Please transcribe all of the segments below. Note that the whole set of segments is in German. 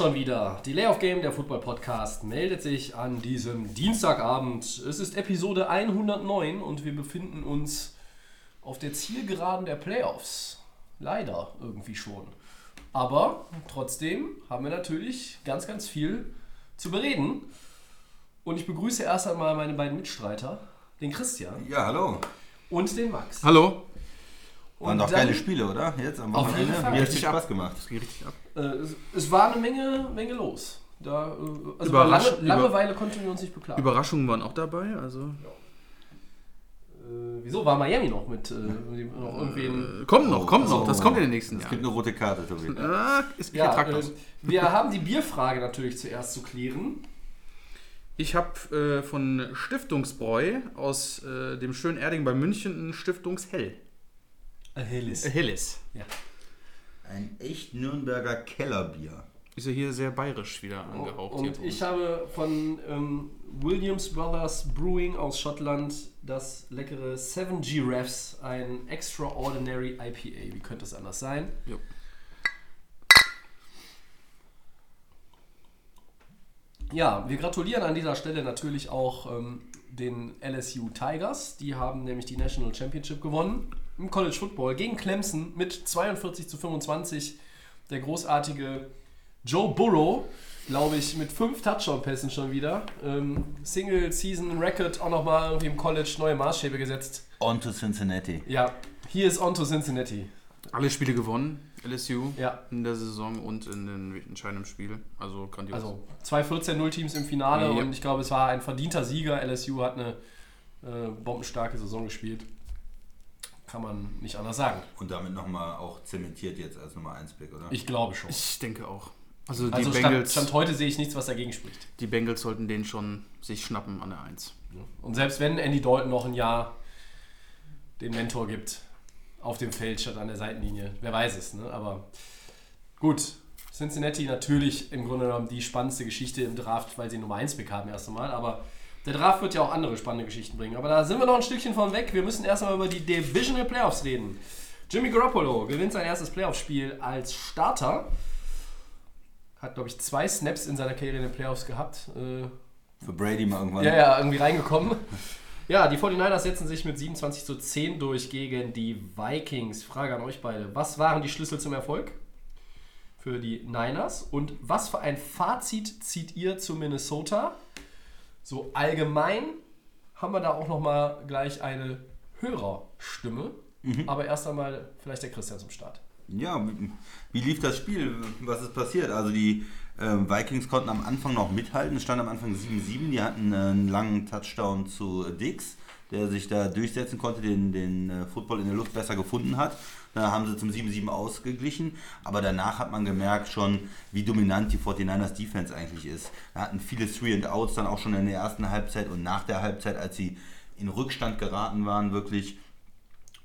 Schon wieder. Die Layoff Game, der Football Podcast, meldet sich an diesem Dienstagabend. Es ist Episode 109 und wir befinden uns auf der Zielgeraden der Playoffs. Leider irgendwie schon. Aber trotzdem haben wir natürlich ganz, ganz viel zu bereden. Und ich begrüße erst einmal meine beiden Mitstreiter, den Christian Ja, hallo. und den Max. Hallo. Waren Und doch dann- geile Spiele, oder? Jetzt am Auf Wochenende. jeden Fall. Mir hat Richtig. Spaß gemacht. Das geht richtig ab. Äh, es, es war eine Menge, Menge los. Da, äh, also über Überrasch- Lange, Langeweile konnten wir uns nicht beklagen. Überraschungen waren auch dabei. Also Äh, wieso war Miami noch mit äh, noch irgendwen? äh, kommt noch, kommt Oh. noch. Das kommt in den nächsten Es gibt Jahren. eine rote Karte, Tobi. Ah, ist Ja, ja, äh, wir haben die Bierfrage natürlich zuerst zu klären. Ich habe äh, von Stiftungsbräu aus äh, dem schönen Erding bei München ein Stiftungshell. Helles. Äh, Helles. Ein echt Nürnberger Kellerbier. Ist ja hier sehr bayerisch wieder angehaucht. hier Und ich habe von ähm, Williams Brothers Brewing aus Schottland das leckere 7 Giraffes, ein Extraordinary IPA. Wie könnte es anders sein? Jo. Ja, wir gratulieren an dieser Stelle natürlich auch ähm, den LSU Tigers. Die haben nämlich die National Championship gewonnen im College Football gegen Clemson mit 42 zu 25. Der großartige Joe Burrow, glaube ich, mit fünf Touchdown-Pässen schon wieder. Ähm, Single-Season-Record auch nochmal irgendwie im College neue Maßstäbe gesetzt. On to Cincinnati. Ja, hier ist on to Cincinnati. Alle Spiele gewonnen, LSU, Ja. in der Saison und in den entscheidenden Spielen. Also grandios. Also zwei 14-0-Teams im Finale Ja. und ich glaube, es war ein verdienter Sieger. LSU hat eine äh, bombenstarke Saison gespielt. Kann man nicht anders sagen. Und damit nochmal auch zementiert jetzt als Nummer 1 Pick, oder? Ich glaube schon. ich denke auch. Also die Also Stand, Bengals, Stand heute sehe ich nichts, was dagegen spricht. die Bengals sollten den schon sich schnappen an der 1. Und selbst wenn Andy Dalton noch ein Jahr den Mentor gibt auf dem Feld statt an der Seitenlinie, wer weiß es, ne? Aber gut, Cincinnati natürlich im Grunde genommen die spannendste Geschichte im Draft, weil sie Nummer 1 Pick haben erst einmal, aber der Draft wird ja auch andere spannende Geschichten bringen. Aber da sind wir noch ein Stückchen von weg. Wir müssen erst einmal über die Divisional Playoffs reden. Jimmy Garoppolo gewinnt sein erstes Playoff-Spiel als Starter. Hat, glaube ich, zwei Snaps in seiner Karriere in den Playoffs gehabt. Äh, Für Brady mal irgendwann. ja, ja, irgendwie reingekommen. Ja, die 49ers setzen sich mit 27 zu 10 durch gegen die Vikings. Frage an euch beide. Was waren die Schlüssel zum Erfolg für die Niners? Und was für ein Fazit zieht ihr zu Minnesota? So allgemein haben wir da auch nochmal gleich eine Hörerstimme. Aber erst einmal vielleicht der Christian zum Start. Ja, wie, lief das Spiel? Was ist passiert? Also die ähm, Vikings konnten am Anfang noch mithalten. Es stand am Anfang 7-7. Die hatten äh, einen langen Touchdown zu Dix, der sich da durchsetzen konnte, den, den äh, Football in der Luft besser gefunden hat. Da haben sie zum 7-7 ausgeglichen. Aber danach hat man gemerkt schon, wie dominant die 49ers Defense eigentlich ist. Da hatten viele Three and Outs dann auch schon in der ersten Halbzeit und nach der Halbzeit, als sie in Rückstand geraten waren, wirklich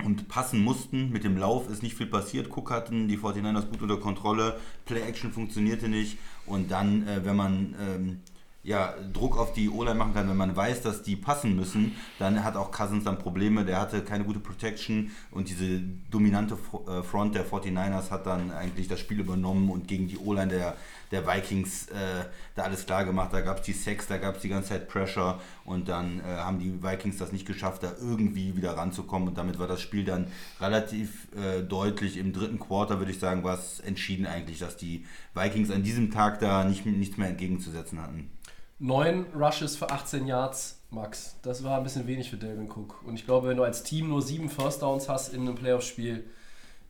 und passen mussten. Mit dem Lauf ist nicht viel passiert. Cook hatten die 49ers gut unter Kontrolle. Play-Action funktionierte nicht. Und dann, äh, wenn man ähm, ja, Druck auf die O-Line machen kann, wenn man weiß, dass die passen müssen, dann hat auch Cousins dann Probleme. Der hatte keine gute Protection und diese dominante äh, Front der 49ers hat dann eigentlich das Spiel übernommen und gegen die O-Line der, der Vikings äh, da alles klar gemacht. Da gab es die Sex, da gab es die ganze Zeit Pressure und dann äh, haben die Vikings das nicht geschafft, da irgendwie wieder ranzukommen und damit war das Spiel dann relativ äh, deutlich. Im dritten Quarter würde ich sagen, war es entschieden eigentlich, dass die Vikings an diesem Tag da nicht, nichts mehr entgegenzusetzen hatten. Neun Rushes für 18 Yards, Max. Das war ein bisschen wenig für Delvin Cook. Und ich glaube, wenn du als Team nur sieben First Downs hast in einem Playoff-Spiel,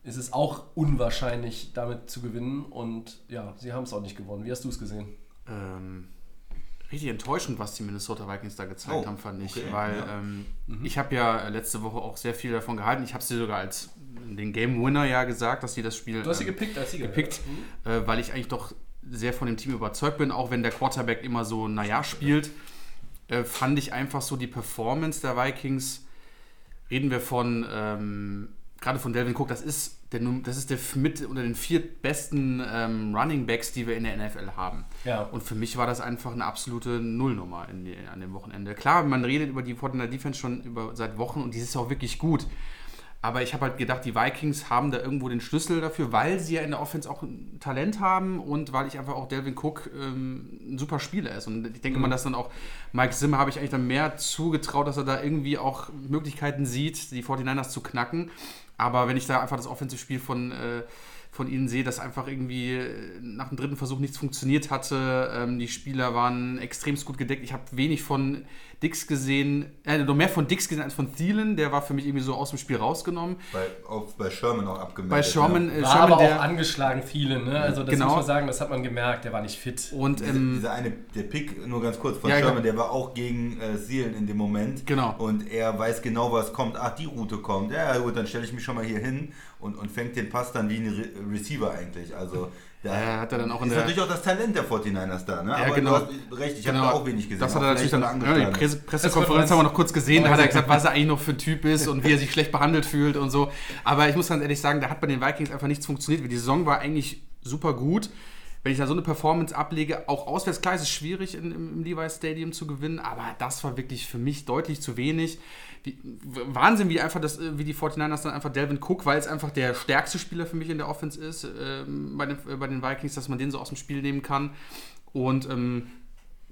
ist es auch unwahrscheinlich, damit zu gewinnen. Und ja, sie haben es auch nicht gewonnen. Wie hast du es gesehen? ähm, richtig enttäuschend, was die Minnesota Vikings da gezeigt Oh, haben, fand ich. okay, weil ja. ähm, ich habe ja letzte Woche auch sehr viel davon gehalten. Ich habe sie sogar als den Game Winner ja gesagt, dass sie das Spiel Du hast sie ähm, gepickt als Sieger. gepickt, äh, weil ich eigentlich doch sehr von dem Team überzeugt bin, auch wenn der Quarterback immer so naja spielt. äh, fand ich einfach so die Performance der Vikings. Reden wir von, ähm, gerade von Delvin Cook, das ist der, das ist der mit unter den vier besten ähm, Running Backs, die wir in der NFL haben. Ja. Und für mich war das einfach eine absolute Nullnummer in die, an dem Wochenende. Klar, man redet über die Fortnite Defense schon über, seit Wochen und die ist auch wirklich gut. Aber ich habe halt gedacht, die Vikings haben da irgendwo den Schlüssel dafür, weil sie ja in der Offense auch ein Talent haben und weil ich einfach auch Delvin Cook ähm, ein super Spieler ist. Und ich denke mal, dass dann auch Mike Zimmer habe ich eigentlich dann mehr zugetraut, dass er da irgendwie auch Möglichkeiten sieht, die 49ers zu knacken. Aber wenn ich da einfach das Offensivspiel von, äh, von ihnen sehe, dass einfach irgendwie äh, nach dem dritten Versuch nichts funktioniert hatte, ähm, die Spieler waren extremst gut gedeckt. Ich habe wenig von Dix gesehen, äh, noch mehr von Dix gesehen als von Thielen. Der war für mich irgendwie so aus dem Spiel rausgenommen. Bei, auch bei Sherman auch abgemeldet. Bei Sherman, äh, War Sherman aber auch der, angeschlagen, viele, ne? Also das Genau. muss man sagen, das hat man gemerkt, der war nicht fit. und Dieser, ähm, dieser eine, der Pick, nur ganz kurz, von Ja, Sherman, genau. der war auch gegen äh, Seelen in dem Moment. Genau. Und er weiß genau, was kommt. Ach, die Route kommt. Ja, gut, dann stelle ich mich schon mal hier hin und, und fängt den Pass dann wie ein Re Receiver eigentlich. Also, da hat er dann auch in ist der- natürlich auch das Talent der 49ers da. Ne? Ja, Aber genau. du hast recht, ich habe Genau. da auch wenig gesehen. Das hat er natürlich dann, ja, die Presse. Pressekonferenz haben wir noch kurz gesehen, da hat er gesagt, was er eigentlich noch für ein Typ ist und wie er sich schlecht behandelt fühlt und so. Aber ich muss ganz ehrlich sagen, da hat bei den Vikings einfach nichts funktioniert. Die Saison war eigentlich super gut. Wenn ich da so eine Performance ablege, auch auswärts, klar ist es schwierig in, im, im Levi's Stadium zu gewinnen, aber das war wirklich für mich deutlich zu wenig. Wie, Wahnsinn, wie einfach das, äh, wie die 49ers dann einfach Delvin Cook, weil es einfach der stärkste Spieler für mich in der Offense ist, ähm, bei, den, äh, bei den Vikings, dass man den so aus dem Spiel nehmen kann. Und ähm,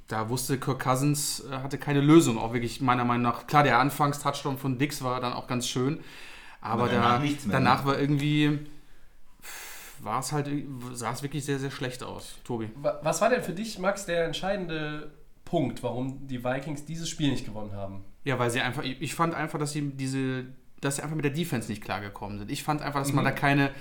da wusste Kirk Cousins, äh, hatte keine Lösung, auch wirklich meiner Meinung nach. Klar, der Anfangs-Touchdown von Dix war dann auch ganz schön, aber, Aber danach da, nichts mehr, danach ne? war irgendwie, war es halt, sah es wirklich sehr, sehr schlecht aus, Tobi. Wa- Was war denn für dich, Max, der entscheidende Punkt, warum die Vikings dieses Spiel nicht gewonnen haben? Ja, weil sie einfach, ich fand einfach, dass sie diese, dass sie einfach mit der Defense nicht klargekommen sind. Ich fand einfach, dass man da keine,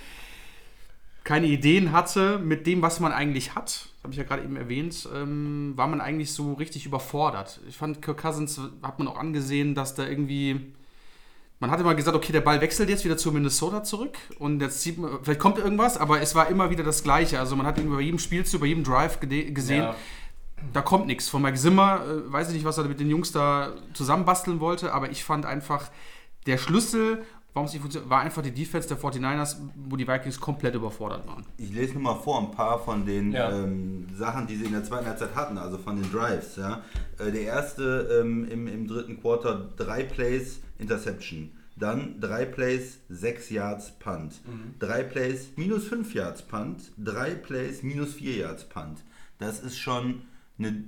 keine Ideen hatte mit dem, was man eigentlich hat. Das habe ich ja gerade eben erwähnt, ähm, war man eigentlich so richtig überfordert. Ich fand, Kirk Cousins hat man auch angesehen, dass da irgendwie. Man hatte mal gesagt, okay, der Ball wechselt jetzt wieder zu Minnesota zurück und jetzt sieht man, vielleicht kommt irgendwas, aber es war immer wieder das Gleiche. Also man hat ihn bei jedem Spielzug, bei jedem Drive gesehen, Ja. Da kommt nichts. Von Mike Zimmer, äh, weiß ich nicht, was er mit den Jungs da zusammenbasteln wollte, aber ich fand einfach, der Schlüssel, warum es nicht funktioniert, war einfach die Defense der 49ers, wo die Vikings komplett überfordert waren. Ich lese nur mal vor ein paar von den Ja. ähm, Sachen, die sie in der zweiten Halbzeit hatten, also von den Drives. Ja. Äh, der erste ähm, im, im dritten Quarter, drei Plays, Interception. Dann drei Plays, sechs Yards Punt. Drei Plays, minus fünf Yards Punt. Drei Plays, minus vier Yards Punt. Das ist schon eine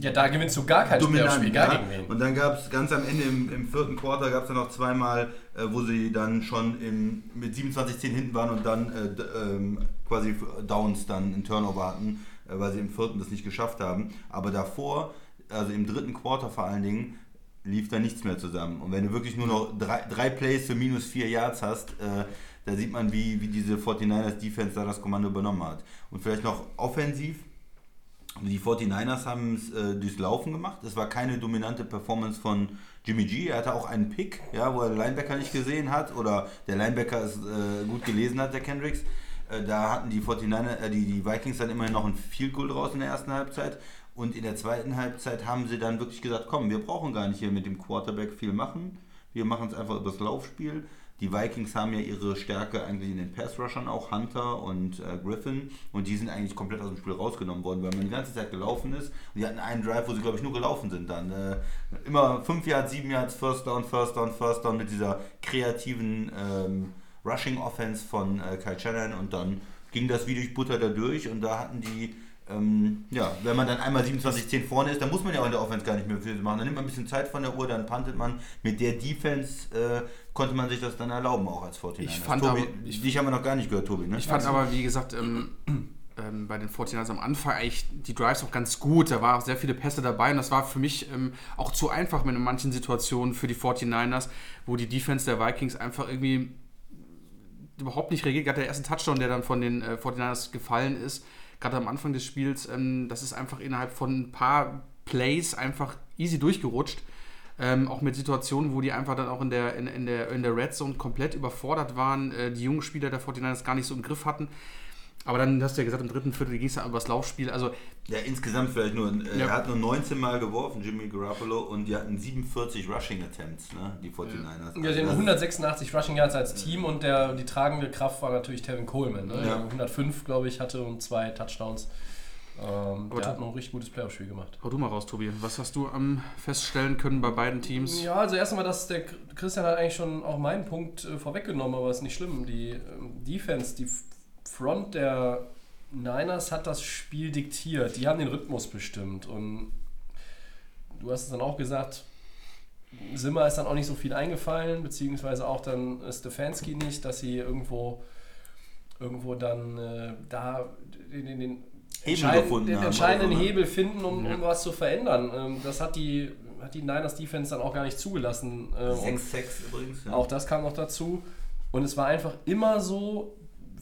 Ja, da gewinnst du gar kein dominant. Spiel, gar ja. gegen wen. Und dann gab es ganz am Ende im, im vierten Quarter gab es dann noch zweimal, äh, wo sie dann schon im, mit 27-10 hinten waren und dann äh, ähm, quasi Downs dann in Turnover hatten, äh, weil sie im vierten das nicht geschafft haben. Aber davor, also im dritten Quarter vor allen Dingen, lief da nichts mehr zusammen. Und wenn du wirklich nur noch drei, drei Plays für minus vier Yards hast, äh, da sieht man, wie, wie diese 49ers Defense da das Kommando übernommen hat. Und vielleicht noch offensiv, die 49ers haben es äh, durchs Laufen gemacht. Es war keine dominante Performance von Jimmy G. Er hatte auch einen Pick, ja, wo er den Linebacker nicht gesehen hat oder der Linebacker es äh, gut gelesen hat, der Kendricks. Äh, da hatten die, 49er, äh, die, die Vikings dann immerhin noch ein Field Goal draus in der ersten Halbzeit. Und in der zweiten Halbzeit haben sie dann wirklich gesagt, komm, wir brauchen gar nicht hier mit dem Quarterback viel machen. Wir machen es einfach über das Laufspiel. Die Vikings haben ja ihre Stärke eigentlich in den Pass-Rushern, auch Hunter und äh, Griffin. Und die sind eigentlich komplett aus dem Spiel rausgenommen worden, weil man die ganze Zeit gelaufen ist. Und die hatten einen Drive, wo sie, glaube ich, nur gelaufen sind dann. Äh, immer 5 Yards, 7 Yards, First Down, First Down, First Down mit dieser kreativen ähm, Rushing-Offense von äh, Kyle Shannon. Und dann ging das wie durch Butter da durch. Und da hatten die ähm, ja, wenn man dann einmal 27-10 vorne ist, dann muss man ja auch in der Offense gar nicht mehr viel machen. Dann nimmt man ein bisschen Zeit von der Uhr, dann puntet man. Mit der Defense äh, konnte man sich das dann erlauben, auch als 49ers. Ich fand Tobi, aber- ich- dich haben wir noch gar nicht gehört, Tobi. Ne? Ich fand aber, wie gesagt, ähm, ähm, bei den 49ers am Anfang eigentlich die Drives auch ganz gut. Da waren auch sehr viele Pässe dabei und das war für mich ähm, auch zu einfach mit in manchen Situationen für die 49ers, wo die Defense der Vikings einfach irgendwie überhaupt nicht reagiert. Gerade der erste Touchdown, der dann von den äh, 49ers gefallen ist, gerade am Anfang des Spiels, ähm, das ist einfach innerhalb von ein paar Plays einfach easy durchgerutscht. Ähm, auch mit Situationen, wo die einfach dann auch in der, in, in der, in der Red Zone komplett überfordert waren, äh, die jungen Spieler der 49ers gar nicht so im Griff hatten. Aber dann hast du ja gesagt, im dritten Viertel ging es ja übers Laufspiel. Also Ja, insgesamt vielleicht nur, äh, Ja. er hat nur 19 Mal geworfen, Jimmy Garoppolo, und die hatten 47 Rushing Attempts, ne, die 49ers. Ja, die haben Also 186 Rushing Yards als Team und der, die tragende Kraft war natürlich Tevin Coleman. Ne? Ja. Der 105, glaube ich, hatte und zwei Touchdowns. Ähm, der tu- hat noch ein richtig gutes Playoff-Spiel gemacht. hau du mal raus, Tobi. Was hast du am feststellen können bei beiden Teams? Ja, also erst einmal, dass der Christian hat eigentlich schon auch meinen Punkt äh, vorweggenommen, aber ist nicht schlimm. Die ähm, Defense, die Front der Niners hat das Spiel diktiert. Die haben den Rhythmus bestimmt und du hast es dann auch gesagt, Simmer ist dann auch nicht so viel eingefallen, beziehungsweise auch dann Stefanski nicht, dass sie irgendwo irgendwo dann äh, da den, den, den, Hebel den haben entscheidenden oder so, ne? Hebel finden, um, um was zu verändern. Ähm, das hat die, hat die Niners Defense dann auch gar nicht zugelassen. Äh, und 6-6 übrigens. Ja. auch das kam noch dazu. Und es war einfach immer so,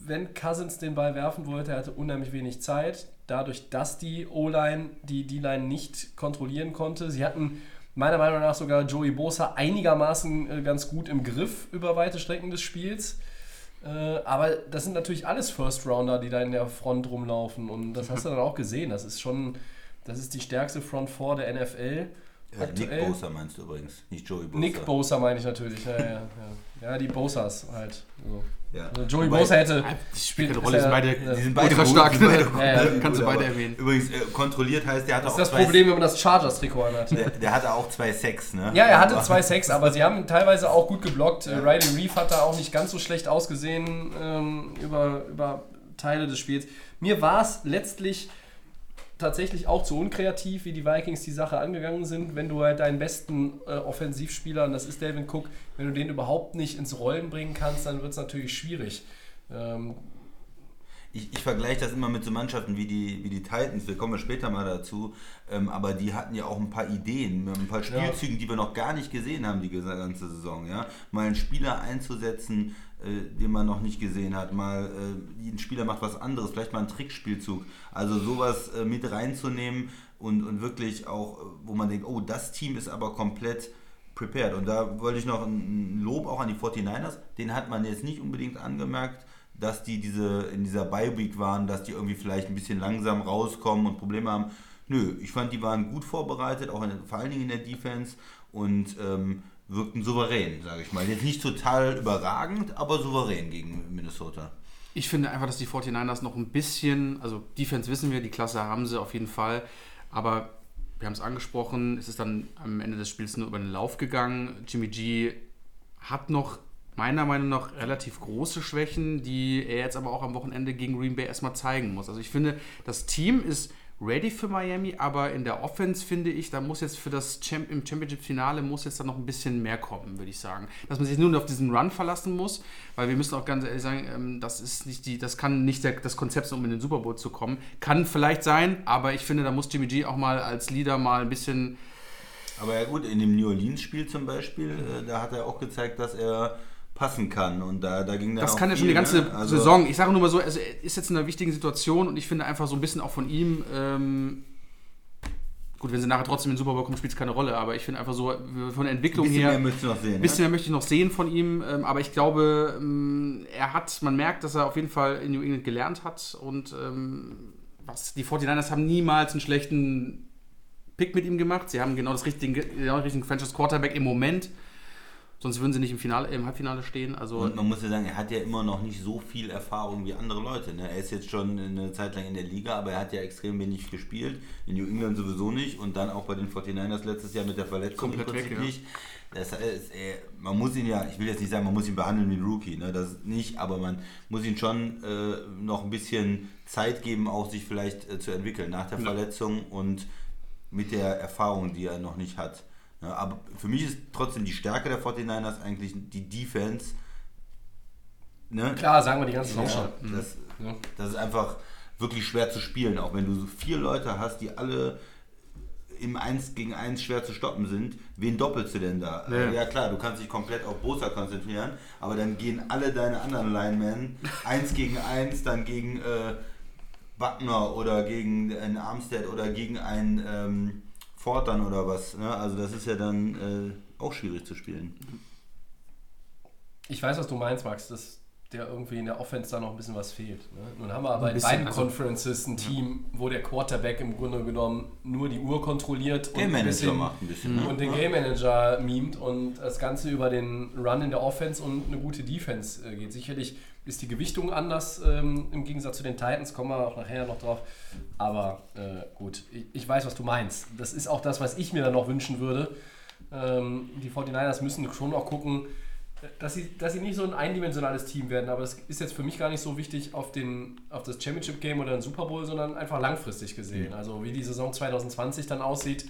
wenn Cousins den Ball werfen wollte, er hatte unheimlich wenig Zeit. Dadurch, dass die O-Line die D-Line nicht kontrollieren konnte. Sie hatten meiner Meinung nach sogar Joey Bosa einigermaßen äh, ganz gut im Griff über weite Strecken des Spiels. Äh, aber das sind natürlich alles First Rounder, die da in der Front rumlaufen. Und das hast du dann auch gesehen. Das ist schon, das ist die stärkste Front 4 der NFL. äh, Nick. Bosa meinst du übrigens, nicht Joey Bosa. Nick Bosa meine ich natürlich. Ja, ja, ja. Ja die Bosas halt. So. Ja. Also Joey Wobei- Bosa hätte. Das spielt keine ist Rolle, ja- sind beide. Die sind ultra stark. beide ne? gut, Ja, ja, ne? kannst du beide erwähnen. Übrigens, äh, kontrolliert heißt, der hatte Das auch ist das Problem, wenn man das Chargers-Trikot anhat. Der, der hatte auch zwei Sex, ne? Ja, er hatte zwei Sacks, aber sie haben teilweise auch gut geblockt. Äh, Riley Reef hat da auch nicht ganz so schlecht ausgesehen ähm, über, über Teile des Spiels. Mir war es letztlich tatsächlich auch zu unkreativ, wie die Vikings die Sache angegangen sind. Wenn du halt deinen besten äh, Offensivspieler, und das ist Delvin Cook, wenn du den überhaupt nicht ins Rollen bringen kannst, dann wird es natürlich schwierig. Ähm, Ich, ich vergleiche das immer mit so Mannschaften wie die, wie die Titans, wir kommen ja später mal dazu, ähm, aber die hatten ja auch ein paar Ideen, ein paar Spielzügen, die wir noch gar nicht gesehen haben die ganze Saison. Ja? Mal einen Spieler einzusetzen, äh, den man noch nicht gesehen hat, mal äh, ein Spieler macht was anderes, vielleicht mal einen Trickspielzug. Also sowas äh, mit reinzunehmen und, und wirklich auch, wo man denkt, oh, das Team ist aber komplett prepared. Und da wollte ich noch ein ein Lob auch an die 49ers, den hat man jetzt nicht unbedingt angemerkt, dass die diese in dieser Bye-Week waren, dass die irgendwie vielleicht ein bisschen langsam rauskommen und Probleme haben. Nö, ich fand, die waren gut vorbereitet, auch in, vor allen Dingen in der Defense und ähm, wirkten souverän, sage ich mal. Jetzt nicht total überragend, aber souverän gegen Minnesota. Ich finde einfach, dass die 49ers noch ein bisschen, also Defense wissen wir, die Klasse haben sie auf jeden Fall, aber wir haben es angesprochen, es ist dann am Ende des Spiels nur über den Lauf gegangen. Jimmy G hat noch meiner Meinung nach relativ große Schwächen, die er jetzt aber auch am Wochenende gegen Green Bay erstmal zeigen muss. Also ich finde, das Team ist ready für Miami, aber in der Offense finde ich, da muss jetzt für das Champ im Championship-Finale muss jetzt dann noch ein bisschen mehr kommen, würde ich sagen. Dass man sich nur auf diesen Run verlassen muss, weil wir müssen auch ganz ehrlich sagen, ähm, das ist nicht die, das kann nicht der, das Konzept sein, um in den Super Bowl zu kommen. Kann vielleicht sein, aber ich finde, da muss Jimmy G auch mal als Leader mal ein bisschen Aber ja gut, in dem New Orleans-Spiel zum Beispiel, äh, da hat er auch gezeigt, dass er passen kann und da, da ging dann Das kann ja schon die ganze ne? Also- Saison. Ich sage nur mal so, also er ist jetzt in einer wichtigen Situation und ich finde einfach so ein bisschen auch von ihm. Ähm, gut, wenn sie nachher trotzdem in den Super Bowl kommen, spielt es keine Rolle, aber ich finde einfach so von der Ein Entwicklung bisschen her. mehr möchtest du noch sehen. Ein bisschen ne? mehr möchte ich noch sehen von ihm, ähm, aber ich glaube, ähm, er hat, man merkt, dass er auf jeden Fall in New England gelernt hat und ähm, was, die 49ers haben niemals einen schlechten Pick mit ihm gemacht. Sie haben genau das richtige, genau den richtigen Franchise Quarterback im Moment. Sonst würden sie nicht im, Finale, im Halbfinale stehen. Also Und man muss ja sagen, er hat ja immer noch nicht so viel Erfahrung wie andere Leute. Ne? Er ist jetzt schon eine Zeit lang in der Liga, aber er hat ja extrem wenig gespielt. In New England sowieso nicht und dann auch bei den 49ers letztes Jahr mit der Verletzung Komplett weg, ja. nicht. Das äh, man muss ihn ja, ich will jetzt nicht sagen, man muss ihn behandeln wie ein Rookie, ne? das nicht, aber man muss ihn schon äh, noch ein bisschen Zeit geben, auch sich vielleicht äh, zu entwickeln nach der Ja. Verletzung und mit der Erfahrung, die er noch nicht hat. Ja, aber für mich ist trotzdem die Stärke der 49ers eigentlich die Defense. Ne? klar, sagen wir die ganze Saison Ja, schon. das, Ja. das ist einfach wirklich schwer zu spielen, auch wenn du so vier Leute hast, die alle im 1 gegen 1 schwer zu stoppen sind. Wen doppelst du denn da? Ja. Ja, klar, du kannst dich komplett auf Bosa konzentrieren, aber dann gehen alle deine anderen Linemen 1 gegen 1, dann gegen äh, Wagner oder gegen einen Armstead oder gegen einen ähm, Fortan oder was. Ne? Also das ist ja dann äh, auch schwierig zu spielen. Ich weiß, was du meinst, Max. Das der irgendwie in der Offense da noch ein bisschen was fehlt. Ne? Nun haben wir aber in beiden also- Conferences ein Team, wo der Quarterback im Grunde genommen nur die Uhr kontrolliert Game ein Manager bisschen- macht ein bisschen. Ne? und den Game Manager mimt und das Ganze über den Run in der Offense und eine gute Defense äh, geht. Sicherlich ist die Gewichtung anders ähm, im Gegensatz zu den Titans, kommen wir auch nachher noch drauf. Aber äh, gut, ich, ich weiß, was du meinst. Das ist auch das, was ich mir dann noch wünschen würde. Ähm, die 49ers müssen schon auch gucken, dass sie, dass sie nicht so ein eindimensionales Team werden. Aber das ist jetzt für mich gar nicht so wichtig auf, den, auf das Championship Game oder den Super Bowl, sondern einfach langfristig gesehen. Also wie die Saison 2020 dann aussieht,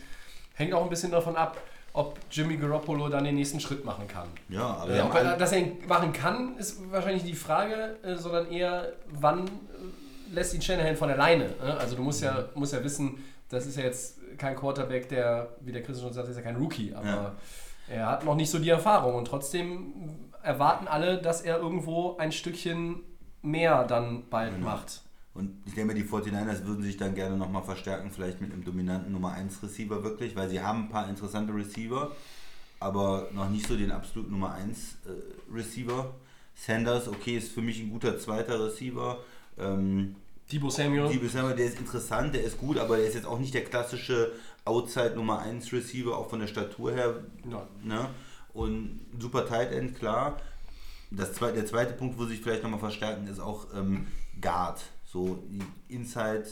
hängt auch ein bisschen davon ab, ob Jimmy Garoppolo dann den nächsten Schritt machen kann. Ja, aber Äh, ob er, dass er ihn machen kann, ist wahrscheinlich die Frage, äh, sondern eher, wann äh, lässt ihn Shanahan von alleine. Ne? Also du musst ja, musst ja wissen, das ist ja jetzt kein Quarterback, der, wie der Christian schon sagt, ist ja kein Rookie, aber Ja. er hat noch nicht so die Erfahrung und trotzdem erwarten alle, dass er irgendwo ein Stückchen mehr dann bald Genau. macht. Und ich denke mal, die 49ers würden sich dann gerne nochmal verstärken, vielleicht mit einem dominanten Nummer 1 Receiver wirklich, weil sie haben ein paar interessante Receiver, aber noch nicht so den absoluten Nummer 1 äh, Receiver. Sanders, okay, ist für mich ein guter zweiter Receiver. Ähm, Debo Samuel. Debo Samuel, der ist interessant, der ist gut, aber der ist jetzt auch nicht der klassische Outside Nummer 1 Receiver, auch von der Statur her. Ja. Ne? Und super Tight End, klar. Das zweite, der zweite Punkt, wo sie sich vielleicht nochmal verstärken, ist auch ähm, Guard. So, die Inside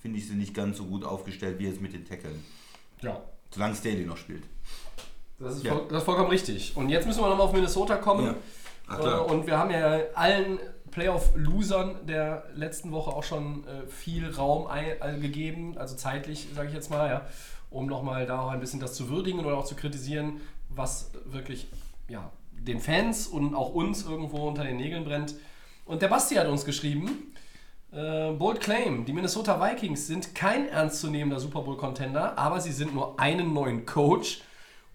finde ich sie nicht ganz so gut aufgestellt wie jetzt mit den Tackeln. ja. Solange Staley noch spielt. Das ist, Ja. voll, das ist vollkommen richtig. Und jetzt müssen wir nochmal auf Minnesota kommen. Ja. Ach, klar. Äh, Und wir haben ja allen Playoff-Losern der letzten Woche auch schon äh, viel Raum ein, äh, gegeben, also zeitlich, sage ich jetzt mal, ja, um nochmal da auch ein bisschen das zu würdigen oder auch zu kritisieren, was wirklich ja, den Fans und auch uns irgendwo unter den Nägeln brennt. Und der Basti hat uns geschrieben, äh, Bold Claim, die Minnesota Vikings sind kein ernstzunehmender Super Bowl-Contender, aber sie sind nur einen neuen Coach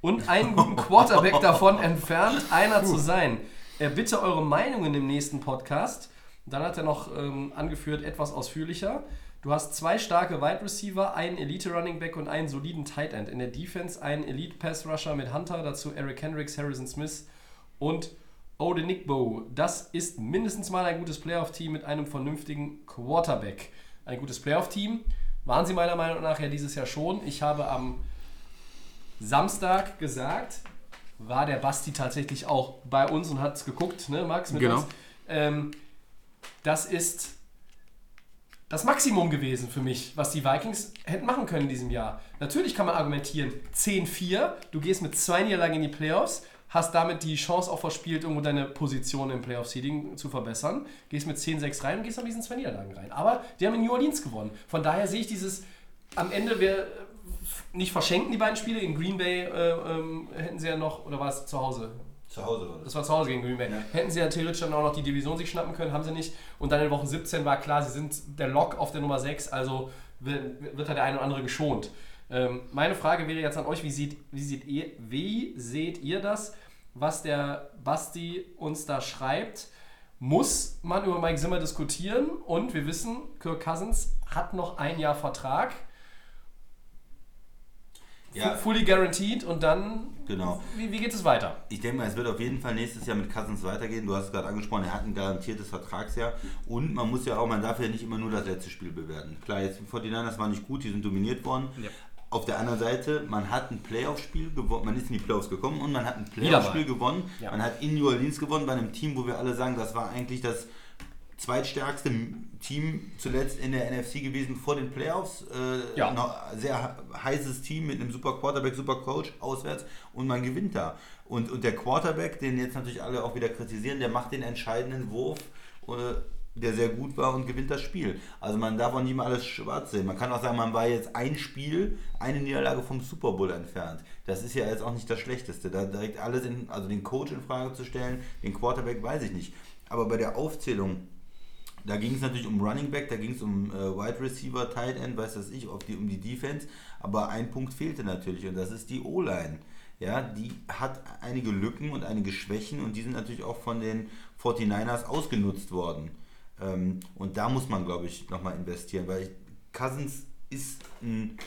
und einen guten Quarterback davon entfernt, einer zu sein. Äh, bitte eure Meinungen im nächsten Podcast. Dann hat er noch ähm, angeführt, etwas ausführlicher. Du hast zwei starke Wide Receiver, einen Elite Running Back und einen soliden Tight End. In der Defense einen Elite Pass Rusher mit Hunter, dazu Eric Hendricks, Harrison Smith und Odenigbo. Das ist mindestens mal ein gutes Playoff-Team mit einem vernünftigen Quarterback. Ein gutes Playoff-Team waren sie meiner Meinung nach ja dieses Jahr schon. Ich habe am Samstag gesagt, war der Basti tatsächlich auch bei uns und hat es geguckt, ne, Max? Mit Genau. uns. Ähm, das ist das Maximum gewesen für mich, was die Vikings hätten machen können in diesem Jahr. Natürlich kann man argumentieren, 10-4, du gehst mit zwei Niederlagen in die Playoffs, hast damit die Chance auch verspielt, irgendwo deine Position im Playoff-Seeding zu verbessern, gehst mit 10-6 rein und gehst mit diesen zwei Niederlagen rein. Aber die haben in New Orleans gewonnen. Von daher sehe ich dieses, am Ende, wir nicht verschenken die beiden Spiele, in Green Bay äh, ähm, hätten sie ja noch, oder war es zu Hause? Zu Hause war Das war zu Hause gegen Green Bay. Hätten sie ja theoretisch dann auch noch die Division sich schnappen können, haben sie nicht. Und dann in Woche 17 war klar, sie sind der Lock auf der Nummer 6, also wird, wird da der eine oder andere geschont. Ähm, meine Frage wäre jetzt an euch, wie seht, wie, seht ihr, wie seht ihr das, was der Basti uns da schreibt? Muss man über Mike Zimmer diskutieren? Und wir wissen, Kirk Cousins hat noch ein Jahr Vertrag. Ja. Fully guaranteed und dann, Genau. wie, wie geht es weiter? Ich denke mal, es wird auf jeden Fall nächstes Jahr mit Cousins weitergehen. Du hast es gerade angesprochen, er hat ein garantiertes Vertragsjahr. Und man muss ja auch, man darf ja nicht immer nur das letzte Spiel bewerten. Klar, jetzt die 49ers waren nicht gut, die sind dominiert worden. Ja. Auf der anderen Seite, man hat ein Playoff-Spiel gewonnen, man ist in die Playoffs gekommen und man hat ein Playoff-Spiel gewonnen. Ja. Man hat in New Orleans gewonnen bei einem Team, wo wir alle sagen, das war eigentlich das zweitstärkste Team zuletzt in der NFC gewesen vor den Playoffs. Äh, Ja. noch sehr heißes Team mit einem super Quarterback, super Coach auswärts und man gewinnt da. Und, und der Quarterback, den jetzt natürlich alle auch wieder kritisieren, der macht den entscheidenden Wurf, äh, der sehr gut war und gewinnt das Spiel. Also man darf auch nicht mal alles schwarz sehen. Man kann auch sagen, man war jetzt ein Spiel, eine Niederlage vom Super Bowl entfernt. Das ist ja jetzt auch nicht das Schlechteste. Da direkt alles in, also den Coach in Frage zu stellen, den Quarterback weiß ich nicht. Aber bei der Aufzählung da ging es natürlich um Running Back, da ging es um äh, Wide Receiver, Tight End, weiß das ich, die, um die Defense. Aber ein Punkt fehlte natürlich und das ist die O-Line. Ja, die hat einige Lücken und einige Schwächen und die sind natürlich auch von den 49ers ausgenutzt worden. Ähm, und da muss man, glaube ich, nochmal investieren, weil ich, Cousins ist ein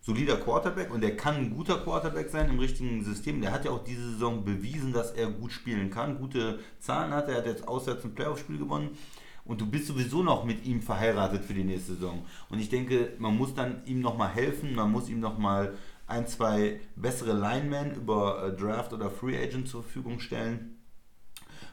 solider Quarterback und der kann ein guter Quarterback sein im richtigen System. Der hat ja auch diese Saison bewiesen, dass er gut spielen kann, gute Zahlen hat. Er hat jetzt auswärts ein Playoff-Spiel gewonnen. Und du bist sowieso noch mit ihm verheiratet für die nächste Saison. Und ich denke, man muss dann ihm nochmal helfen, man muss ihm nochmal ein, zwei bessere Linemen über äh, Draft oder Free Agent zur Verfügung stellen.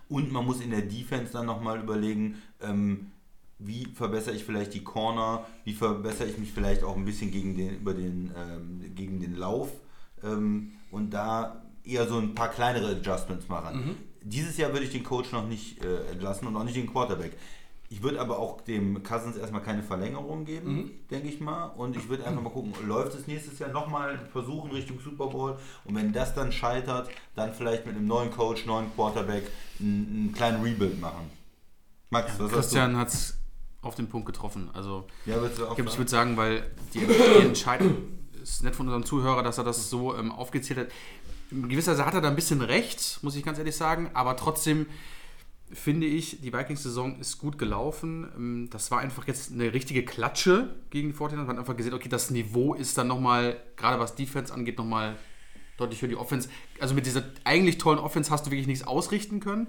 Und man muss in der Defense dann nochmal überlegen, ähm, wie verbessere ich vielleicht die Corner, wie verbessere ich mich vielleicht auch ein bisschen gegen den, über den, ähm, gegen den Lauf ähm, und da eher so ein paar kleinere Adjustments machen. Dieses Jahr würde ich den Coach noch nicht äh, entlassen und auch nicht den Quarterback. Ich würde aber auch dem Cousins erstmal keine Verlängerung geben, denke ich mal. Und ich würde einfach mal gucken, läuft es nächstes Jahr nochmal versuchen Richtung Super Bowl. Und wenn das dann scheitert, dann vielleicht mit einem neuen Coach, neuen Quarterback einen, einen kleinen Rebuild machen. Max, was Christian hat es auf den Punkt getroffen. Also? Ja, ich, ich würde sagen, weil die, die Entscheidung ist nett von unserem Zuhörer, dass er das so ähm, aufgezählt hat. In gewisser Weise hat er da ein bisschen recht, muss ich ganz ehrlich sagen, aber trotzdem finde ich, die Vikings-Saison ist gut gelaufen. Ähm, Das war einfach jetzt eine richtige Klatsche gegen die 49ers. Man hat einfach gesehen, okay, das Niveau ist dann nochmal, gerade was Defense angeht, nochmal deutlich für die Offense. Also mit dieser eigentlich tollen Offense hast du wirklich nichts ausrichten können.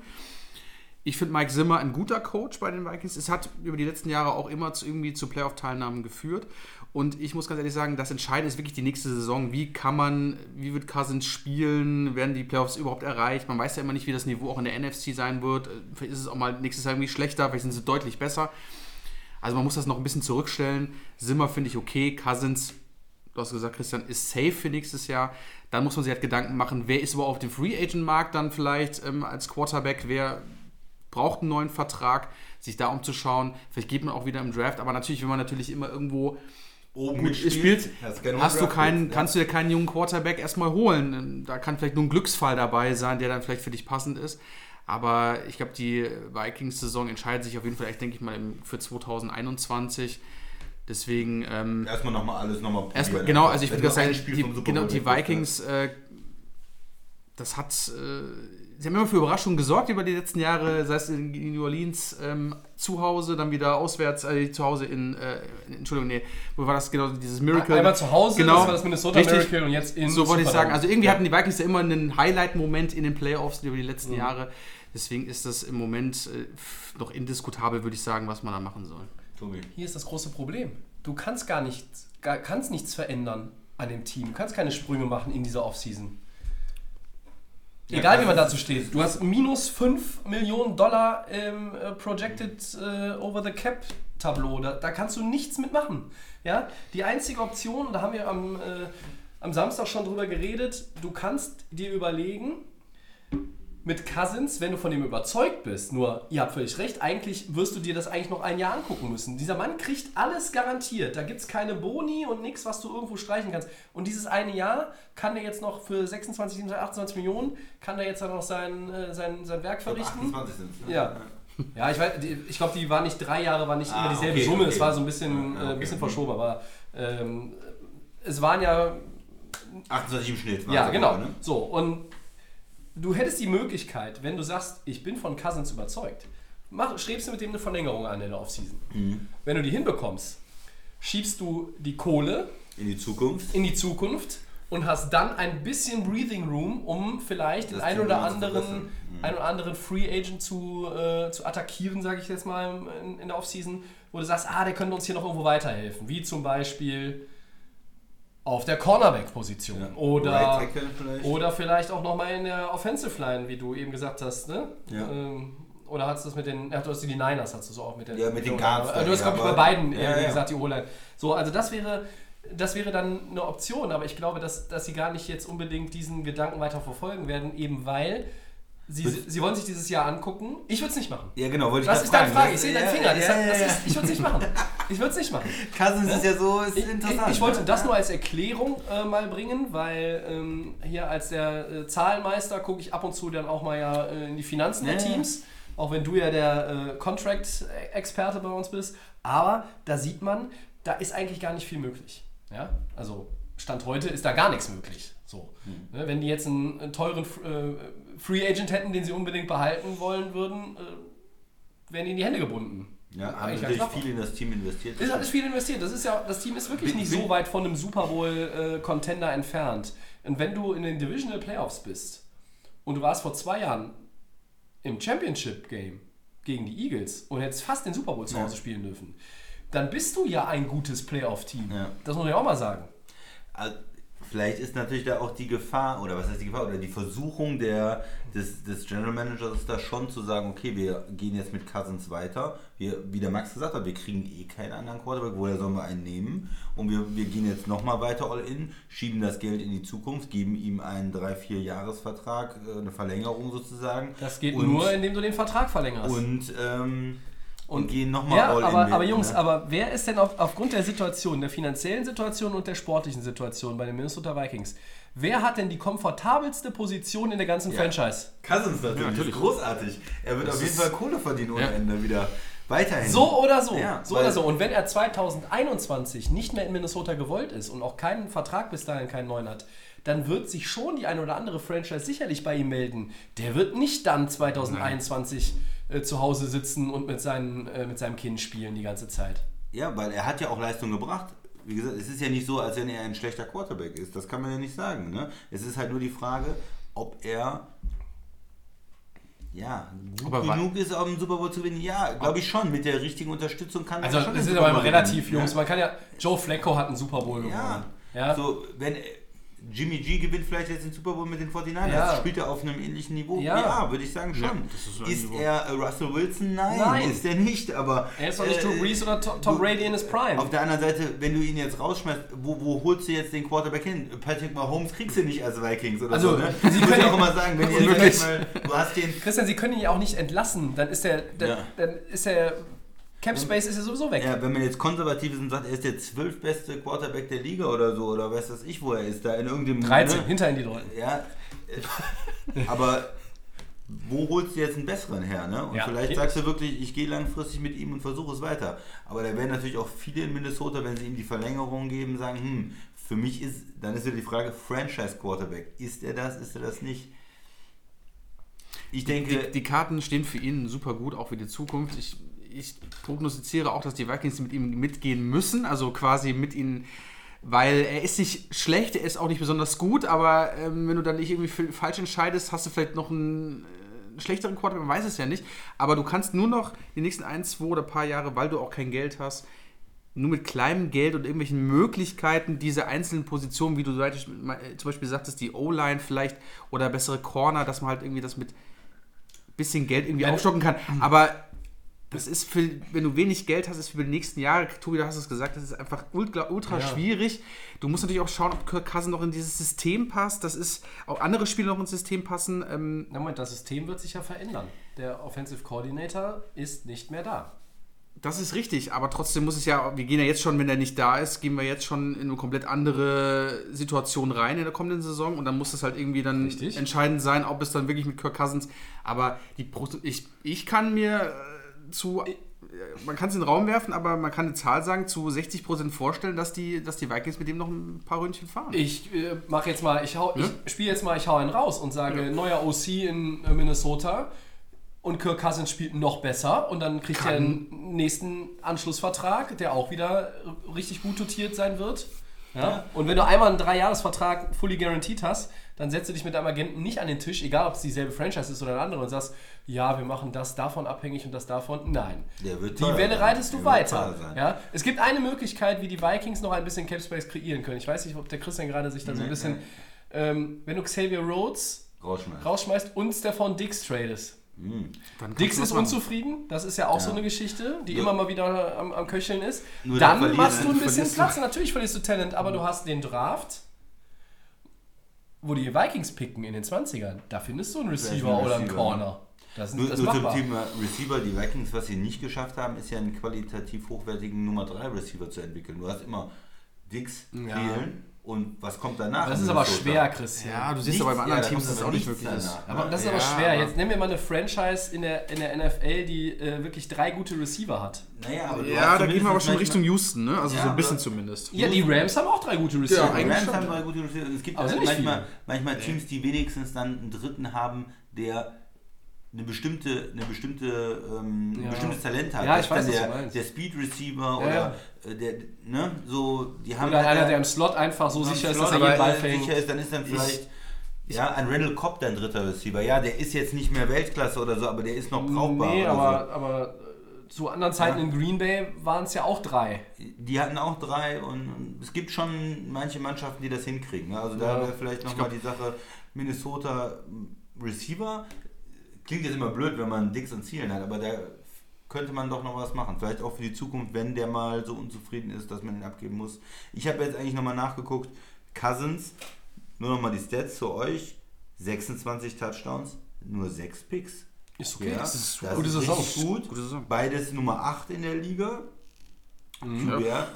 Ich finde Mike Zimmer ein guter Coach bei den Vikings. Es hat über die letzten Jahre auch immer zu, irgendwie zu Playoff-Teilnahmen geführt. Und ich muss ganz ehrlich sagen, das Entscheidende ist wirklich die nächste Saison. Wie kann man, wie wird Cousins spielen? Werden die Playoffs überhaupt erreicht? Man weiß ja immer nicht, wie das Niveau auch in der NFC sein wird. Vielleicht ist es auch mal nächstes Jahr irgendwie schlechter, vielleicht sind sie deutlich besser. Also man muss das noch ein bisschen zurückstellen. Zimmer finde ich okay. Cousins, du hast gesagt, Christian, ist safe für nächstes Jahr. Dann muss man sich halt Gedanken machen, wer ist überhaupt auf dem Free Agent Markt dann vielleicht ähm, als Quarterback, wer braucht einen neuen Vertrag, sich da umzuschauen. Vielleicht geht man auch wieder im Draft, aber natürlich, wenn man natürlich immer irgendwo Oben mitspielt, spielt, hast du keinen, kannst du dir keinen jungen Quarterback erstmal holen. Da kann vielleicht nur ein Glücksfall dabei sein, der dann vielleicht für dich passend ist. Aber ich glaube, die Vikings-Saison entscheidet sich auf jeden Fall, ich denke ich mal, für 2021. Deswegen, ähm. Erstmal nochmal alles nochmal probieren. Erstmal, genau, also ich würde sagen, die, genau, die Vikings, äh, das hat, äh, sie haben immer für Überraschungen gesorgt über die letzten Jahre, sei es in New Orleans ähm, zu Hause, dann wieder auswärts, äh, zu Hause in, äh, in- Entschuldigung, nee, wo war das genau, dieses Miracle? Einmal zu Hause, Genau. das war das Minnesota Richtig. Miracle und jetzt in So wollte ich sagen, also irgendwie Ja. hatten die Vikings ja immer einen Highlight-Moment in den Playoffs über die Mhm. letzten Jahre, deswegen ist das im Moment äh, noch indiskutabel, würde ich sagen, was man da machen soll. Tobi. Hier ist das große Problem. Du kannst gar nichts, gar, kannst nichts verändern an dem Team. Du kannst keine Sprünge machen in dieser Offseason. Egal wie man dazu steht. Du hast minus 5 Millionen Dollar im äh, Projected äh, Over the Cap Tableau. Da, da kannst du nichts mitmachen. Ja? Die einzige Option, da haben wir am, äh, am Samstag schon drüber geredet, du kannst dir überlegen, mit Cousins, wenn du von dem überzeugt bist, nur, ihr habt völlig recht, eigentlich wirst du dir das eigentlich noch ein Jahr angucken müssen. Dieser Mann kriegt alles garantiert. Da gibt es keine Boni und nichts, was du irgendwo streichen kannst. Und dieses eine Jahr kann er jetzt noch für 26, 27, 28 Millionen, kann er jetzt dann noch sein, äh, sein, sein Werk verrichten. 28 sind ne? Ja. Ja, ich, weiß, ich glaube, die war nicht drei Jahre, war nicht Ah, immer dieselbe okay, Summe. okay. Es war so ein bisschen, äh, ein okay. bisschen verschoben, aber ähm, es waren ja 28 im Schnitt. waren ja, genau. aber, ne? So, und du hättest die Möglichkeit, wenn du sagst, ich bin von Cousins überzeugt, mach, strebst du mit dem eine Verlängerung an in der Offseason. Mhm. Wenn du die hinbekommst, schiebst du die Kohle In die Zukunft. in die Zukunft und hast dann ein bisschen Breathing Room, um vielleicht den Das ein Team oder anderen. Mhm. ein oder anderen Free Agent zu, äh, zu attackieren, sage ich jetzt mal in, in der Offseason, wo du sagst, ah, der könnte uns hier noch irgendwo weiterhelfen. Wie zum Beispiel auf der Cornerback-Position. Ja. Oder, Right vielleicht. oder vielleicht auch nochmal in der Offensive Line, wie du eben gesagt hast. Ne? Ja. Ähm, oder hast du das mit den, ja, du hast die Niners, hast du so auch mit den, Ja, mit den Guards Du dann, hast, glaube ich, bei beiden Ja, irgendwie ja. gesagt, die O-Line. So, also das wäre, das wäre dann eine Option, aber ich glaube, dass, dass sie gar nicht jetzt unbedingt diesen Gedanken weiter verfolgen werden, eben weil sie, sie wollen sich dieses Jahr angucken. Ich würde es nicht machen. Ja, genau, wollte ich Das ist deine. Frage. Ich sehe deinen Finger. ja, ja, ist, ich würde es nicht machen. Ich würde es nicht machen. Cousins ist ja so ist Ich, ich, interessant. ich wollte ne? das nur als Erklärung äh, mal bringen, weil ähm, hier als der äh, Zahlenmeister gucke ich ab und zu dann auch mal ja äh, in die Finanzen der. Teams, auch wenn du ja der äh, Contract-Experte bei uns bist. Aber da sieht man, da ist eigentlich gar nicht viel möglich. Ja? Also Stand heute ist da gar nichts möglich. So. Hm. Ne, wenn die jetzt einen, einen teuren äh, Free Agent hätten, den sie unbedingt behalten wollen würden, äh, wären ihnen die Hände gebunden. Ja, haben natürlich viel in das Team investiert. Das ist viel investiert. Das ist ja, das Team ist wirklich Bin- nicht bin- so weit von einem Super Bowl äh, Contender entfernt. Und wenn du in den Divisional Playoffs bist und du warst vor zwei Jahren im Championship Game gegen die Eagles und hättest fast den Super Bowl zu Hause spielen dürfen, dann bist du ja ein gutes Playoff-Team. Ja. Das muss man ja auch mal sagen. Also, Vielleicht ist natürlich da auch die Gefahr, oder was heißt die Gefahr, oder die Versuchung der, des, des General Managers ist da schon zu sagen, okay, wir gehen jetzt mit Cousins weiter. Wir, wie der Max gesagt hat, wir kriegen eh keinen anderen Quarterback, woher sollen wir einen nehmen? Und wir, wir gehen jetzt nochmal weiter all in, schieben das Geld in die Zukunft, geben ihm einen 3-4-Jahres-Vertrag, äh, eine Verlängerung sozusagen. Das geht und, nur, indem du den Vertrag verlängerst. Und, ähm, und, gehen nochmal ja, all aber, in. mit, aber Jungs, ne? aber wer ist denn auf, aufgrund der Situation, der finanziellen Situation und der sportlichen Situation bei den Minnesota Vikings, wer hat denn die komfortabelste Position in der ganzen Franchise? Cousins natürlich, Ja, natürlich. großartig. Er wird auf jeden Fall Kohle verdienen ohne Ja. Ende wieder. Weiterhin. So oder so. Ja, so oder so. Und wenn er 2021 nicht mehr in Minnesota gewollt ist und auch keinen Vertrag bis dahin keinen neuen hat, dann wird sich schon die eine oder andere Franchise sicherlich bei ihm melden. Der wird nicht dann 2021 äh, zu Hause sitzen und mit, seinen, äh, mit seinem Kind spielen die ganze Zeit. Ja, weil er hat ja auch Leistung gebracht. Wie gesagt, es ist ja nicht so, als wenn er ein schlechter Quarterback ist. Das kann man ja nicht sagen. Ne? Es ist halt nur die Frage, ob er ja, gut Aber genug ist, um den Super Bowl zu gewinnen. Ja, glaube ich schon. Mit der richtigen Unterstützung kann Also er schon das den ist Super aber Bowl relativ, Jungs. ne? Man kann ja. Joe Flacco hat einen Super Bowl gewonnen. Ja, Ja. so, wenn Jimmy G gewinnt vielleicht jetzt den Super Bowl mit den 49ers, Ja. spielt er auf einem ähnlichen Niveau? Ja. würde ich sagen schon. Ja, ist ist er Russell Wilson? Nein, Nein. ist er nicht. Aber Er ist doch nicht äh, Drew Brees oder Tom, Tom Brady in his Prime. Auf der anderen Seite, wenn du ihn jetzt rausschmeißt, wo, wo holst du jetzt den Quarterback hin? Patrick Mahomes kriegst du nicht als Vikings oder Also, so. Ne? Sie können ja auch immer sagen, wenn ihr mal, du hast den Christian, Sie können ihn ja auch nicht entlassen. Dann ist der, dann, Ja. dann ist der Cap Space ist ja sowieso weg. Ja, wenn man jetzt konservativ ist und sagt, er ist der zwölfbeste Quarterback der Liga oder so, oder weiß das ich, wo er ist, da in irgendeinem. 13, Ne? hinter in die Leute. Ja, äh, aber wo holst du jetzt einen besseren her? Ne? Und Ja. vielleicht sagst du wirklich, ich gehe langfristig mit ihm und versuche es weiter. Aber da werden natürlich auch viele in Minnesota, wenn sie ihm die Verlängerung geben, sagen, hm, für mich ist, dann ist ja die Frage, Franchise Quarterback, ist er das, ist er das nicht? Ich denke, Die, die Karten stehen für ihn super gut, auch für die Zukunft. Ich, ich prognostiziere auch, dass die Vikings mit ihm mitgehen müssen, also quasi mit ihm, weil er ist nicht schlecht, er ist auch nicht besonders gut, aber ähm, wenn du dann nicht irgendwie falsch entscheidest, hast du vielleicht noch einen, äh, schlechteren Quarterback, man weiß es ja nicht. Aber du kannst nur noch die nächsten ein, zwei oder paar Jahre, weil du auch kein Geld hast, nur mit kleinem Geld und irgendwelchen Möglichkeiten diese einzelnen Positionen, wie du zum Beispiel sagtest, die O-Line vielleicht oder bessere Corner, dass man halt irgendwie das mit bisschen Geld irgendwie Ja, aufstocken kann. Aber das ist für, wenn du wenig Geld hast, ist für die nächsten Jahre, Tobi, du hast es gesagt, das ist einfach ultra, ultra Ja. schwierig. Du musst natürlich auch schauen, ob Kirk Cousins noch in dieses System passt. Das ist, auch andere Spieler noch ins System passen. Ähm, Na Moment, das System wird sich ja verändern. Der Offensive Coordinator ist nicht mehr da. das ist richtig, aber trotzdem muss es ja, wir gehen ja jetzt schon, wenn er nicht da ist, gehen wir jetzt schon in eine komplett andere Situation rein in der kommenden Saison und dann muss es halt irgendwie dann Richtig. entscheidend sein, ob es dann wirklich mit Kirk Cousins, aber die ich, ich kann mir äh, zu, äh, man kann es in den Raum werfen, aber man kann eine Zahl sagen, zu 60% vorstellen, dass die, dass die Vikings mit dem noch ein paar Ründchen fahren. Ich äh, mache jetzt mal, ich, hau, ich spiele jetzt mal, ich hau einen raus und sage, neuer OC in äh, Minnesota und Kirk Cousins spielt noch besser und dann kriegt er einen nächsten Anschlussvertrag, der auch wieder richtig gut dotiert sein wird. Ja? Und wenn du einmal einen Dreijahresvertrag fully guaranteed hast, dann setzt du dich mit deinem Agenten nicht an den Tisch, egal ob es dieselbe Franchise ist oder eine andere und sagst, ja, wir machen das davon abhängig und das davon. Nein. Der wird Die Welle sein. reitest du weiter. Ja? Es gibt eine Möglichkeit, wie die Vikings noch ein bisschen Cap Space kreieren können. Ich weiß nicht, ob der Christian gerade sich da so ein Nee, bisschen. nee. Ähm, wenn du Xavier Rhodes rausschmeißen. rausschmeißt und Stefan Dix tradest. Dann kannst Dix ist unzufrieden, das ist ja auch so eine Geschichte, die immer mal wieder am, am Köcheln ist. Nur Dann Verlierer, machst du ein bisschen Platz. Natürlich verlierst du Talent, aber du hast den Draft, wo die Vikings picken in den 20ern. Da findest du einen Receiver ein oder einen Receiver, Corner. Das, Nur, das nur zum. Thema Receiver, die Vikings, was sie nicht geschafft haben, ist ja einen qualitativ hochwertigen Nummer 3 Receiver zu entwickeln. Du hast immer Dix, Ja. Thielen und was kommt danach? Das ist aber schwer, Christian. Ja, du siehst Nichts, aber bei anderen ja, Teams, dass es auch nicht wirklich ist. danach. Aber das ist Ja, aber schwer. Jetzt nennen wir mal eine Franchise in der, in der NFL, die äh, wirklich drei gute Receiver hat. Naja, aber du Ja, hast da gehen wir aber schon Richtung Houston, ne? Also Ja, so ein bisschen zumindest. Ja, die Rams haben auch drei gute Receiver. Ja, Die Rams schon. haben drei gute Receiver. Es gibt nicht manchmal, manchmal Teams, die wenigstens dann einen dritten haben, der eine bestimmte, eine bestimmte, ähm, ein Ja. bestimmtes Talent hat. Ja, ich weiß, der, der Speed Receiver Ja, oder äh, der, ne, so, die haben Oder halt einer, der im Slot einfach so sicher ist, dass er jeden Ball fängt. sicher ist, dann ist dann vielleicht ja, ein Randall Cobb dein dritter Receiver. Ja, der ist jetzt nicht mehr Weltklasse oder so, aber der ist noch brauchbar. Nee, aber, aber äh, zu anderen Zeiten Ja. in Green Bay waren es ja auch drei. so. Die hatten auch drei und, es gibt schon manche Mannschaften, die das hinkriegen. ne? Also da Ja. wäre vielleicht nochmal die Sache Minnesota Receiver. Klingt jetzt immer blöd, wenn man Dicks und Zielen hat, aber da könnte man doch noch was machen. Vielleicht auch für die Zukunft, wenn der mal so unzufrieden ist, dass man ihn abgeben muss. Ich habe jetzt eigentlich nochmal nachgeguckt. Cousins, nur nochmal die Stats zu euch. 26 Touchdowns, nur 6 Picks. Ist okay, Ja, das ist das gute ist Saison. gut. Gute Saison. Beides Nummer 8 in der Liga. QBR.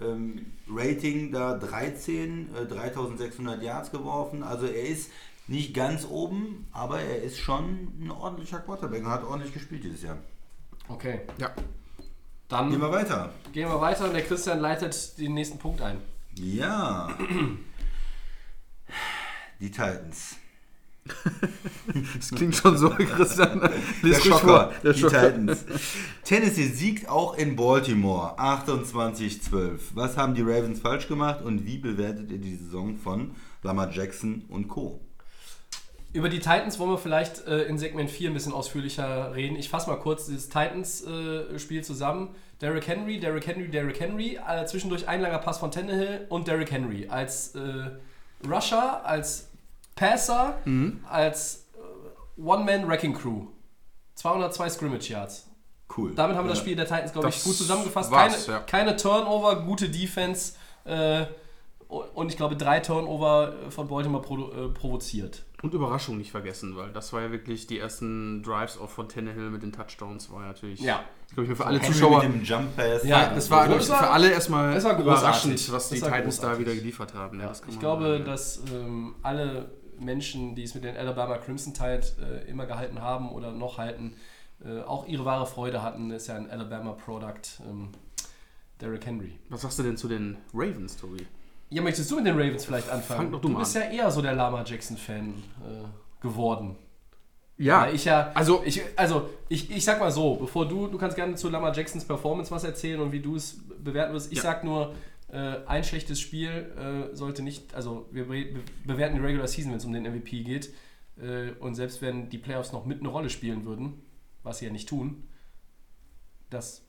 Ähm, Rating da 13, äh, 3600 Yards geworfen. Also er ist nicht ganz oben, aber er ist schon ein ordentlicher Quarterback und hat ordentlich gespielt dieses Jahr. Okay, Ja. dann Gehen wir weiter. gehen wir weiter und der Christian leitet den nächsten Punkt ein. Ja. Die Titans. Das klingt schon so, Christian. Der Schocker, vor. Der die Schocker. Titans. Tennessee siegt auch in Baltimore 28-12. Was haben die Ravens falsch gemacht und wie bewertet ihr die Saison von Lamar Jackson und Co.? Über die Titans wollen wir vielleicht äh, in Segment 4 ein bisschen ausführlicher reden. Ich fasse mal kurz dieses Titans-Spiel zusammen. Derrick Henry, Derrick Henry, Derrick Henry. Äh, zwischendurch ein langer Pass von Tannehill und Derrick Henry als äh, Rusher, als Passer, als äh, One-Man-Wrecking-Crew. 202 Scrimmage Yards. Cool. Damit haben wir das Ja. Spiel der Titans, glaube ich, Das gut zusammengefasst. keine, ja. keine Turnover, gute Defense äh, und ich glaube drei Turnover von Baltimore äh, provoziert. Und Überraschung nicht vergessen, weil das war ja wirklich die ersten Drives auch von Tannehill mit den Touchdowns, war ja natürlich, Ja. glaube ich, mir für alle Henry Zuschauer. mit dem Jump Pass. Ja, Das war, Das war- für alle erstmal das überraschend, was die Das Titans da großartig. wieder geliefert haben. Ja, das Ich glaube, sagen. dass ähm, alle Menschen, die es mit den Alabama Crimson Tide äh, immer gehalten haben oder noch halten, äh, auch ihre wahre Freude hatten. Ist ja ein Alabama Product. Ähm, Derrick Henry. Was sagst du denn zu den Ravens, Tobi? Ja, möchtest du mit den Ravens vielleicht anfangen? Fang doch du mal bist ja eher so der Lama Jackson-Fan äh, geworden. Ja, Weil ich ja, also- ich, also ich, ich sag mal so, bevor du, du kannst gerne zu Lama Jacksons Performance was erzählen und wie du es bewerten wirst. Ich Ja. sag nur, äh, ein schlechtes Spiel äh, sollte nicht, also wir be bewerten die Regular Season, wenn es um den MVP geht. Äh, und selbst wenn die Playoffs noch mit eine Rolle spielen würden, was sie ja nicht tun, das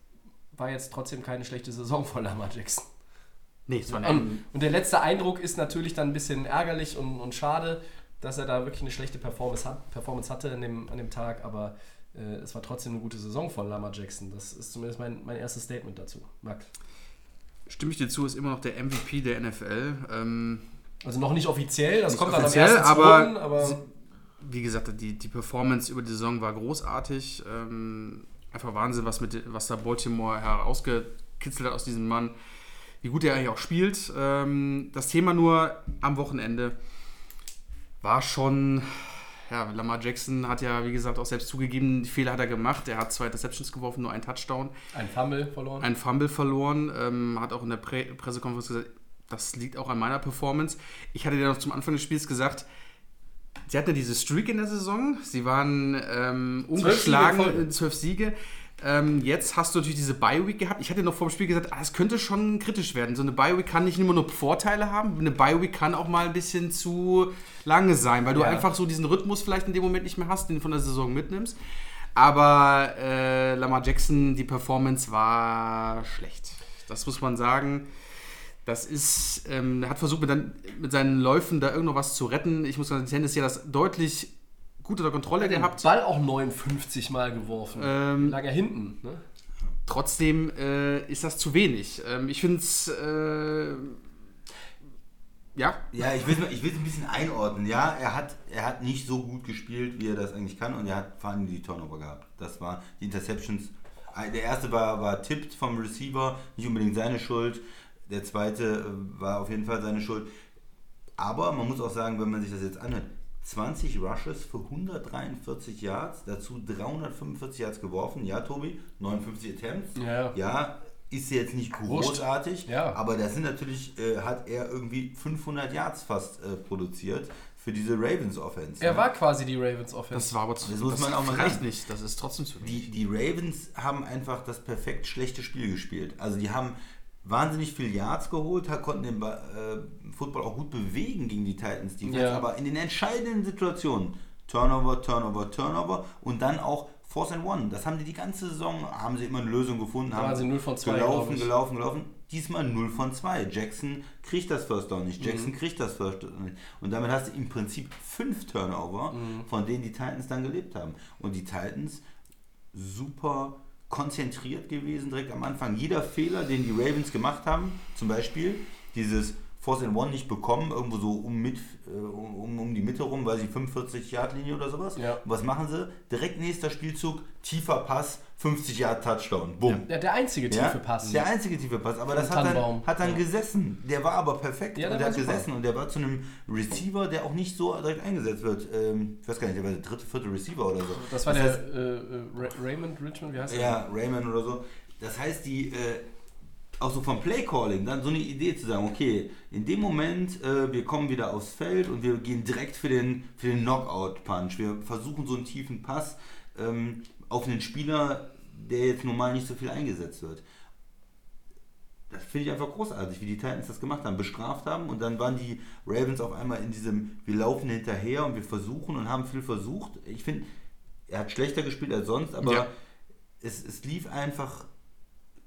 war jetzt trotzdem keine schlechte Saison von Lama Jackson. Nee, es war eine Und, und der letzte Eindruck ist natürlich dann ein bisschen ärgerlich und, und schade, dass er da wirklich eine schlechte Performance, hat, Performance hatte an dem, an dem Tag, aber äh, es war trotzdem eine gute Saison von Lama Jackson. Das ist zumindest mein, mein erstes Statement dazu. Max. Stimme ich dir zu, ist immer noch der MVP der NFL. Ähm, Also noch nicht offiziell, das Nicht kommt offiziell, dann am ersten, aber- zweiten, aber wie gesagt, die, die Performance über die Saison war großartig. Ähm, einfach Wahnsinn, was, mit, was da Baltimore herausgekitzelt hat aus diesem Mann. Wie gut er eigentlich auch spielt. Ähm, das Thema nur am Wochenende war schon. Ja, Lamar Jackson hat ja, wie gesagt, auch selbst zugegeben, die Fehler hat er gemacht. Er hat zwei Interceptions geworfen, nur einen Touchdown. ein Fumble verloren. Ein Fumble verloren, ähm, hat auch in der Pre Pressekonferenz gesagt, das liegt auch an meiner Performance. Ich hatte ja noch zum Anfang des Spiels gesagt, sie hatten ja diese Streak in der Saison, sie waren ähm, ungeschlagen, zwölf Siege. Ähm, jetzt hast du natürlich diese Bye-Week gehabt. Ich hatte noch vor dem Spiel gesagt, ah, es könnte schon kritisch werden. So eine Bye-Week kann nicht immer nur Vorteile haben, eine Bye-Week kann auch mal ein bisschen zu lange sein, weil du Ja. einfach so diesen Rhythmus vielleicht in dem Moment nicht mehr hast, den du von der Saison mitnimmst. Aber äh, Lamar Jackson, die Performance war schlecht. Das muss man sagen. Das ist, ähm, er hat versucht, mit, dann, mit seinen Läufen da irgendwo was zu retten. Ich muss sagen, Tennessee hat das deutlich gut unter Kontrolle den gehabt. Ball auch 59 Mal geworfen. Ähm, Lag er hinten. Ne? Trotzdem äh, ist das zu wenig. Ähm, ich finde es, äh, ja, Ja, ich will es ich will's ein bisschen einordnen. Ja, er hat, er hat nicht so gut gespielt, wie er das eigentlich kann und er hat vor allem die Turnover gehabt. Das war die Interceptions. Der erste war, war tippt vom Receiver, nicht unbedingt seine Schuld. Der zweite äh, war auf jeden Fall seine Schuld. Aber man muss auch sagen, wenn man sich das jetzt anhört, 20 Rushes für 143 Yards, dazu 345 Yards geworfen. Ja, Tobi, 59 Attempts. Ja. ja ist jetzt nicht großartig, Ja. aber das sind natürlich, äh, hat er irgendwie 500 Yards fast äh, produziert für diese Ravens Offense. Er ne? war quasi die Ravens Offense. Das war aber zu Das muss man auch mal reicht nicht. Das ist trotzdem zu die, wenig. die Ravens haben einfach das perfekt schlechte Spiel gespielt. Also die haben wahnsinnig viel Yards geholt, konnten den äh, Football auch gut bewegen gegen die Titans Defense, Ja. aber in den entscheidenden Situationen Turnover, Turnover, Turnover und dann auch Force and One. Das haben die die ganze Saison, haben sie immer eine Lösung gefunden, Da haben sie 0 von 2, glaub gelaufen, gelaufen, gelaufen. Diesmal 0 von 2. Jackson kriegt das First Down nicht. Jackson Mhm. kriegt das First Down nicht. Und damit hast du im Prinzip fünf Turnover, Mhm. von denen die Titans dann gelebt haben. Und die Titans super konzentriert gewesen direkt am Anfang. Jeder Fehler, den die Ravens gemacht haben, zum Beispiel dieses Force and One nicht bekommen, irgendwo so um, mit, äh, um, um die Mitte rum, weil sie 45 Yard Linie oder sowas. Ja. Und was machen sie? Direkt nächster Spielzug, tiefer Pass, 50 Yard Touchdown. Bumm. Ja, der einzige tiefe Ja, Pass. Der einzige tiefe Pass, aber das hat dann, hat dann gesessen. Der war aber perfekt der und der hat super. gesessen und der war zu einem Receiver, der auch nicht so direkt eingesetzt wird. Ähm, ich weiß gar nicht, der war der dritte, vierte Receiver oder so. Das war Das der heißt- äh, äh, Ra- Raymond Richmond, wie heißt der? Ja, Raymond oder so. Das heißt, die äh, auch so vom Playcalling, dann so eine Idee zu sagen, okay, in dem Moment, äh, wir kommen wieder aufs Feld und wir gehen direkt für den, für den Knockout-Punch. Wir versuchen so einen tiefen Pass ähm, auf einen Spieler, der jetzt normal nicht so viel eingesetzt wird. Das finde ich einfach großartig, wie die Titans das gemacht haben, bestraft haben und dann waren die Ravens auf einmal in diesem, wir laufen hinterher und wir versuchen und haben viel versucht. Ich finde, er hat schlechter gespielt als sonst, aber Ja. es, es lief einfach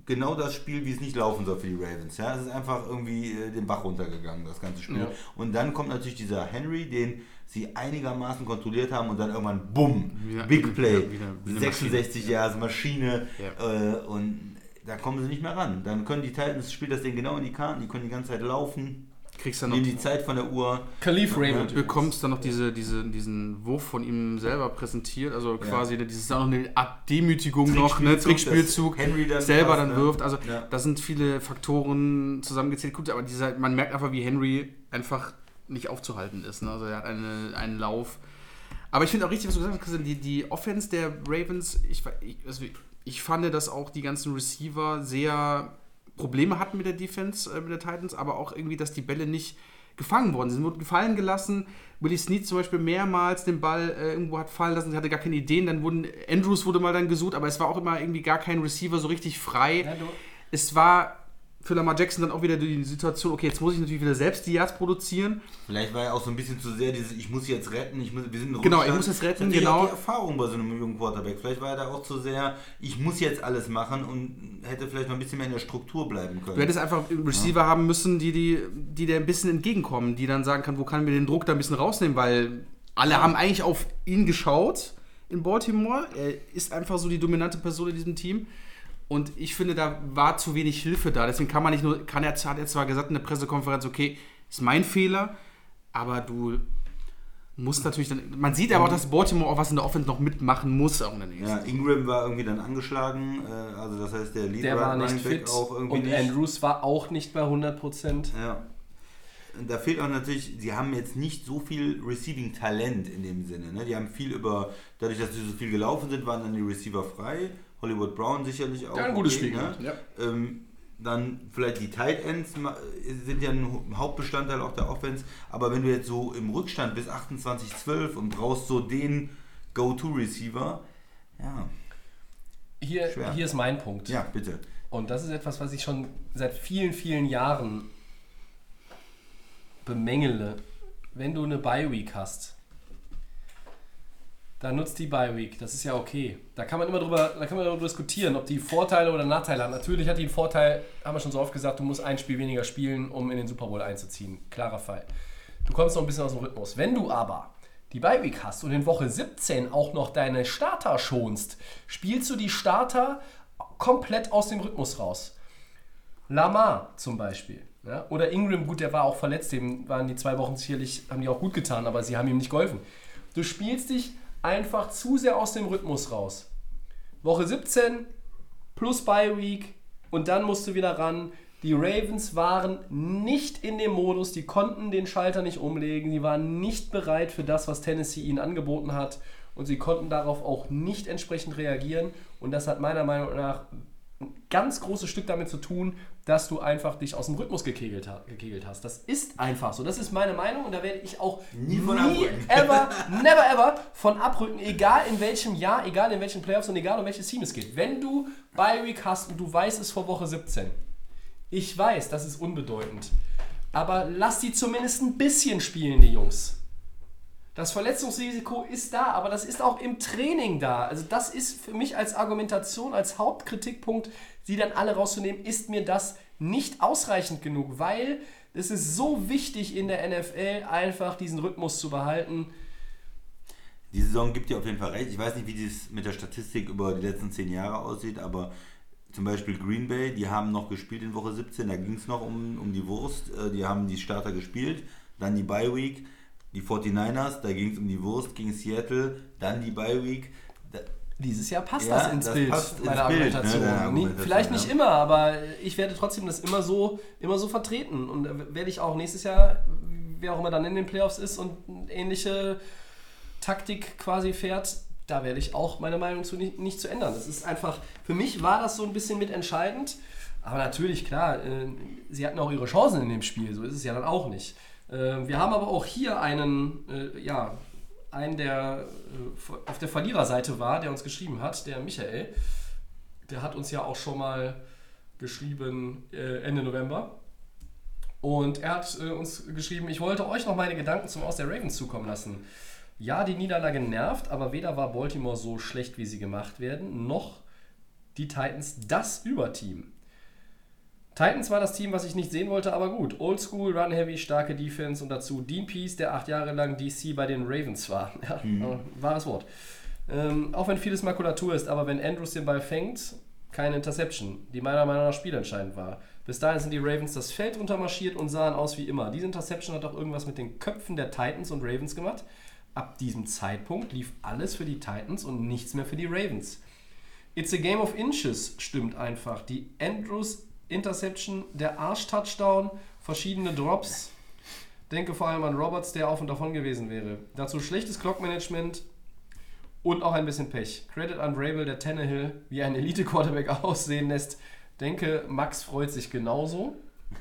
genau das Spiel, wie es nicht laufen soll für die Ravens. Ja? Es ist einfach irgendwie äh, den Bach runtergegangen, das ganze Spiel. Ja. Und dann kommt natürlich dieser Henry, den sie einigermaßen kontrolliert haben und dann irgendwann bumm, Wieder- Big Play, wieder- wieder- wieder 66 Jahre Maschine Ja. äh, und da kommen sie nicht mehr ran. Dann können die Titans, spielt das Ding genau in die Karten, die können die ganze Zeit laufen, Kriegst dann noch die Zeit von der Uhr. Khalif Raymond. Du bekommst dann noch diese, diese, diesen Wurf von ihm selber präsentiert, also quasi das ist auch noch eine Art Demütigung noch, ne? Trickspielzug, Henry dann selber passt, dann ne? wirft. Also Ja. da sind viele Faktoren zusammengezählt. Gut, aber dieser, man merkt einfach, wie Henry einfach nicht aufzuhalten ist. Ne? Also er hat eine, einen Lauf. Aber ich finde auch richtig, was du gesagt hast, Christian, die, die Offense der Ravens, ich, ich, also ich fand, dass auch die ganzen Receiver sehr Probleme hatten mit der Defense, äh, mit der Titans, aber auch irgendwie, dass die Bälle nicht gefangen worden sind. wurden gefallen gelassen. Willie Snead zum Beispiel mehrmals den Ball äh, irgendwo hat fallen lassen, hatte gar keine Ideen. Dann wurden, Andrews wurde mal dann gesucht, aber es war auch immer irgendwie gar kein Receiver so richtig frei. Ja, Es war für Lamar Jackson dann auch wieder die Situation, okay, jetzt muss ich natürlich wieder selbst die Yards produzieren. Vielleicht war ja auch so ein bisschen zu sehr dieses, ich muss jetzt retten, ich muss, wir sind in Genau, ich muss jetzt retten, genau. Die Erfahrung bei so einem jungen Quarterback. Vielleicht war er da auch zu sehr, ich muss jetzt alles machen und hätte vielleicht noch ein bisschen mehr in der Struktur bleiben können. Du hättest einfach Receiver haben müssen, die, die, die dir ein bisschen entgegenkommen, die dann sagen kann, wo kann mir den Druck da ein bisschen rausnehmen, weil alle haben eigentlich auf ihn geschaut in Baltimore. Er ist einfach so die dominante Person in diesem Team. Und ich finde, da war zu wenig Hilfe da. Deswegen kann man nicht nur, kann er, hat er zwar gesagt in der Pressekonferenz, okay, ist mein Fehler, aber du musst natürlich dann. Man sieht aber auch, dass Baltimore auch was in der Offense noch mitmachen muss, auch in der nächsten. ja, Ingram war irgendwie dann angeschlagen, äh, also das heißt der Lead Der war nicht Running Back fit auch irgendwie und nicht. Andrews war auch nicht bei 100%. Ja. Und Da fehlt auch natürlich, sie haben jetzt nicht so viel Receiving-Talent in dem Sinne. Ne? Die haben viel über, dadurch, dass sie so viel gelaufen sind, waren dann die Receiver frei. Hollywood Brown sicherlich auch. Ja, ein gutes okay, Spiel ne? ja. Ähm, dann vielleicht die Tight Ends sind ja ein Hauptbestandteil auch der Offense. Aber wenn du jetzt so im Rückstand bis 28-12 und brauchst so den Go-To-Receiver, ja, Hier, Schwer. hier ist mein Punkt. ja, bitte. Und das ist etwas, was ich schon seit vielen, vielen Jahren bemängele. Wenn du eine Bye-Week hast, dann nutzt die Bye-Week. Das ist ja okay. Da kann man immer drüber, da kann man darüber diskutieren, ob die Vorteile oder Nachteile hat. Natürlich hat die einen Vorteil, haben wir schon so oft gesagt, du musst ein Spiel weniger spielen, um in den Super Bowl einzuziehen. Klarer Fall. Du kommst noch ein bisschen aus dem Rhythmus. Wenn du aber die Bye-Week hast und in Woche 17 auch noch deine Starter schonst, spielst du die Starter komplett aus dem Rhythmus raus. Lamar zum Beispiel. Ja? Oder Ingram, gut, der war auch verletzt, dem waren die zwei Wochen sicherlich, haben die auch gut getan, aber sie haben ihm nicht geholfen. Du spielst dich einfach zu sehr aus dem Rhythmus raus. Woche 17 plus Bye Week und dann musst du wieder ran. Die Ravens waren nicht in dem Modus, die konnten den Schalter nicht umlegen, die waren nicht bereit für das, was Tennessee ihnen angeboten hat und sie konnten darauf auch nicht entsprechend reagieren und das hat meiner Meinung nach ganz großes Stück damit zu tun, dass du einfach dich aus dem Rhythmus gekegelt, gekegelt hast. Das ist einfach so. Das ist meine Meinung und da werde ich auch Nie von abrücken. ever, never ever von abrücken, egal in welchem Jahr, egal in welchen Playoffs und egal um welches Team es geht. Wenn du Bye Week hast und du weißt es vor Woche 17, ich weiß, das ist unbedeutend, aber lass die zumindest ein bisschen spielen, die Jungs. Das Verletzungsrisiko ist da, aber das ist auch im Training da. Also das ist für mich als Argumentation, als Hauptkritikpunkt, die dann alle rauszunehmen, ist mir das nicht ausreichend genug, weil es ist so wichtig in der NFL einfach diesen Rhythmus zu behalten. Die Saison gibt dir auf jeden Fall recht. Ich weiß nicht, wie das mit der Statistik über die letzten zehn Jahre aussieht, aber zum Beispiel Green Bay, die haben noch gespielt in Woche 17, da ging es noch um, um die Wurst. Äh, Die haben die Starter gespielt, dann die Bye Week. Die 49ers, da ging es um die Wurst gegen Seattle, dann die Bye Week. Da, Dieses Jahr passt Ja, das ins das Bild, meiner Bild, ne, Argumentation. Argumentation, Vielleicht nicht immer, aber ich werde trotzdem das immer so, immer so vertreten. Und da werde ich auch nächstes Jahr, wer auch immer dann in den Playoffs ist und ähnliche Taktik quasi fährt, da werde ich auch meine Meinung zu nicht, nicht zu ändern. Das ist einfach, für mich war das so ein bisschen mitentscheidend. Aber natürlich, klar, äh, sie hatten auch ihre Chancen in dem Spiel, so ist es ja dann auch nicht. Äh, wir haben aber auch hier einen, äh, ja, einen, der äh, auf der Verliererseite war, der uns geschrieben hat, der Michael. Der hat uns ja auch schon mal geschrieben äh, Ende November. Und er hat äh, uns geschrieben, ich wollte euch noch meine Gedanken zum Aus der Ravens zukommen lassen. Ja, die Niederlage nervt, aber weder war Baltimore so schlecht, wie sie gemacht werden, noch die Titans das Überteam. Titans war das Team, was ich nicht sehen wollte, aber gut. Oldschool, Run-Heavy, starke Defense und dazu Dean Pease, der acht Jahre lang DC bei den Ravens war. Ja, aber wahres Wort. Ähm, auch wenn vieles Makulatur ist, aber wenn Andrews den Ball fängt, keine Interception, die meiner Meinung nach spielentscheidend war. Bis dahin sind die Ravens das Feld runtermarschiert und sahen aus wie immer. Diese Interception hat auch irgendwas mit den Köpfen der Titans und Ravens gemacht. Ab diesem Zeitpunkt lief alles für die Titans und nichts mehr für die Ravens. It's a game of inches stimmt einfach. Die Andrews Interception, der Arsch-Touchdown, verschiedene Drops. Denke vor allem an Roberts, der auf und davon gewesen wäre. Dazu schlechtes Clockmanagement und auch ein bisschen Pech. Credit an Rabel, der Tannehill wie ein Elite-Quarterback aussehen lässt. Denke, Max freut sich genauso.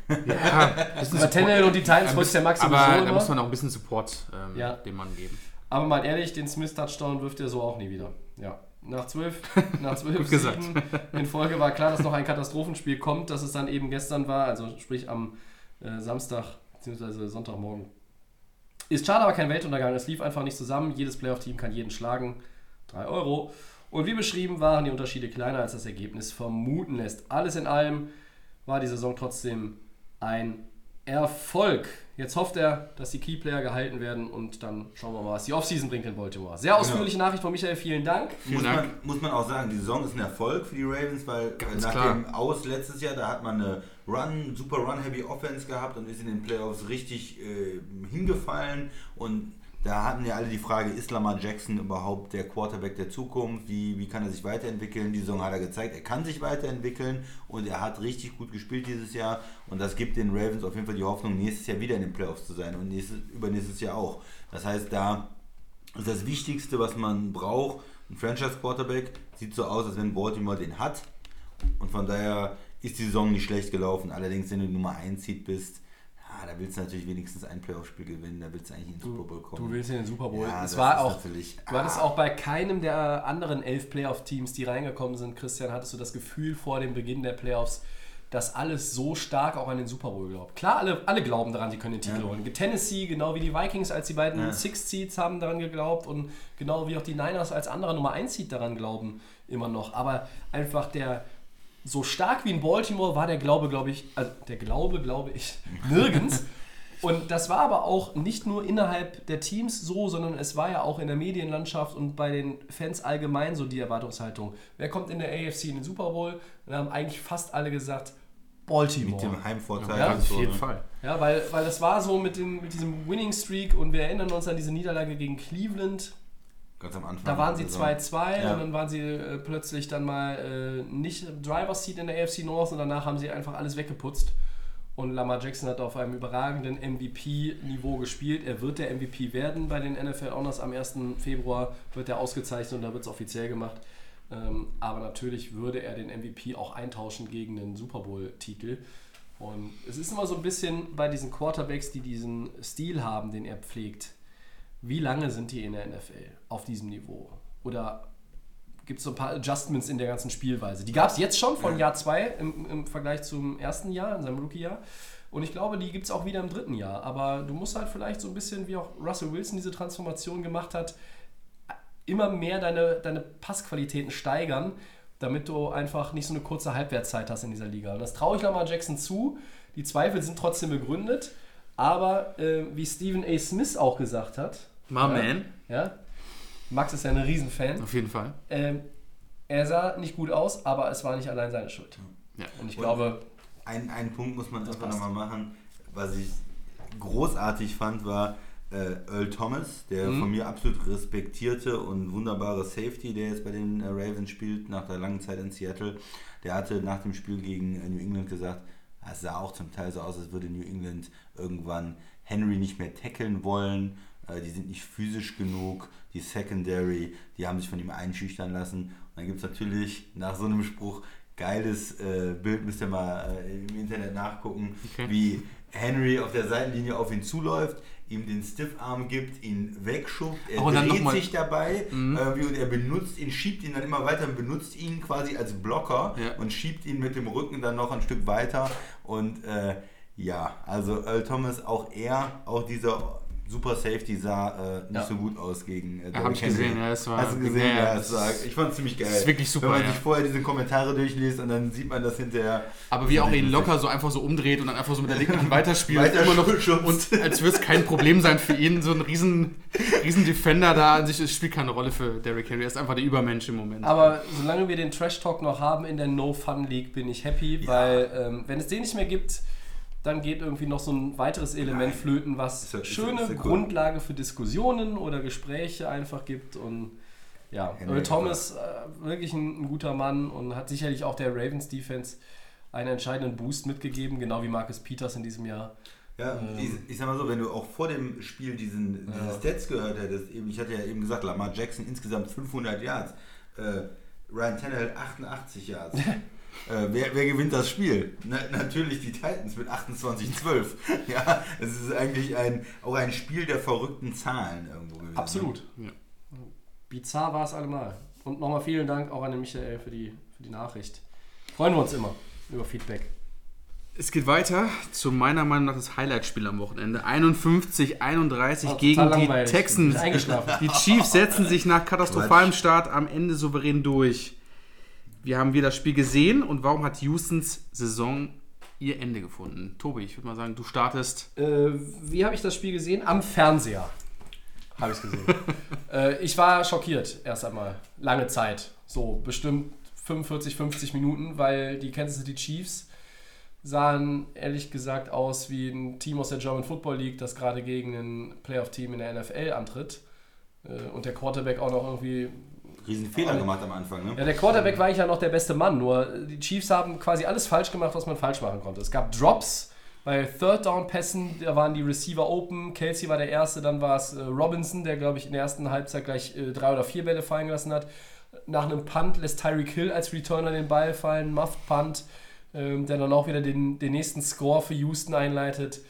Ja, das Bei Tannehill und die Titans freut sich der Max aber da immer. muss man auch ein bisschen Support ähm, Ja. dem Mann geben. Aber mal ehrlich, den Smith-Touchdown wirft er so auch nie wieder. Ja. Nach zwölf, nach zwölf. Siegen in Folge war klar, dass noch ein Katastrophenspiel kommt, dass es dann eben gestern war, also sprich am äh, Samstag bzw. Sonntagmorgen. Ist schade, aber kein Weltuntergang. Es lief einfach nicht zusammen. Jedes Playoff-Team kann jeden schlagen. 3 Euro. Und wie beschrieben waren die Unterschiede kleiner, als das Ergebnis vermuten lässt. Alles in allem war die Saison trotzdem ein Erfolg. Jetzt hofft er, dass die Keyplayer gehalten werden und dann schauen wir mal, was die Offseason bringt in Baltimore. Sehr ausführliche Nachricht von Michael, vielen Dank. Muss Dank. man, muss man auch sagen, die Saison ist ein Erfolg für die Ravens, weil Ganz nach klar. dem Aus letztes Jahr, da hat man eine Run, super Run-Heavy Offense gehabt und ist in den Playoffs richtig äh, hingefallen und da hatten ja alle die Frage, ist Lamar Jackson überhaupt der Quarterback der Zukunft? Wie, wie kann er sich weiterentwickeln? Die Saison hat er gezeigt, er kann sich weiterentwickeln und er hat richtig gut gespielt dieses Jahr und das gibt den Ravens auf jeden Fall die Hoffnung, nächstes Jahr wieder in den Playoffs zu sein und nächstes, übernächstes Jahr auch. Das heißt, da ist das Wichtigste, was man braucht. Ein Franchise-Quarterback sieht so aus, als wenn Baltimore den hat. Und von daher ist die Saison nicht schlecht gelaufen. Allerdings, wenn du Nummer 1 Seed bist, ja, da willst du natürlich wenigstens ein Playoff-Spiel gewinnen. Da willst du eigentlich in den Super Bowl kommen. Du willst in den Super Bowl. Ja, es das war auch, du hattest ah. auch bei keinem der anderen elf Playoff-Teams, die reingekommen sind, Christian, hattest du das Gefühl vor dem Beginn der Playoffs, dass alles so stark auch an den Super Bowl glaubt. Klar, alle, alle glauben daran, sie können den Titel Ja. holen. Tennessee, genau wie die Vikings als die beiden Ja. Sixth Seeds haben daran geglaubt und genau wie auch die Niners als anderer Nummer 1 Seed daran glauben immer noch. Aber einfach der so stark wie in Baltimore war der Glaube, glaube ich, also der Glaube, glaube ich, nirgends. Und das war aber auch nicht nur innerhalb der Teams so, sondern es war ja auch in der Medienlandschaft und bei den Fans allgemein so die Erwartungshaltung. Wer kommt in der AFC in den Super Bowl? Und da haben eigentlich fast alle gesagt, Baltimore. Mit dem Heimvorteil. Ja, Auf jeden ne? Fall. Ja, weil, weil das war so mit, dem, mit diesem Winning Streak und wir erinnern uns an diese Niederlage gegen Cleveland. Ganz am Anfang. Da waren sie der Saison. 2-2 Ja. und dann waren sie äh, plötzlich dann mal äh, nicht Driver's Seat in der AFC North und danach haben sie einfach alles weggeputzt. Und Lamar Jackson hat auf einem überragenden MVP-Niveau gespielt. Er wird der MVP werden bei den NFL Honors am 1. Februar, wird er ausgezeichnet und da wird es offiziell gemacht. Ähm, aber natürlich würde er den MVP auch eintauschen gegen den Super Bowl-Titel. Und es ist immer so ein bisschen bei diesen Quarterbacks, die diesen Stil haben, den er pflegt. Wie lange sind die in der NFL auf diesem Niveau? Oder gibt es so ein paar Adjustments in der ganzen Spielweise? Die gab es jetzt schon von Jahr 2 im, im Vergleich zum ersten Jahr, in seinem Rookie-Jahr. Und ich glaube, die gibt es auch wieder im dritten Jahr. Aber du musst halt vielleicht so ein bisschen, wie auch Russell Wilson diese Transformation gemacht hat, immer mehr deine, deine Passqualitäten steigern, damit du einfach nicht so eine kurze Halbwertszeit hast in dieser Liga. Und das traue ich Lamar Jackson zu. Die Zweifel sind trotzdem begründet. Aber äh, wie Stephen A. Smith auch gesagt hat, My ja, man. Ja, Max ist ja ein Riesenfan. Auf jeden Fall. Ähm, er sah nicht gut aus, aber es war nicht allein seine Schuld. Ja. Und ich Und- glaube, Ein, einen Punkt muss man einfach nochmal machen, was ich großartig fand, war äh, Earl Thomas, der Mhm. von mir absolut respektierte und wunderbare Safety, der jetzt bei den äh, Ravens spielt, nach der langen Zeit in Seattle. Der hatte nach dem Spiel gegen äh, New England gesagt, es sah auch zum Teil so aus, als würde New England irgendwann Henry nicht mehr tackeln wollen. Äh, die sind nicht physisch genug. Die Secondary, die haben sich von ihm einschüchtern lassen. Und dann gibt es natürlich nach so einem Spruch geiles äh, Bild, müsst ihr mal äh, im Internet nachgucken, Okay. wie Henry auf der Seitenlinie auf ihn zuläuft, ihm den Stiffarm gibt, ihn wegschubt, er Oh, dreht sich dabei Mhm. äh, und er benutzt ihn, schiebt ihn dann immer weiter und benutzt ihn quasi als Blocker Ja. und schiebt ihn mit dem Rücken dann noch ein Stück weiter und äh, ja, also Earl Thomas, auch er, auch dieser Super Safety sah äh, nicht Ja. so gut aus gegen äh, Ja, hab ich Derrick Henry. gesehen, ja, es war- Hast du gesehen? ja, Ja, das es war, ich fand es ziemlich geil. ist wirklich super, Wenn man ja. sich vorher diese Kommentare durchliest und dann sieht man das hinterher. Aber wie er auch ihn locker so einfach so umdreht und dann einfach so mit der linken Hand weiterspielt. Weiter immer noch, und als würde es kein Problem sein für ihn, so ein riesen, riesen Defender da an sich, es spielt keine Rolle für Derrick Henry. Er ist einfach der Übermensch im Moment. aber solange wir den Trash Talk noch haben in der No Fun League, bin ich happy, weil ähm, wenn es den nicht mehr gibt, dann geht irgendwie noch so ein weiteres Element Nein. flöten, was Ist ist schöne ist. Grundlage für Diskussionen oder Gespräche einfach gibt und ja, Henry Earl Thomas äh, wirklich ein, ein guter Mann und hat sicherlich auch der Ravens Defense einen entscheidenden Boost mitgegeben, genau wie Marcus Peters in diesem Jahr. Ja, Ähm. ich, ich sag mal so, wenn du auch vor dem Spiel diesen, diese Ja. Stats gehört hättest, eben, ich hatte ja eben gesagt, Lamar Jackson insgesamt 500 Yards, äh, Ryan Tannehill 88 Yards. äh, wer, wer gewinnt das Spiel? Na, natürlich die Titans mit 28-12. ja, es ist eigentlich ein, auch ein Spiel der verrückten Zahlen irgendwo gewesen. Absolut. Ja. Bizarr war es allemal. Und nochmal vielen Dank auch an den Michael für die, für die Nachricht. Freuen wir uns immer über Feedback. Es geht weiter zu meiner Meinung nach das Highlight-Spiel am Wochenende. 51, 31 Oh, total gegen die. Texans. Die Chiefs setzen sich nach katastrophalem Start am Ende souverän durch. Wir haben wir das Spiel gesehen und warum hat Houstons Saison ihr Ende gefunden? Tobi, ich würde mal sagen, du startest. Äh, wie habe ich das Spiel gesehen? Am Fernseher. Habe ich es gesehen. äh, ich war schockiert erst einmal. Lange Zeit. So bestimmt 45, 50 Minuten, weil die Kansas City Chiefs sahen ehrlich gesagt aus wie ein Team aus der German Football League, das gerade gegen ein Playoff-Team in der NFL antritt. Äh, und der Quarterback auch noch irgendwie Riesen Fehler gemacht am Anfang, ne? Ja, der Quarterback war eigentlich ja noch der beste Mann, nur die Chiefs haben quasi alles falsch gemacht, was man falsch machen konnte. Es gab Drops bei Third Down Pässen, da waren die Receiver open, Kelsey war der Erste, dann war es äh, Robinson, der glaube ich in der ersten Halbzeit gleich äh, drei oder vier Bälle fallen gelassen hat. Nach einem Punt lässt Tyreek Hill als Returner den Ball fallen, Muffed Punt, ähm, der dann auch wieder den, den nächsten Score für Houston einleitet.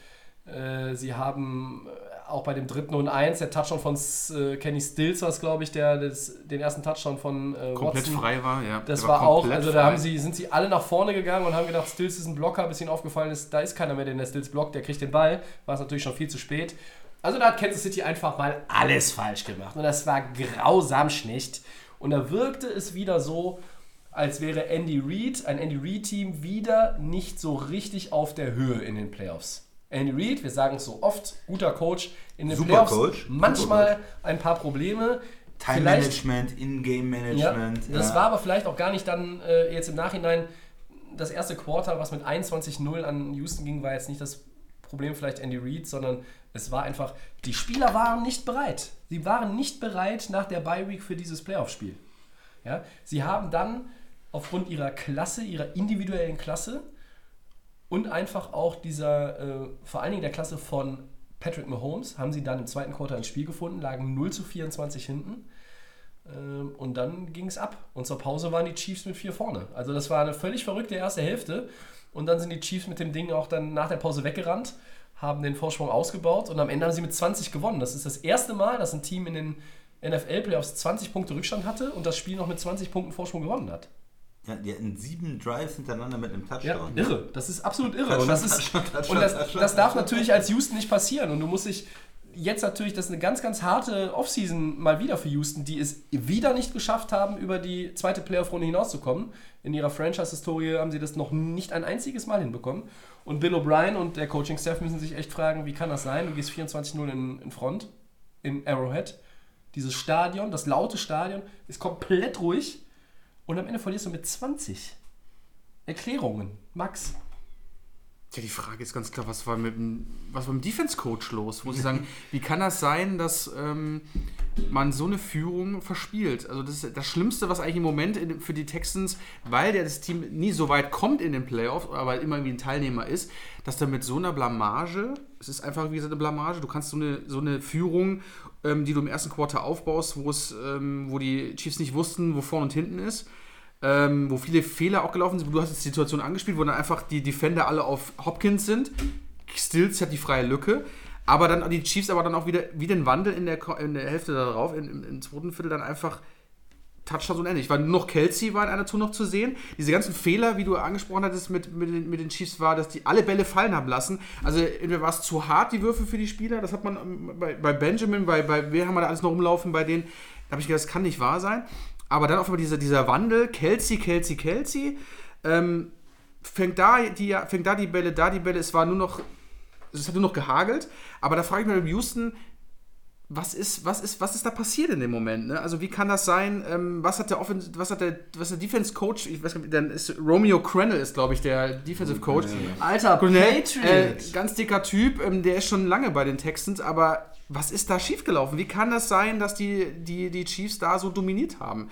Äh, sie haben äh, auch bei dem dritten und eins, der Touchdown von äh, Kenny Stills war es, glaube ich, der das, den ersten Touchdown von äh, Komplett Watson. frei war, ja. Das Der war, auch, also da haben sie, sind sie alle nach vorne gegangen und haben gedacht, Stills ist ein Blocker, bis ihnen aufgefallen ist, da ist keiner mehr, den der Stills blockt, der kriegt den Ball. War es natürlich schon viel zu spät. Also da hat Kansas City einfach mal alles falsch gemacht und das war grausam schlecht. Und da wirkte es wieder so, als wäre Andy Reid, ein Andy Reid-Team, wieder nicht so richtig auf der Höhe in den Playoffs. Andy Reid, wir sagen es so oft, guter Coach, in den Super Playoffs Coach, manchmal ein paar Probleme. Time-Management, In-Game-Management. ja, das ja. war aber vielleicht auch gar nicht dann äh, jetzt im Nachhinein das erste Quarter, was mit 21-0 an Houston ging, war jetzt nicht das Problem vielleicht Andy Reid, sondern es war einfach, die Spieler waren nicht bereit. Sie waren nicht bereit nach der Bye Week für dieses Playoff-Spiel. Ja? Sie haben dann aufgrund ihrer Klasse, ihrer individuellen Klasse und einfach auch dieser, äh, vor allen Dingen der Klasse von Patrick Mahomes, haben sie dann im zweiten Quarter ins Spiel gefunden, lagen 0 zu 24 hinten Ähm, und dann ging es ab. Und zur Pause waren die Chiefs mit vier vorne. Also das war eine völlig verrückte erste Hälfte. Und dann sind die Chiefs mit dem Ding auch dann nach der Pause weggerannt, haben den Vorsprung ausgebaut und am Ende haben sie mit 20 gewonnen. Das ist das erste Mal, dass ein Team in den NFL-Playoffs 20 Punkte Rückstand hatte und das Spiel noch mit 20 Punkten Vorsprung gewonnen hat. Ja, die hatten sieben Drives hintereinander mit einem Ja, Touchdown. irre. Das ist absolut irre. Touchdown, Und das, ist, Touchdown, Touchdown, und das, das darf natürlich als Houston nicht passieren. Und du musst dich jetzt natürlich, das ist eine ganz, ganz harte Offseason mal wieder für Houston, die es wieder nicht geschafft haben, über die zweite Playoff-Runde hinauszukommen. In ihrer Franchise-Historie haben sie das noch nicht ein einziges Mal hinbekommen. Und Bill O'Brien und der Coaching-Staff müssen sich echt fragen, wie kann das sein? Du gehst 24-0 in, in Front, in Arrowhead. Dieses Stadion, das laute Stadion, ist komplett ruhig. Und am Ende verlierst du mit 20. Erklärungen. Max. Ja, die Frage ist ganz klar, was war mit dem, Defense-Coach los? Muss ich sagen, wie kann das sein, dass ähm, man so eine Führung verspielt? Also das ist das Schlimmste, was eigentlich im Moment in, für die Texans, weil der das Team nie so weit kommt in den Playoffs, aber immer irgendwie ein Teilnehmer ist, dass da mit so einer Blamage, es ist einfach wie gesagt eine Blamage, du kannst so eine, so eine Führung, ähm, die du im ersten Quarter aufbaust, ähm, wo die Chiefs nicht wussten, wo vorne und hinten ist, ähm, wo viele Fehler auch gelaufen sind. Du hast jetzt die Situation angespielt, wo dann einfach die Defender alle auf Hopkins sind. Stills hat die freie Lücke. Aber dann die Chiefs aber dann auch wieder, wie den Wandel in der, in der Hälfte darauf, in, im, im zweiten Viertel dann einfach Touchdowns ähnlich. War nur noch Kelsey war in einer Tour noch zu sehen. Diese ganzen Fehler, wie du angesprochen hattest mit, mit, den, mit den Chiefs, war, dass die alle Bälle fallen haben lassen. Also entweder war es zu hart, die Würfe für die Spieler. Das hat man ähm, bei, bei Benjamin, bei, bei wer haben wir da alles noch rumlaufen, bei denen. Da habe ich gedacht, das kann nicht wahr sein. Aber dann auf einmal dieser, dieser Wandel, Kelsey, Kelsey, Kelsey, ähm, fängt, da die, fängt da die Bälle, da die Bälle. Es war nur noch, es hat nur noch gehagelt. Aber da frage ich mich bei Houston, was ist, was ist, was ist da passiert in dem Moment? Ne? Also wie kann das sein? Ähm, was hat der Offens was hat der, was der Defense Coach? Ich weiß nicht, dann ist Romeo Crennel ist glaube ich der Defensive Coach. Alter, Cornell, äh, ganz dicker Typ, ähm, der ist schon lange bei den Texans, aber was ist da schiefgelaufen? Wie kann das sein, dass die, die, die Chiefs da so dominiert haben?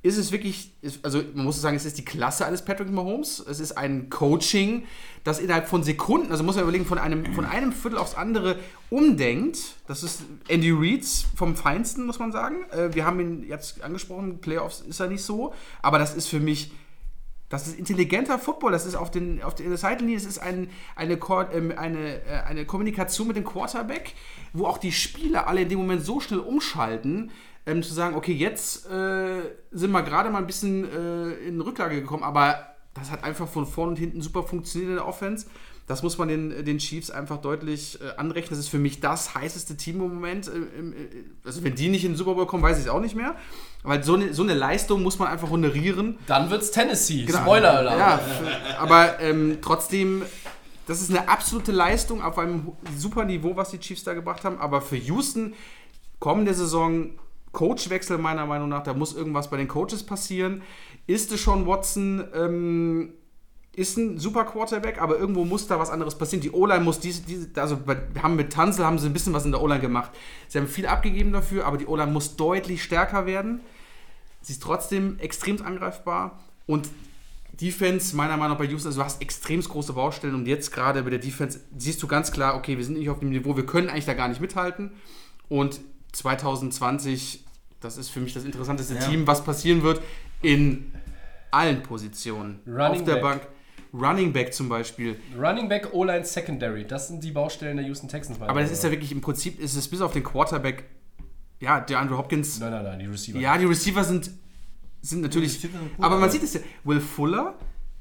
Ist es wirklich, also man muss sagen, es ist die Klasse eines Patrick Mahomes. Es ist ein Coaching, das innerhalb von Sekunden, also muss man überlegen, von einem, von einem Viertel aufs andere umdenkt. Das ist Andy Reids vom Feinsten, muss man sagen. Äh, wir haben ihn jetzt angesprochen, Playoffs ist er nicht so, aber das ist für mich das ist intelligenter Football, das ist auf, den, auf der Seitenlinie, es ist ein, eine, ähm, eine, äh, eine Kommunikation mit dem Quarterback, wo auch die Spieler alle in dem Moment so schnell umschalten, ähm, zu sagen, okay, jetzt äh, sind wir gerade mal ein bisschen äh, in Rücklage gekommen, aber das hat einfach von vorn und hinten super funktioniert in der Offense. Das muss man den, den Chiefs einfach deutlich äh, anrechnen. Das ist für mich das heißeste Team im Moment. Äh, äh, also wenn die nicht in den Super Bowl kommen, weiß ich es auch nicht mehr. Weil so eine, so eine Leistung muss man einfach honorieren. Dann wird's Tennessee. Genau. Spoiler-Alarm. Ja, aber ähm, trotzdem, das ist eine absolute Leistung auf einem super Niveau, was die Chiefs da gebracht haben. Aber für Houston kommende Saison Coachwechsel meiner Meinung nach, da muss irgendwas bei den Coaches passieren. Ist es schon Watson? Ähm, ist ein super Quarterback, aber irgendwo muss da was anderes passieren. Die O-Line muss diese, diese, also haben mit Tanzel haben sie ein bisschen was in der O-Line gemacht. Sie haben viel abgegeben dafür, aber die O-Line muss deutlich stärker werden. Sie ist trotzdem extrem angreifbar und Defense, meiner Meinung nach bei Houston, also du hast extrem große Baustellen und jetzt gerade bei der Defense siehst du ganz klar, okay, wir sind nicht auf dem Niveau, wir können eigentlich da gar nicht mithalten und 2020, das ist für mich das interessanteste Ja. Team, was passieren wird in allen Positionen. Running auf der Back. Bank. Running Back zum Beispiel. Running Back, O-Line, Secondary. Das sind die Baustellen der Houston Texans. Aber das ist ja wirklich im Prinzip, ist es bis auf den Quarterback, ja, der Andrew Hopkins. Nein, nein, nein, die Receiver. Ja, die Receiver sind, sind natürlich. Receiver sind gut, aber man sieht es ja. Will Fuller,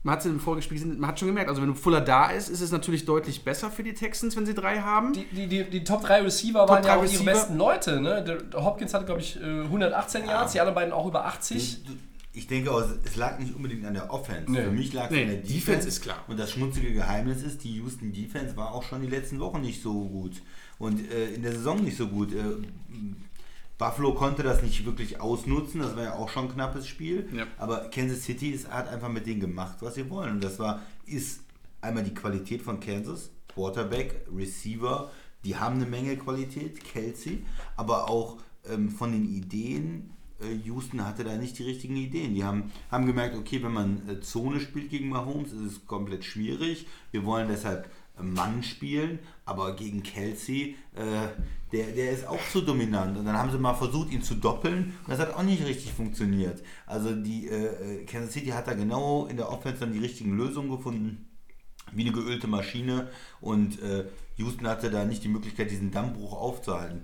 man hat es im vorigen Spiel gesehen, man hat schon gemerkt, also wenn Fuller da ist, ist es natürlich deutlich besser für die Texans, wenn sie drei haben. Die, die, die, die Top 3 Receiver waren ja 3 auch Receiver. ihre besten Leute. Ne? Der, der Hopkins hatte, glaube ich, äh, 118 Yards, die anderen beiden auch über 80. Du- Ich denke auch, es lag nicht unbedingt an der Offense. Nee. Für mich lag es Nee, an der Defense Defense. ist klar. Und das schmutzige Geheimnis ist, die Houston Defense war auch schon die letzten Wochen nicht so gut. Und äh, in der Saison nicht so gut. Äh, Buffalo konnte das nicht wirklich ausnutzen, das war ja auch schon ein knappes Spiel. Ja. Aber Kansas City ist, hat einfach mit denen gemacht, was sie wollen. Und das war, ist einmal die Qualität von Kansas, Quarterback, Receiver, die haben eine Menge Qualität, Kelsey, aber auch ähm, von den Ideen, äh, Houston hatte da nicht die richtigen Ideen. Die haben, haben gemerkt, okay, wenn man äh, Zone spielt gegen Mahomes, ist es komplett schwierig. Wir wollen deshalb Mann spielen, aber gegen Kelsey, äh, der, der ist auch zu dominant. Und dann haben sie mal versucht, ihn zu doppeln und das hat auch nicht richtig funktioniert. Also die äh, äh, Kansas City hat da genau in der Offense dann die richtigen Lösungen gefunden, wie eine geölte Maschine und äh, Houston hatte da nicht die Möglichkeit, diesen Dammbruch aufzuhalten.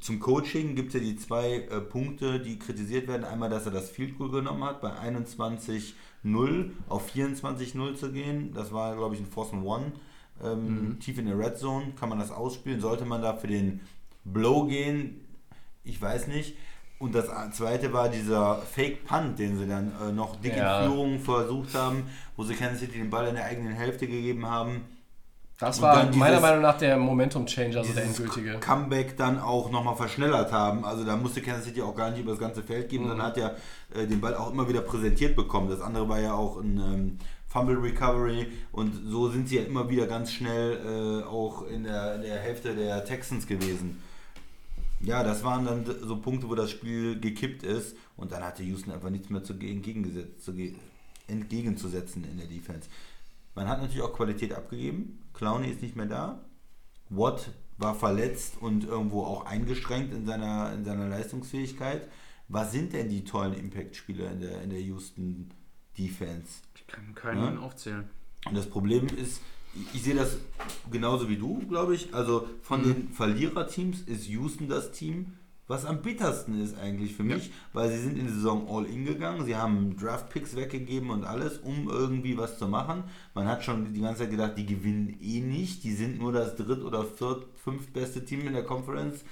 Zum Coaching gibt es ja die zwei äh, Punkte, die kritisiert werden. Einmal, dass er das Field Goal genommen hat, bei 21-0 auf 24-0 zu gehen. Das war, glaube ich, ein Force and One. Ähm, Tief in der Red Zone kann man das ausspielen. Sollte man da für den Blow gehen? Ich weiß nicht. Und das zweite war dieser Fake Punt, den sie dann äh, noch dick Ja. in Führung versucht haben, wo sie Kansas City den Ball in der eigenen Hälfte gegeben haben. Das Und war dann meiner Meinung nach der Momentum-Changer, also der endgültige. Comeback dann auch nochmal verschnellert haben. Also da musste Kansas City auch gar nicht über das ganze Feld gehen, Mhm. sondern hat ja äh, den Ball auch immer wieder präsentiert bekommen. Das andere war ja auch ein ähm, Fumble Recovery und so sind sie ja immer wieder ganz schnell äh, auch in der, in der Hälfte der Texans gewesen. Ja, das waren dann so Punkte, wo das Spiel gekippt ist und dann hatte Houston einfach nichts mehr zu, entgegengesetzt, zu, ge- entgegenzusetzen in der Defense. Man hat natürlich auch Qualität abgegeben. Clowney ist nicht mehr da. Watt war verletzt und irgendwo auch eingeschränkt in seiner, in seiner Leistungsfähigkeit. Was sind denn die tollen Impact-Spieler in der, in der Houston Defense? Ich kann keinen Ja? aufzählen. Und das Problem ist, ich, sehe das genauso wie du, glaube ich. Also von den Verliererteams ist Houston das Team, was am bittersten ist eigentlich für mich, weil sie sind in die Saison all in gegangen. Sie haben Draft-Picks weggegeben und alles, um irgendwie was zu machen. Man hat schon die ganze Zeit gedacht, die gewinnen eh nicht. Die sind nur das dritt- oder viert, fünftbeste Team in der Conference.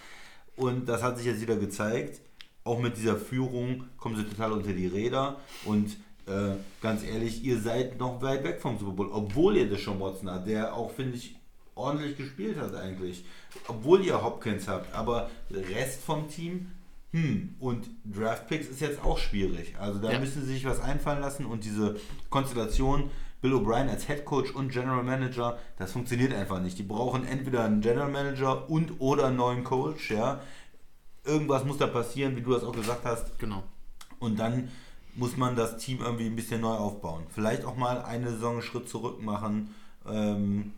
Und das hat sich jetzt wieder gezeigt. Auch mit dieser Führung kommen sie total unter die Räder. Und äh, ganz ehrlich, ihr seid noch weit weg vom Super Bowl. Obwohl ihr Deshaun Watson habt, der auch, finde ich, ordentlich gespielt hat eigentlich. Obwohl ihr Hopkins habt. Aber der Rest vom Team, hm. Und Draftpicks ist jetzt auch schwierig. Also da Ja. müssen sie sich was einfallen lassen. Und diese Konstellation, Bill O'Brien als Head Coach und General Manager, das funktioniert einfach nicht. Die brauchen entweder einen General Manager und oder einen neuen Coach, ja. Irgendwas muss da passieren, wie du das auch gesagt hast. Genau. Und dann muss man das Team irgendwie ein bisschen neu aufbauen. Vielleicht auch mal eine Saison einen Schritt zurück machen. Ähm,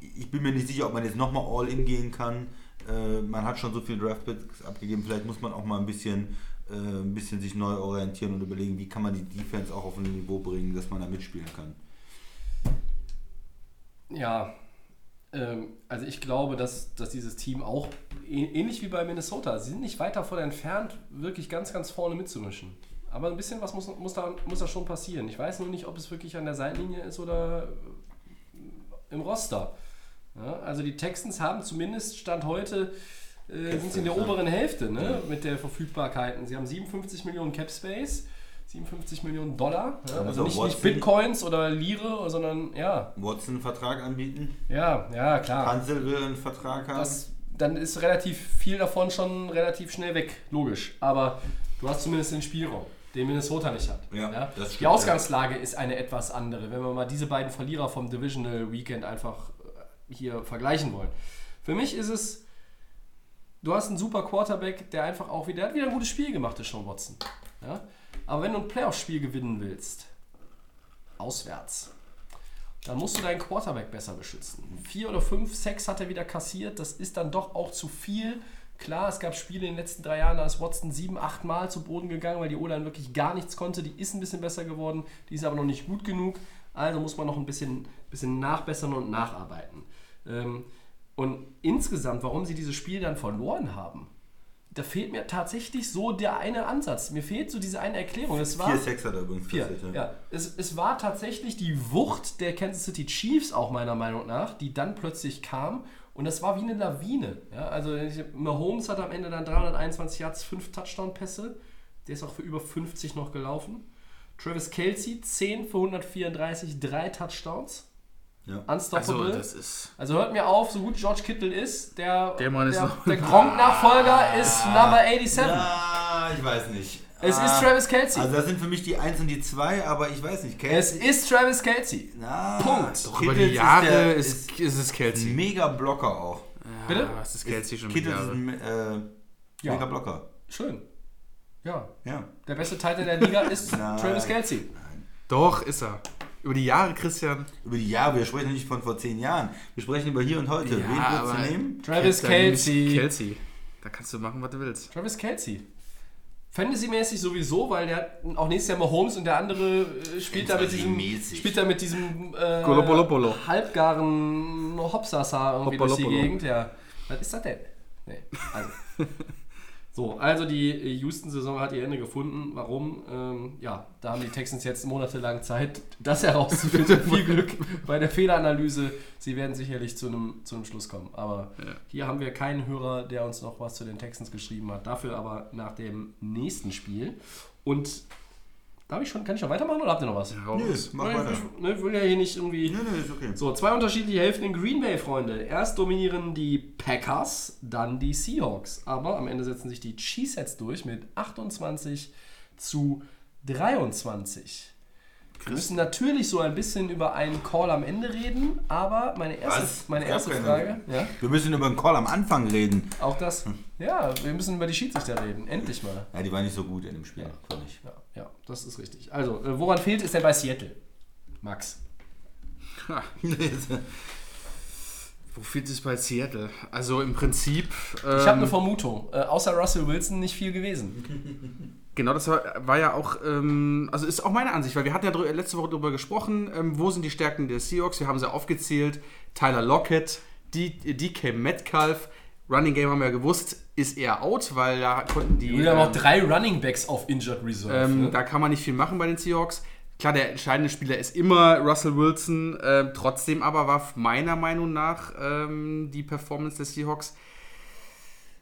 ich bin mir nicht sicher, ob man jetzt nochmal All-In gehen kann. Äh, man hat schon so viel Draft-Picks abgegeben. Vielleicht muss man auch mal ein bisschen, äh, ein bisschen sich neu orientieren und überlegen, wie kann man die Defense auch auf ein Niveau bringen, dass man da mitspielen kann. Ja, ähm, also ich glaube, dass, dass dieses Team auch ähnlich wie bei Minnesota, sie sind nicht weit davon entfernt, wirklich ganz, ganz vorne mitzumischen. Aber ein bisschen was muss, muss, da, muss da schon passieren. Ich weiß nur nicht, ob es wirklich an der Seitenlinie ist oder äh, im Roster. Ja, also die Texans haben zumindest Stand heute, äh, sind sie in der ja. oberen Hälfte ne, mit der Verfügbarkeiten. Sie haben 57 Millionen Cap Space, 57 Millionen Dollar. Ja, also auch nicht, nicht Bitcoins oder Lire, sondern ja, Watson einen Vertrag anbieten. ja, ja, klar. Hansel will einen Vertrag haben. Das, dann ist relativ viel davon schon relativ schnell weg, logisch. Aber du hast zumindest den Spielraum, den Minnesota nicht hat. Ja, das stimmt, Die Ausgangslage ist eine etwas andere, wenn wir mal diese beiden Verlierer vom Divisional Weekend einfach äh, hier vergleichen wollen. Für mich ist es, du hast einen super Quarterback, der einfach auch wieder, der hat wieder ein gutes Spiel gemacht, ist Sean Watson. Ja? Aber wenn du ein Playoff-Spiel gewinnen willst, auswärts, dann musst du deinen Quarterback besser beschützen. Vier oder fünf Sacks hat er wieder kassiert. Das ist dann doch auch zu viel. Klar, es gab Spiele in den letzten drei Jahren, da ist Watson sieben, acht Mal zu Boden gegangen, weil die O-Line wirklich gar nichts konnte. Die ist ein bisschen besser geworden, die ist aber noch nicht gut genug. Also muss man noch ein bisschen, bisschen nachbessern und nacharbeiten. Ähm, und insgesamt, warum sie dieses Spiel dann verloren haben, da fehlt mir tatsächlich so der eine Ansatz. Mir fehlt so diese eine Erklärung. Es war, Vier Sex hat er übrigens Vier, kassiert, ja. Es, es war tatsächlich die Wucht der Kansas City Chiefs auch meiner Meinung nach, die dann plötzlich kam. Und das war wie eine Lawine. Ja, also ich- Mahomes hat am Ende dann 321 Yards, 5 Touchdown-Pässe. Der ist auch für über 50 noch gelaufen. Travis Kelsey, 10 für 134, 3 Touchdowns. Ja. Also, Unstoppable. das ist. Also hört mir auf, so gut George Kittle ist, der, Der Mann ist der, der Gronk-Nachfolger ist Number 87. Ah, ich weiß nicht. Es ah, ist Travis Kelsey. Also das sind für mich die 1 und die 2, aber ich weiß nicht. es Kelsey, ist Travis Kelsey. na, Punkt. Doch über die Jahre der- ist, ist, es Kelsey. mega Blocker auch. Bitte? Ja, was ist Kelsey schon mit Kittles ist ein äh, Ja. mega Blocker. Schön. Ja. Ja. Der beste Titan der Liga ist Nein. Travis Kelsey. Doch, ist er. Über die Jahre, Christian. Über die Jahre, wir sprechen nicht von vor zehn Jahren. Wir sprechen über hier und heute. Wen würdest du nehmen? Travis Kelsey. Kelsey. Da kannst du machen, was du willst. Travis Kelsey. Fantasy-mäßig sowieso, weil der hat auch nächstes Jahr Mahomes und der andere äh, spielt da mit diesem, spielt da mit diesem äh, halbgaren Hopsasa irgendwie durch die. Gegend. Ja. Was ist das denn? Nee. Also. so, also die äh, Houston-Saison hat ihr Ende gefunden. Warum? Ähm, ja, da haben die Texans jetzt monatelang Zeit, das herauszufinden. Viel Glück bei der Fehleranalyse. Sie werden sicherlich zu einem, zu einem Schluss kommen. Aber hier haben wir keinen Hörer, der uns noch was zu den Texans geschrieben hat. Dafür aber nach dem nächsten Spiel. Und darf ich schon, kann ich schon weitermachen oder habt ihr noch was? Hau Nö, mach Nein, weiter. Ich, ne, ich will ja hier nicht irgendwie. Nö, nö, ist okay. So, zwei unterschiedliche Hälften in Green Bay, Freunde. Erst dominieren die Packers, dann die Seahawks. Aber am Ende setzen sich die Cheeseheads durch mit 28 zu 23. Wir müssen natürlich so ein bisschen über einen Call am Ende reden, aber meine erste, Was? meine erste. Frage, ja, Wir müssen über den Call am Anfang reden. auch das, ja, wir müssen über die Schiedsrichter reden, endlich mal. Ja, die war nicht so gut in dem Spiel, fand ich. Ja, ja, das ist richtig. Also, äh, woran fehlt es denn bei Seattle? Max. Wo fehlt es bei Seattle? Also im Prinzip. Ich habe eine ähm, Vermutung. Äh, außer Russell Wilson nicht viel gewesen. Genau, das war, war ja auch, ähm, also ist auch meine Ansicht, weil wir hatten ja letzte Woche darüber gesprochen, ähm, wo sind die Stärken der Seahawks, wir haben sie aufgezählt, Tyler Lockett, D- DK Metcalf, Running Game haben wir ja gewusst, ist eher out, weil da konnten die... Wir haben auch ähm, drei Running Backs auf Injured Reserve. ähm, ne? Da kann man nicht viel machen bei den Seahawks. Klar, der entscheidende Spieler ist immer Russell Wilson. ähm, trotzdem aber war meiner Meinung nach ähm, die Performance der Seahawks.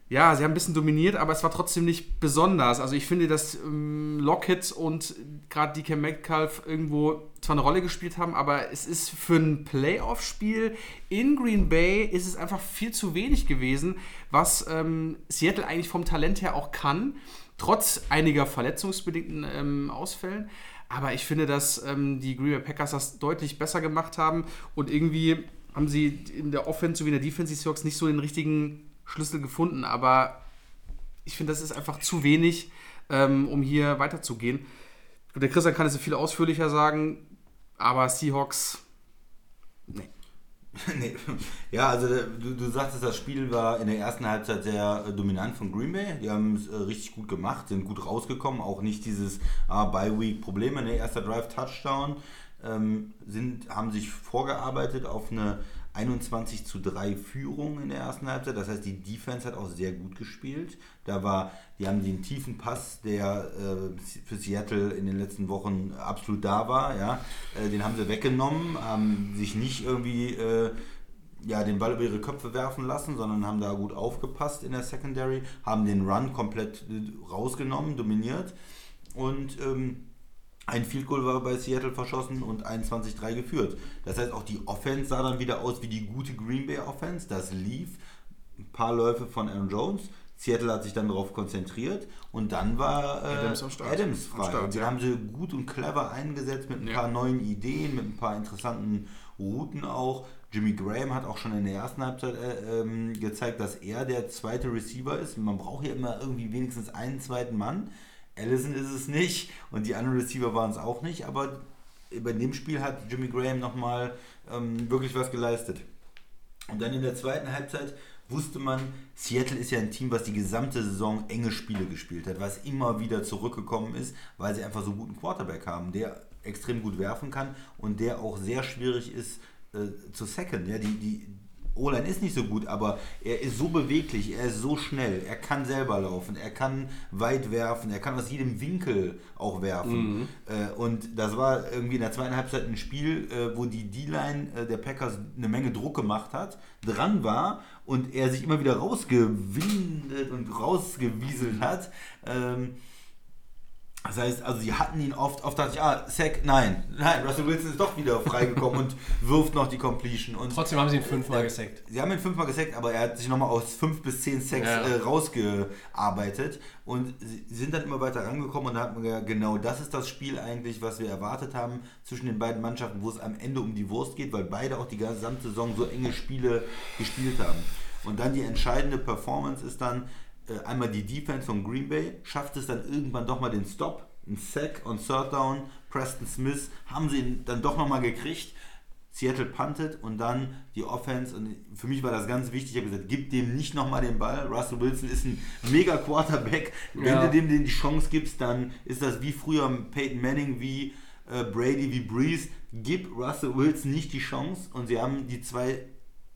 Ja, sie haben ein bisschen dominiert, aber es war trotzdem nicht besonders. Also ich finde, dass ähm, Lockett und gerade DK Metcalf irgendwo zwar eine Rolle gespielt haben, aber es ist für ein Playoff-Spiel in Green Bay ist es einfach viel zu wenig gewesen, was ähm, Seattle eigentlich vom Talent her auch kann, trotz einiger verletzungsbedingten ähm, Ausfällen. Aber ich finde, dass ähm, die Green Bay Packers das deutlich besser gemacht haben und irgendwie haben sie in der Offense sowie in der Defense die Seahawks nicht so den richtigen Schlüssel gefunden. Aber ich finde, das ist einfach zu wenig, ähm, um hier weiterzugehen. Der Christian kann es viel ausführlicher sagen, aber Seahawks, nee. nee. Ja, also äh, du, du sagtest, das Spiel war in der ersten Halbzeit sehr äh, dominant von Green Bay. Die haben es äh, richtig gut gemacht, sind gut rausgekommen. Auch nicht dieses ah, Bye-Week-Probleme. Ne? Erster Drive, Touchdown. Ähm, sind, haben sich vorgearbeitet auf eine 21 zu 3 Führung in der ersten Halbzeit. Das heißt, die Defense hat auch sehr gut gespielt. Da war, die haben den tiefen Pass, der äh, für Seattle in den letzten Wochen absolut da war, ja, äh, den haben sie weggenommen, haben sich nicht irgendwie äh, ja, den Ball über ihre Köpfe werfen lassen, sondern haben da gut aufgepasst in der Secondary, haben den Run komplett äh, rausgenommen, dominiert und ähm, ein Field Goal war bei Seattle verschossen und 21-3 geführt. Das heißt, auch die Offense sah dann wieder aus wie die gute Green Bay Offense. Das lief. Ein paar Läufe von Aaron Jones. Seattle hat sich dann darauf konzentriert und dann war äh, Adams am Start. Adams Am frei. Start, und den ja. haben sie gut und clever eingesetzt mit ein Ja. paar neuen Ideen, mit ein paar interessanten Routen auch. Jimmy Graham hat auch schon in der ersten Halbzeit äh, ähm, gezeigt, dass er der zweite Receiver ist. Man braucht hier immer irgendwie wenigstens einen zweiten Mann. Allison ist es nicht und die anderen Receiver waren es auch nicht, aber bei dem Spiel hat Jimmy Graham nochmal ähm, wirklich was geleistet. Und dann in der zweiten Halbzeit wusste man, Seattle ist ja ein Team, was die gesamte Saison enge Spiele gespielt hat, was immer wieder zurückgekommen ist, weil sie einfach so guten Quarterback haben, der extrem gut werfen kann und der auch sehr schwierig ist äh, zu sacken. Ja, die, die O-Line ist nicht so gut, aber er ist so beweglich, er ist so schnell, er kann selber laufen, er kann weit werfen, er kann aus jedem Winkel auch werfen. Äh, und das war irgendwie in der zweiten Halbzeit ein Spiel, äh, wo die D-Line äh, der Packers eine Menge Druck gemacht hat, dran war und er sich immer wieder rausgewindet und rausgewieselt hat. Ähm, das heißt, also sie hatten ihn oft, oft dachte ich, ah, Sack, nein, nein, Russell Wilson ist doch wieder freigekommen und wirft noch die Completion. Und Trotzdem haben sie ihn fünfmal gesackt. Sie haben ihn fünfmal gesackt, aber er hat sich nochmal aus fünf bis zehn Sacks Ja. äh, rausgearbeitet und sie sind dann immer weiter rangekommen und da hat man gesagt, genau das ist das Spiel eigentlich, was wir erwartet haben zwischen den beiden Mannschaften, wo es am Ende um die Wurst geht, weil beide auch die gesamte Saison so enge Spiele gespielt haben. Und dann die entscheidende Performance ist dann, einmal die Defense von Green Bay schafft es dann irgendwann doch mal den Stop ein Sack und Third Down. Preston Smith haben sie ihn dann doch nochmal gekriegt. Seattle puntet und dann die Offense. Und für mich war das ganz wichtig. Ich habe gesagt, gib dem nicht nochmal den Ball. Russell Wilson ist ein mega Quarterback. Wenn Ja. du dem die Chance gibst, dann ist das wie früher Peyton Manning, wie äh, Brady, wie Breeze. Gib Russell Wilson nicht die Chance. Und sie haben die zwei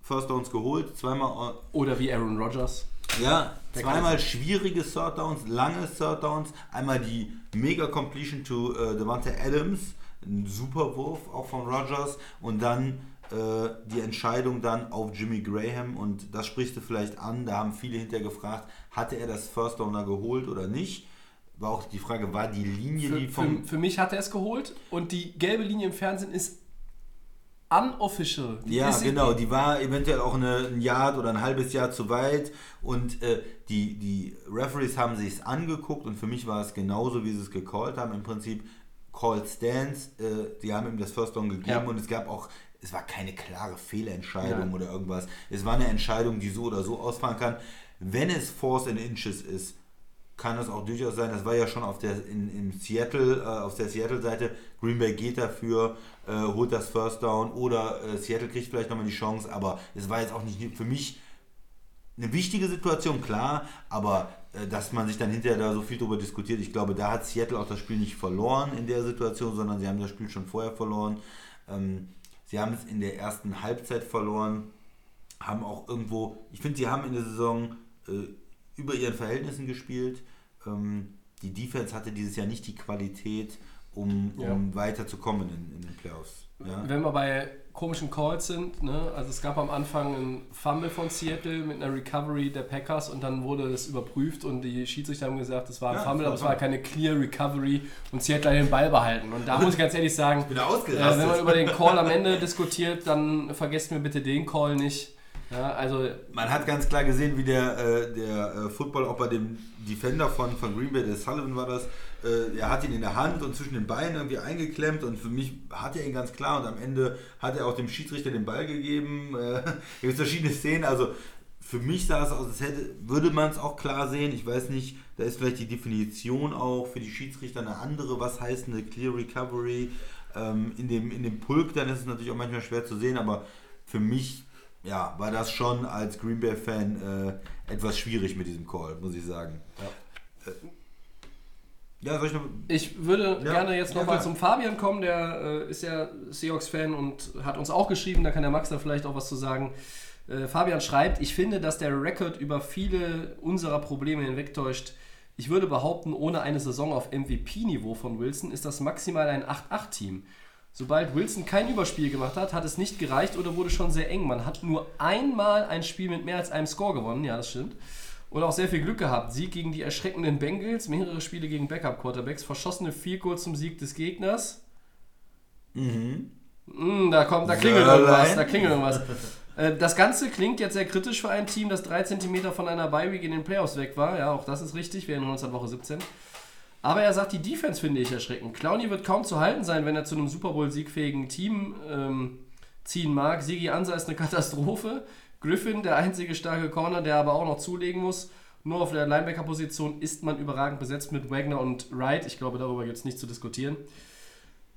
First Downs geholt. Zweimal Oder wie Aaron Rodgers. Ja, zweimal schwierige Third Downs, lange Third Downs. Einmal die Mega Completion to äh, Devante Adams, ein super Wurf auch von Rogers. Und dann äh, die Entscheidung dann auf Jimmy Graham. Und das sprichst du vielleicht an. Da haben viele hinterher gefragt, hatte er das First Downer geholt oder nicht? War auch die Frage, war die Linie, die Für, vom. für, für mich hat er es geholt und die gelbe Linie im Fernsehen ist unofficial. Die Ja, ist genau, die war eventuell auch eine, ein Jahr oder ein halbes Jahr zu weit und äh, die, die Referees haben sich es angeguckt und für mich war es genauso, wie sie es gecallt haben. Im Prinzip Call Stance, äh, die haben ihm das First Down gegeben Ja. und es gab auch, es war keine klare Fehlentscheidung Nein. oder irgendwas. Es war eine Entscheidung, die so oder so ausfallen kann. Wenn es Force in Inches ist, kann es auch durchaus sein, das war ja schon auf der, in, in Seattle, äh, auf der Seattle-Seite, Green Bay geht dafür, äh, holt das First Down oder äh, Seattle kriegt vielleicht nochmal die Chance, aber es war jetzt auch nicht für mich eine wichtige Situation, klar, aber äh, dass man sich dann hinterher da so viel drüber diskutiert, ich glaube, da hat Seattle auch das Spiel nicht verloren in der Situation, sondern sie haben das Spiel schon vorher verloren. Ähm, sie haben es in der ersten Halbzeit verloren, haben auch irgendwo, ich finde, sie haben in der Saison äh, über ihren Verhältnissen gespielt. Ähm, die Defense hatte dieses Jahr nicht die Qualität, um, Ja. um weiterzukommen in, in den Playoffs. Ja? Wenn wir bei komischen Calls sind, ne? also es gab am Anfang einen Fumble von Seattle mit einer Recovery der Packers und dann wurde es überprüft und die Schiedsrichter haben gesagt, es war ein Ja, Fumble, das aber es war keine clear Recovery und Seattle hat den Ball behalten. Und da muss ich ganz ehrlich sagen, äh, wenn man über den Call am Ende diskutiert, dann vergesst mir bitte den Call nicht. Ja, also Man hat ganz klar gesehen, wie der, äh, der äh, Football auch bei dem Defender von, von Green Bay, der Sullivan war das, äh, er hat ihn in der Hand und zwischen den Beinen irgendwie eingeklemmt und für mich hat er ihn ganz klar und am Ende hat er auch dem Schiedsrichter den Ball gegeben. Äh, es gibt verschiedene Szenen, also für mich sah es aus, als hätte, würde man es auch klar sehen. Ich weiß nicht, da ist vielleicht die Definition auch für die Schiedsrichter eine andere. Was heißt eine Clear Recovery? Ähm, in, dem, in dem Pulk, dann ist es natürlich auch manchmal schwer zu sehen, aber für mich ja, war das schon als Green Bay-Fan äh, etwas schwierig mit diesem Call, muss ich sagen. Ja, äh, ja soll ich noch. Ich würde Ja, gerne jetzt ja, nochmal klar. zum Fabian kommen, der äh, ist ja Seahawks-Fan und hat uns auch geschrieben, da kann der Max da vielleicht auch was zu sagen. Äh, Fabian schreibt, ich finde, dass der Rekord über viele unserer Probleme hinwegtäuscht. Ich würde behaupten, ohne eine Saison auf MVP-Niveau von Wilson ist das maximal ein 8-8-Team. Sobald Wilson kein Überspiel gemacht hat, hat es nicht gereicht oder wurde schon sehr eng. Man hat nur einmal ein Spiel mit mehr als einem Score gewonnen, ja, das stimmt. Und auch sehr viel Glück gehabt. Sieg gegen die erschreckenden Bengals, mehrere Spiele gegen Backup-Quarterbacks, verschossene Field Goals zum Sieg des Gegners. Mhm. Mm, da kommt, da klingelt Sörlein. irgendwas, da klingelt irgendwas. Äh, Das Ganze klingt jetzt sehr kritisch für ein Team, das 3 cm von einer Bye-Week in den Playoffs weg war. Ja, auch das ist richtig, wir erinnern uns an Woche 17. Aber er sagt, die Defense finde ich erschreckend. Clowney wird kaum zu halten sein, wenn er zu einem Super Bowl-siegfähigen Team ähm, ziehen mag. Sigi Ansa ist eine Katastrophe. Griffin, der einzige starke Corner, der aber auch noch zulegen muss. Nur auf der Linebacker-Position ist man überragend besetzt mit Wagner und Wright. Ich glaube, darüber gibt es nicht zu diskutieren.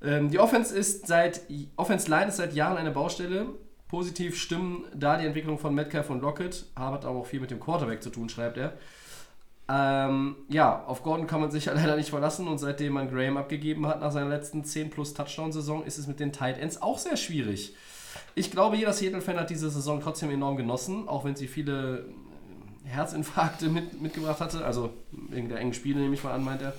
Ähm, die Offense ist seit Offense Line ist seit Jahren eine Baustelle. Positiv stimmen da die Entwicklung von Metcalf und Lockett, hat aber auch viel mit dem Quarterback zu tun, schreibt er. Ähm, ja, auf Gordon kann man sich ja leider nicht verlassen und seitdem man Graham abgegeben hat nach seiner letzten 10 plus Touchdown-Saison, ist es mit den Tight Ends auch sehr schwierig. Ich glaube, jeder Seattle-Fan hat diese Saison trotzdem enorm genossen, auch wenn sie viele äh, Herzinfarkte mit, mitgebracht hatte. Also wegen der engen Spiele, nehme ich mal an, meint er.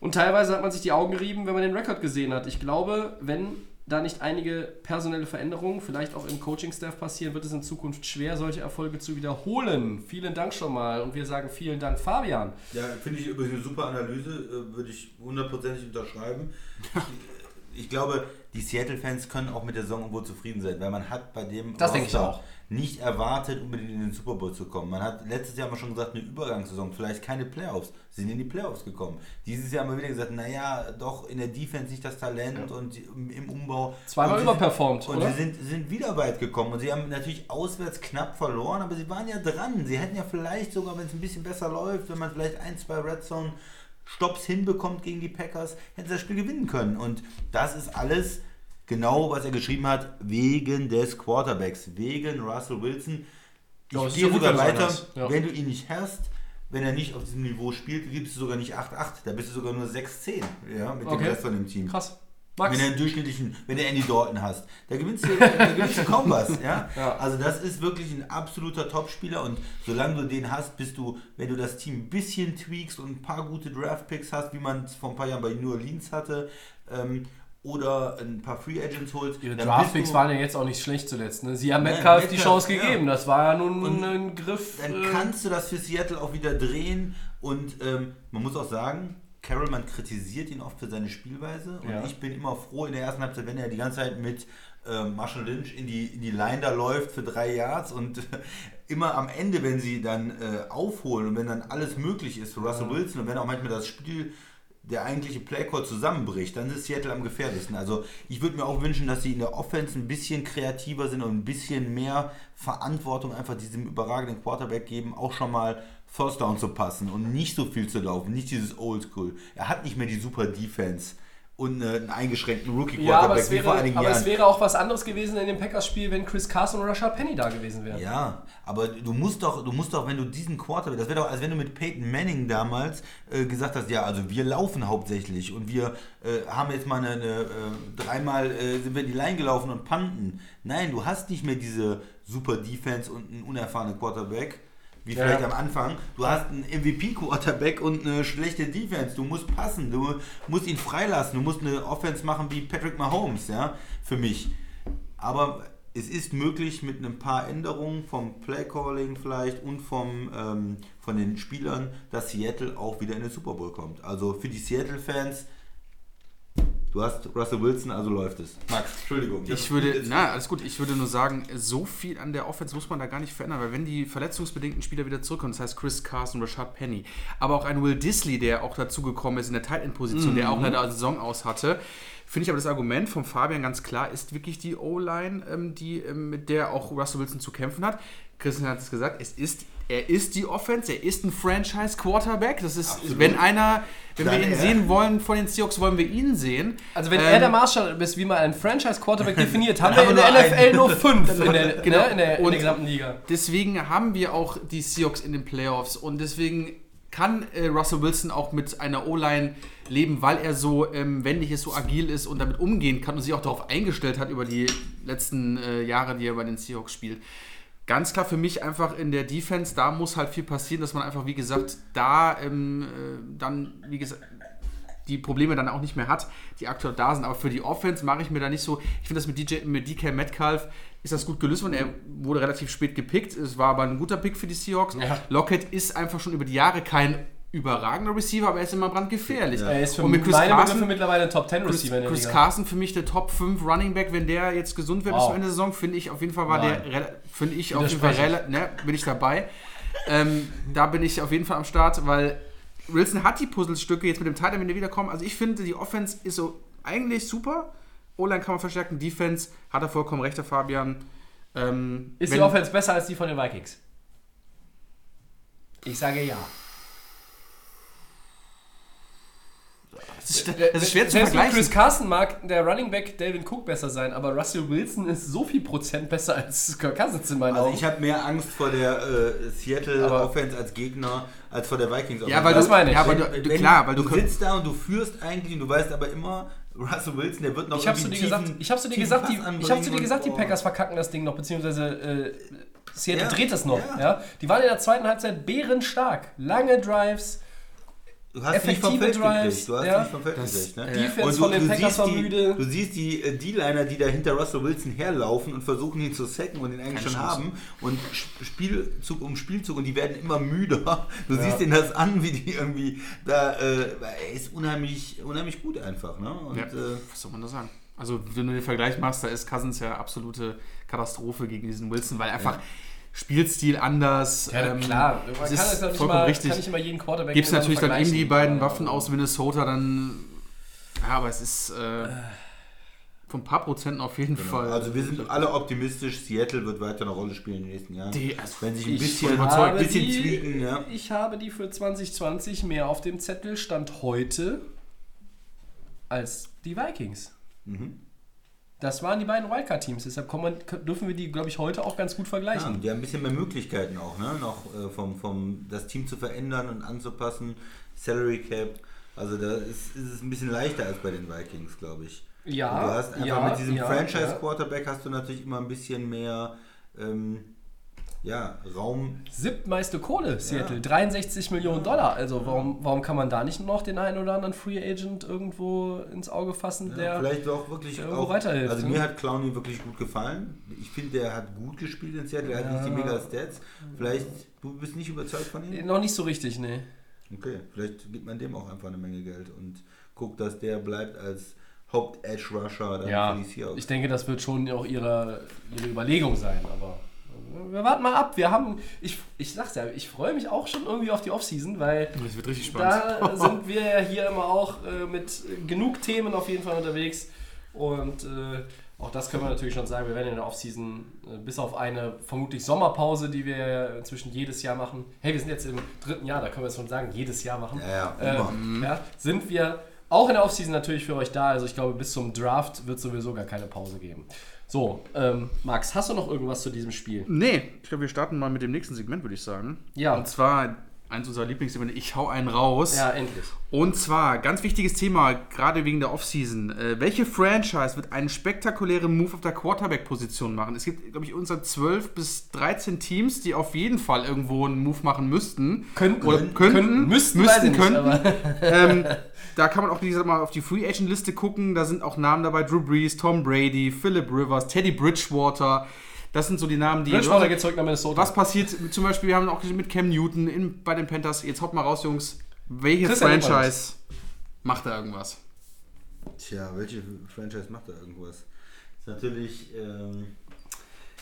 Und teilweise hat man sich die Augen gerieben, wenn man den Rekord gesehen hat. Ich glaube, wenn da nicht einige personelle Veränderungen, vielleicht auch im Coaching-Staff passieren, wird es in Zukunft schwer, solche Erfolge zu wiederholen. Vielen Dank schon mal und wir sagen vielen Dank, Fabian. Ja, finde ich übrigens eine super Analyse, äh, würde ich hundertprozentig unterschreiben. Ich glaube, die Seattle-Fans können auch mit der Saison irgendwo zufrieden sein, weil man hat bei dem Das denke ich auch. Nicht erwartet, unbedingt in den Super Bowl zu kommen. Man hat letztes Jahr mal schon gesagt, eine Übergangssaison, vielleicht keine Playoffs. Sie sind in die Playoffs gekommen. Dieses Jahr haben wir wieder gesagt, naja, doch in der Defense nicht das Talent und im Umbau. Zweimal und überperformt, Und oder? sie sind, sind wieder weit gekommen und sie haben natürlich auswärts knapp verloren, aber sie waren ja dran. Sie hätten ja vielleicht sogar, wenn es ein bisschen besser läuft, wenn man vielleicht ein, zwei Red Zone Stops hinbekommt gegen die Packers, hätten sie das Spiel gewinnen können. Und das ist alles genau, was er geschrieben hat, wegen des Quarterbacks, wegen Russell Wilson. Ich Ja, gehe sogar weiter. Ja. wenn du ihn nicht hast, wenn er nicht auf diesem Niveau spielt, gibst du sogar nicht 8-8, da bist du sogar nur 6-10 ja, mit dem Okay. Rest von dem Team. Krass. Max? Wenn du einen durchschnittlichen, wenn du Andy Dalton hast, da gewinnst du, da gewinnst du kaum was. Ja? Ja. Also das ist wirklich ein absoluter Topspieler und solange du den hast, bist du, wenn du das Team ein bisschen tweakst und ein paar gute Draftpicks hast, wie man es vor ein paar Jahren bei New Orleans hatte, ähm, oder ein paar Free Agents holst, Ihre Draftpicks waren ja jetzt auch nicht schlecht zuletzt. Ne? Sie haben Nein, Metcalf die Metcalf, Chance ja. gegeben. Das war ja nun Und ein Griff. dann äh, kannst du das für Seattle auch wieder drehen und ähm, man muss auch sagen, Carroll, man kritisiert ihn oft für seine Spielweise und Ja. ich bin immer froh in der ersten Halbzeit, wenn er die ganze Zeit mit ähm, Marshall Lynch in die, in die Line da läuft für drei Yards und äh, immer am Ende, wenn sie dann äh, aufholen und wenn dann alles möglich ist für Russell Wilson und wenn auch manchmal das Spiel der eigentliche Playcall zusammenbricht, dann ist Seattle am gefährlichsten. Also ich würde mir auch wünschen, dass sie in der Offense ein bisschen kreativer sind und ein bisschen mehr Verantwortung einfach diesem überragenden Quarterback geben, auch schon mal First Down zu passen und nicht so viel zu laufen, nicht dieses Oldschool. Er hat nicht mehr die super Defense und äh, einen eingeschränkten Rookie ja, aber, Quarterback wie vor wäre, einigen aber Jahren. es wäre auch was anderes gewesen in dem Packers-Spiel, wenn Chris Carson und Rashad Penny da gewesen wären. Ja, aber du musst doch, du musst doch, wenn du diesen Quarterback, das wäre doch, als wenn du mit Peyton Manning damals äh, gesagt hast, ja, also wir laufen hauptsächlich und wir äh, haben jetzt mal eine, eine äh, dreimal äh, sind wir in die Line gelaufen und panten. Nein, du hast nicht mehr diese super Defense und einen unerfahrenen Quarterback. Wie Ja. vielleicht am Anfang. Du hast einen MVP-Quarterback und eine schlechte Defense. Du musst passen, du musst ihn freilassen. Du musst eine Offense machen wie Patrick Mahomes, ja, für mich. Aber es ist möglich mit ein paar Änderungen vom Playcalling vielleicht und vom, ähm, von den Spielern, dass Seattle auch wieder in den Super Bowl kommt. Also für die Seattle-Fans, du hast Russell Wilson, also läuft es. Max, Entschuldigung. Ich würde, na, alles gut, ich würde nur sagen, so viel an der Offense muss man da gar nicht verändern, weil wenn die verletzungsbedingten Spieler wieder zurückkommen, das heißt Chris Carson, Rashad Penny, aber auch ein Will Disley, der auch dazugekommen ist in der Tight End Position, der auch Mhm. eine Saison aus hatte, finde ich aber das Argument von Fabian ganz klar, ist wirklich die O-Line, ähm, die, ähm, mit der auch Russell Wilson zu kämpfen hat. Christian hat es gesagt, es ist, er ist die Offense, er ist ein Franchise-Quarterback. Das ist, Absolut. wenn einer, wenn wir Dann ihn er. sehen wollen von den Seahawks, wollen wir ihn sehen. Also wenn Ähm, er der Maßstab ist, wie man einen Franchise-Quarterback definiert, haben wir in der wir nur NFL nur fünf in der, Genau. ne, in der, in Und- der gesamten Liga. Deswegen haben wir auch die Seahawks in den Playoffs und deswegen kann äh, Russell Wilson auch mit einer O-Line leben, weil er so ähm, wendig ist, so agil ist und damit umgehen kann und sich auch darauf eingestellt hat über die letzten äh, Jahre, die er bei den Seahawks spielt. Ganz klar für mich einfach in der Defense, da muss halt viel passieren, dass man einfach, wie gesagt, da ähm, äh, dann, wie gesagt, die Probleme dann auch nicht mehr hat, die aktuell da sind. Aber für die Offense mache ich mir da nicht so. Ich finde das mit, DJ, mit DK Metcalf ist das gut gelöst worden. Er wurde relativ spät gepickt. Es war aber ein guter Pick für die Seahawks. Ja. Lockett ist einfach schon über die Jahre kein überragender Receiver, aber er ist immer brandgefährlich. Er ist für Und mit Chris Carson, mittlerweile Top 10 Chris, Receiver Chris Liga. Carson für mich der Top 5 Running Back, wenn der jetzt gesund wird bis Wow. zum Ende der Saison, finde ich auf jeden Fall war Nein. der, finde ich auf jeden Fall, ne, bin ich dabei. ähm, da bin ich auf jeden Fall am Start, weil Wilson hat die Puzzlestücke jetzt mit dem Titan, wenn die wiederkommen. Also ich finde, die Offense ist so eigentlich super. O-Line kann man verstärken, Defense hat er vollkommen recht, der Fabian. Ähm, Ist wenn- die Offense besser als die von den Vikings? Ich sage ja. Das ist, das ist schwer zu vergleichen. Chris Carson mag der Running Back Dalvin Cook besser sein, aber Russell Wilson ist so viel Prozent besser als Kirk Cousins in meinen Also Augen. ich habe mehr Angst vor der äh, Seattle Aber- Offense als Gegner als vor der Vikings Ja, weil Das meine ich. ja, Wenn- du, du wenn klar, weil du, du sitzt da und du führst eigentlich und du weißt aber immer, Russell Wilson, der wird noch Ich hab's dir gesagt, tiefen- ich hab's zu dir gesagt, die, ich hab's dir und- gesagt, die oh. Packers verkacken das Ding noch, beziehungsweise äh, Seattle Ja, dreht es noch. ja. Ja. Die waren in der zweiten Halbzeit bärenstark. Lange Drives, Du hast nicht vom effektive Feld Drives, gekriegt. Du hast ja. nicht vom Feld Das- gekriegt. Ne? Defense Und du- von den du Packers siehst war die- müde. Du siehst die äh, D-Liner, die da hinter Russell Wilson herlaufen und versuchen ihn zu sacken und ihn eigentlich Keine schon Chance. haben. Und Spielzug um Spielzug und die werden immer müder. Du siehst ihnen das an, wie die irgendwie da. Äh, er ist unheimlich, unheimlich gut einfach. Ne? Und, Ja. äh, Was soll man da sagen? Also, wenn du den Vergleich machst, da ist Cousins ja absolute Katastrophe gegen diesen Wilson, weil einfach Spielstil anders. Ja, ähm, klar. Man es kann ist das vollkommen mal, richtig. kann nicht immer jeden Quarterback Gibt es natürlich dann eben die beiden Waffen aus Minnesota, dann. Ja, aber es ist. Äh, von ein paar Prozenten auf jeden Fall. Also wir sind alle optimistisch, Seattle wird weiter eine Rolle spielen in den nächsten Jahren. Die- also Wenn sich ein Ich bisschen, habe ein bisschen die- tweaken, ja. Ich habe die für 2020 mehr auf dem Zettel stand heute als die Vikings. Mhm. Das waren die beiden Wildcard-Teams, deshalb man, dürfen wir die, glaube ich, heute auch ganz gut Ja, vergleichen. die haben ein bisschen mehr Möglichkeiten auch, ne? Noch äh, vom, vom das Team zu verändern und anzupassen. Salary Cap. Also da ist, ist es ein bisschen leichter als bei den Vikings, glaube ich. Ja, Und du hast einfach ja, mit diesem ja, Franchise-Quarterback hast du natürlich immer ein bisschen mehr ähm, ja, Raum. Siebtmeiste Kohle, Seattle, Ja. 63 Millionen Dollar. Also warum, warum kann man da nicht noch den einen oder anderen Free Agent irgendwo ins Auge fassen, der... Vielleicht auch wirklich irgendwo auch, weiterhilft, Also ne? mir hat Clowney wirklich gut gefallen. Ich finde, der hat gut gespielt in Seattle. Er hat nicht die mega Stats. Vielleicht, du bist nicht überzeugt von ihm? Noch nicht so richtig, ne. Okay, vielleicht gibt man dem auch einfach eine Menge Geld und guckt, dass der bleibt als Haupt-Edge-Rusher Ja, ich denke, das wird schon auch ihre, ihre Überlegung sein, aber wir warten mal ab. Wir haben, ich, ich sag's ja, ich freue mich auch schon irgendwie auf die Offseason, weil Das wird richtig spannend. da sind wir ja hier immer auch äh, mit genug Themen auf jeden Fall unterwegs und äh, auch das können wir natürlich schon sagen, wir werden in der Offseason äh, bis auf eine vermutlich Sommerpause, die wir inzwischen jedes Jahr machen, hey, wir sind jetzt im dritten Jahr, da können wir es schon sagen, jedes Jahr machen, Ja, ja, äh, immer. ja, sind wir auch in der Offseason natürlich für euch da. Also ich glaube, bis zum Draft wird sowieso gar keine Pause geben. So, ähm, Max, hast du noch irgendwas zu diesem Spiel? Nee, ich glaube, wir starten mal mit dem nächsten Segment, würde ich sagen. Ja. Und zwar eins unserer Lieblingssegmente, ich hau einen raus. Ja, endlich. Und zwar, ganz wichtiges Thema, gerade wegen der Offseason. Äh, welche Franchise wird einen spektakulären Move auf der Quarterback-Position machen? Es gibt, glaube ich, unter 12 bis 13 Teams, die auf jeden Fall irgendwo einen Move machen müssten. Könnten. Oder könnten. Könnten, müssten, müssten, nicht, könnten. aber- ähm, da kann man auch, wie gesagt, mal auf die Free Agent Liste gucken. Da sind auch Namen dabei: Drew Brees, Tom Brady, Philip Rivers, Teddy Bridgewater. Das sind so die Namen, die. Bridgewater geht zurück nach Minnesota. Was passiert zum Beispiel, wir haben auch mit Cam Newton in, bei den Panthers. Jetzt haut mal raus, Jungs. Welche Christian Franchise macht da irgendwas? Tja, welche Franchise macht da irgendwas? Ist natürlich, ähm,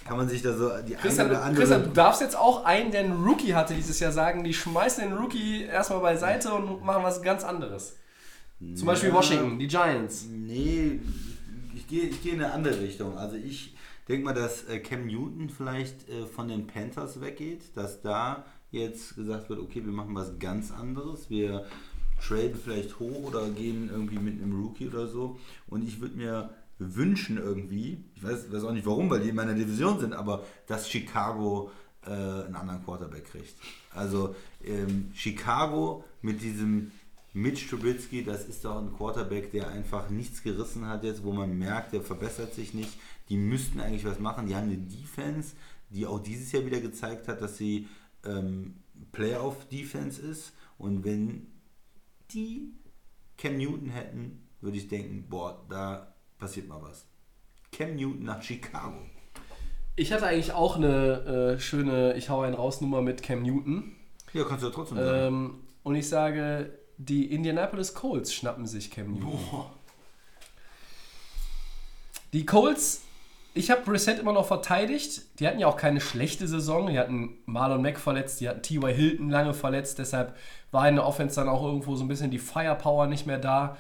kann man sich da so die Christian, eine oder andere... Christian, du darfst jetzt auch einen, der einen Rookie hatte dieses Jahr, sagen, die schmeißen den Rookie erstmal beiseite und machen was ganz anderes. Zum Beispiel Ja. Washington, die Giants. Nee, ich gehe ich gehe in eine andere Richtung. Also ich denke mal, dass äh, Cam Newton vielleicht äh, von den Panthers weggeht, dass da jetzt gesagt wird, okay, wir machen was ganz anderes. Wir traden vielleicht hoch oder gehen irgendwie mit einem Rookie oder so. Und ich würde mir wünschen irgendwie, ich weiß, weiß auch nicht warum, weil die in meiner Division sind, aber dass Chicago äh, einen anderen Quarterback kriegt. Also ähm, Chicago mit diesem Mitch Trubisky, das ist doch ein Quarterback, der einfach nichts gerissen hat jetzt, wo man merkt, der verbessert sich nicht. Die müssten eigentlich was machen. Die haben eine Defense, die auch dieses Jahr wieder gezeigt hat, dass sie ähm, Playoff-Defense ist. Und wenn die Cam Newton hätten, würde ich denken, boah, da passiert mal was. Cam Newton nach Chicago. Ich hatte eigentlich auch eine äh, schöne Ich hau einen raus Nummer mit Cam Newton. Ja, kannst du ja trotzdem sagen. Ähm, und ich sage, die Indianapolis Colts schnappen sich Cam Newton. Die Colts, ich habe Brissett immer noch verteidigt. Die hatten ja auch keine schlechte Saison. Die hatten Marlon Mack verletzt, die hatten T.Y. Hilton lange verletzt. Deshalb war in der Offense dann auch irgendwo so ein bisschen die Firepower nicht mehr da.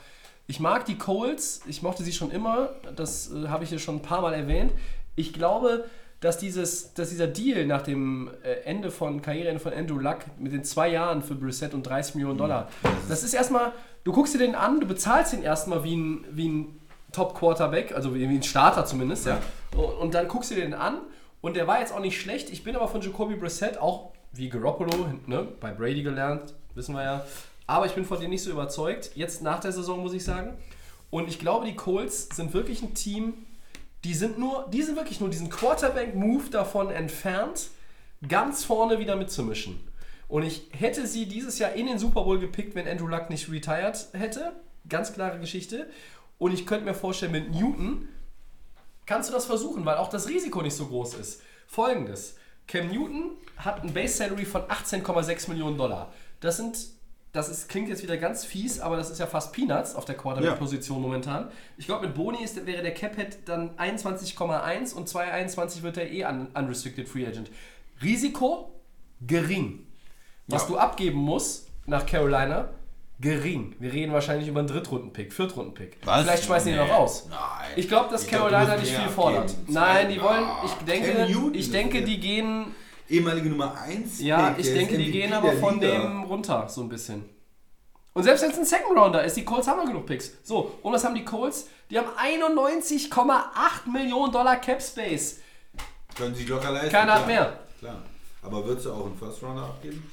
Ich mag die Colts, ich mochte sie schon immer. Das äh, habe ich hier schon ein paar Mal erwähnt. Ich glaube, dass, dieses, dass dieser Deal nach dem äh, Ende von Karriereende von Andrew Luck mit den zwei Jahren für Brissett und 30 Millionen Dollar, das ist erstmal, du guckst dir den an, du bezahlst ihn erstmal wie ein, wie ein Top-Quarterback, also wie, ein Starter zumindest, ja. Und, und dann guckst du dir den an und der war jetzt auch nicht schlecht. Ich bin aber von Jacoby Brissett auch wie Garoppolo ne, bei Brady gelernt, wissen wir ja. Aber ich bin von dem nicht so überzeugt. Jetzt nach der Saison muss ich sagen. Und ich glaube, die Colts sind wirklich ein Team, die sind nur, die sind wirklich nur diesen Quarterback-Move davon entfernt, ganz vorne wieder mitzumischen. Und ich hätte sie dieses Jahr in den Super Bowl gepickt, wenn Andrew Luck nicht retired hätte. Ganz klare Geschichte. Und ich könnte mir vorstellen, mit Newton kannst du das versuchen, weil auch das Risiko nicht so groß ist. Folgendes: Cam Newton hat ein Base Salary von 18,6 Millionen Dollar. Das sind, das ist, klingt jetzt wieder ganz fies, aber das ist ja fast Peanuts auf der Quarterback-Position momentan. Ich glaube, mit Boni ist, wäre der Cap-Head dann 21,1 und 2,21 wird er eh un, Unrestricted Free Agent. Risiko gering. Was Ja. du abgeben musst nach Carolina, Gering. Wir reden wahrscheinlich über einen Drittrunden-Pick, Viertrunden-Pick. Was? Vielleicht schmeißen die Nee. noch raus. Nein. Ich glaube, dass Ich glaub, Carolina musst nicht viel fordert. Nein, die wollen, Ah, ich Cam denke, ich denke, die gehen, Ehemalige Nummer 1. ja, ich denke, die gehen aber von dem runter, so ein bisschen. Und selbst wenn es ein Second Rounder ist, die Colts haben ja genug Picks. So, und was haben die Colts? Die haben 91,8 Millionen Dollar Cap Space. Können sie locker leisten. Keiner hat mehr. Klar. Aber würdest du auch einen First Runner abgeben?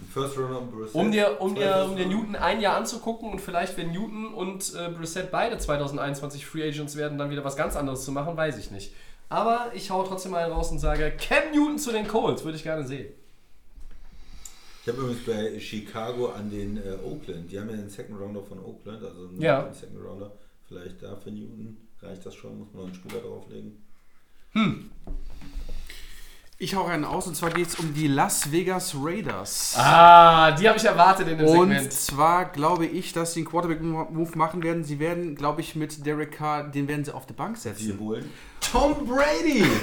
Ein First Runner und Brissett? Um dir, um dir, um dir? Newton ein Jahr anzugucken und vielleicht, wenn Newton und äh, Brissett beide 2021 Free Agents werden, dann wieder was ganz anderes zu machen, weiß ich nicht. Aber ich hau trotzdem mal raus und sage, Cam Newton zu den Colts, würde ich gerne sehen. Ich habe übrigens bei Chicago an den äh, Oakland, die haben ja den Second Rounder von Oakland, also einen Ja. den Second Rounder, vielleicht da für Newton reicht das schon, muss man noch einen Spieler drauflegen. Ich hau einen aus und zwar geht es um die Las Vegas Raiders. Ah, die habe ich erwartet in dem Und Segment. zwar glaube ich, dass sie einen Quarterback-Move machen werden. Sie werden, glaube ich, mit Derek Carr, den werden sie auf die Bank Sie setzen. holen Tom Brady!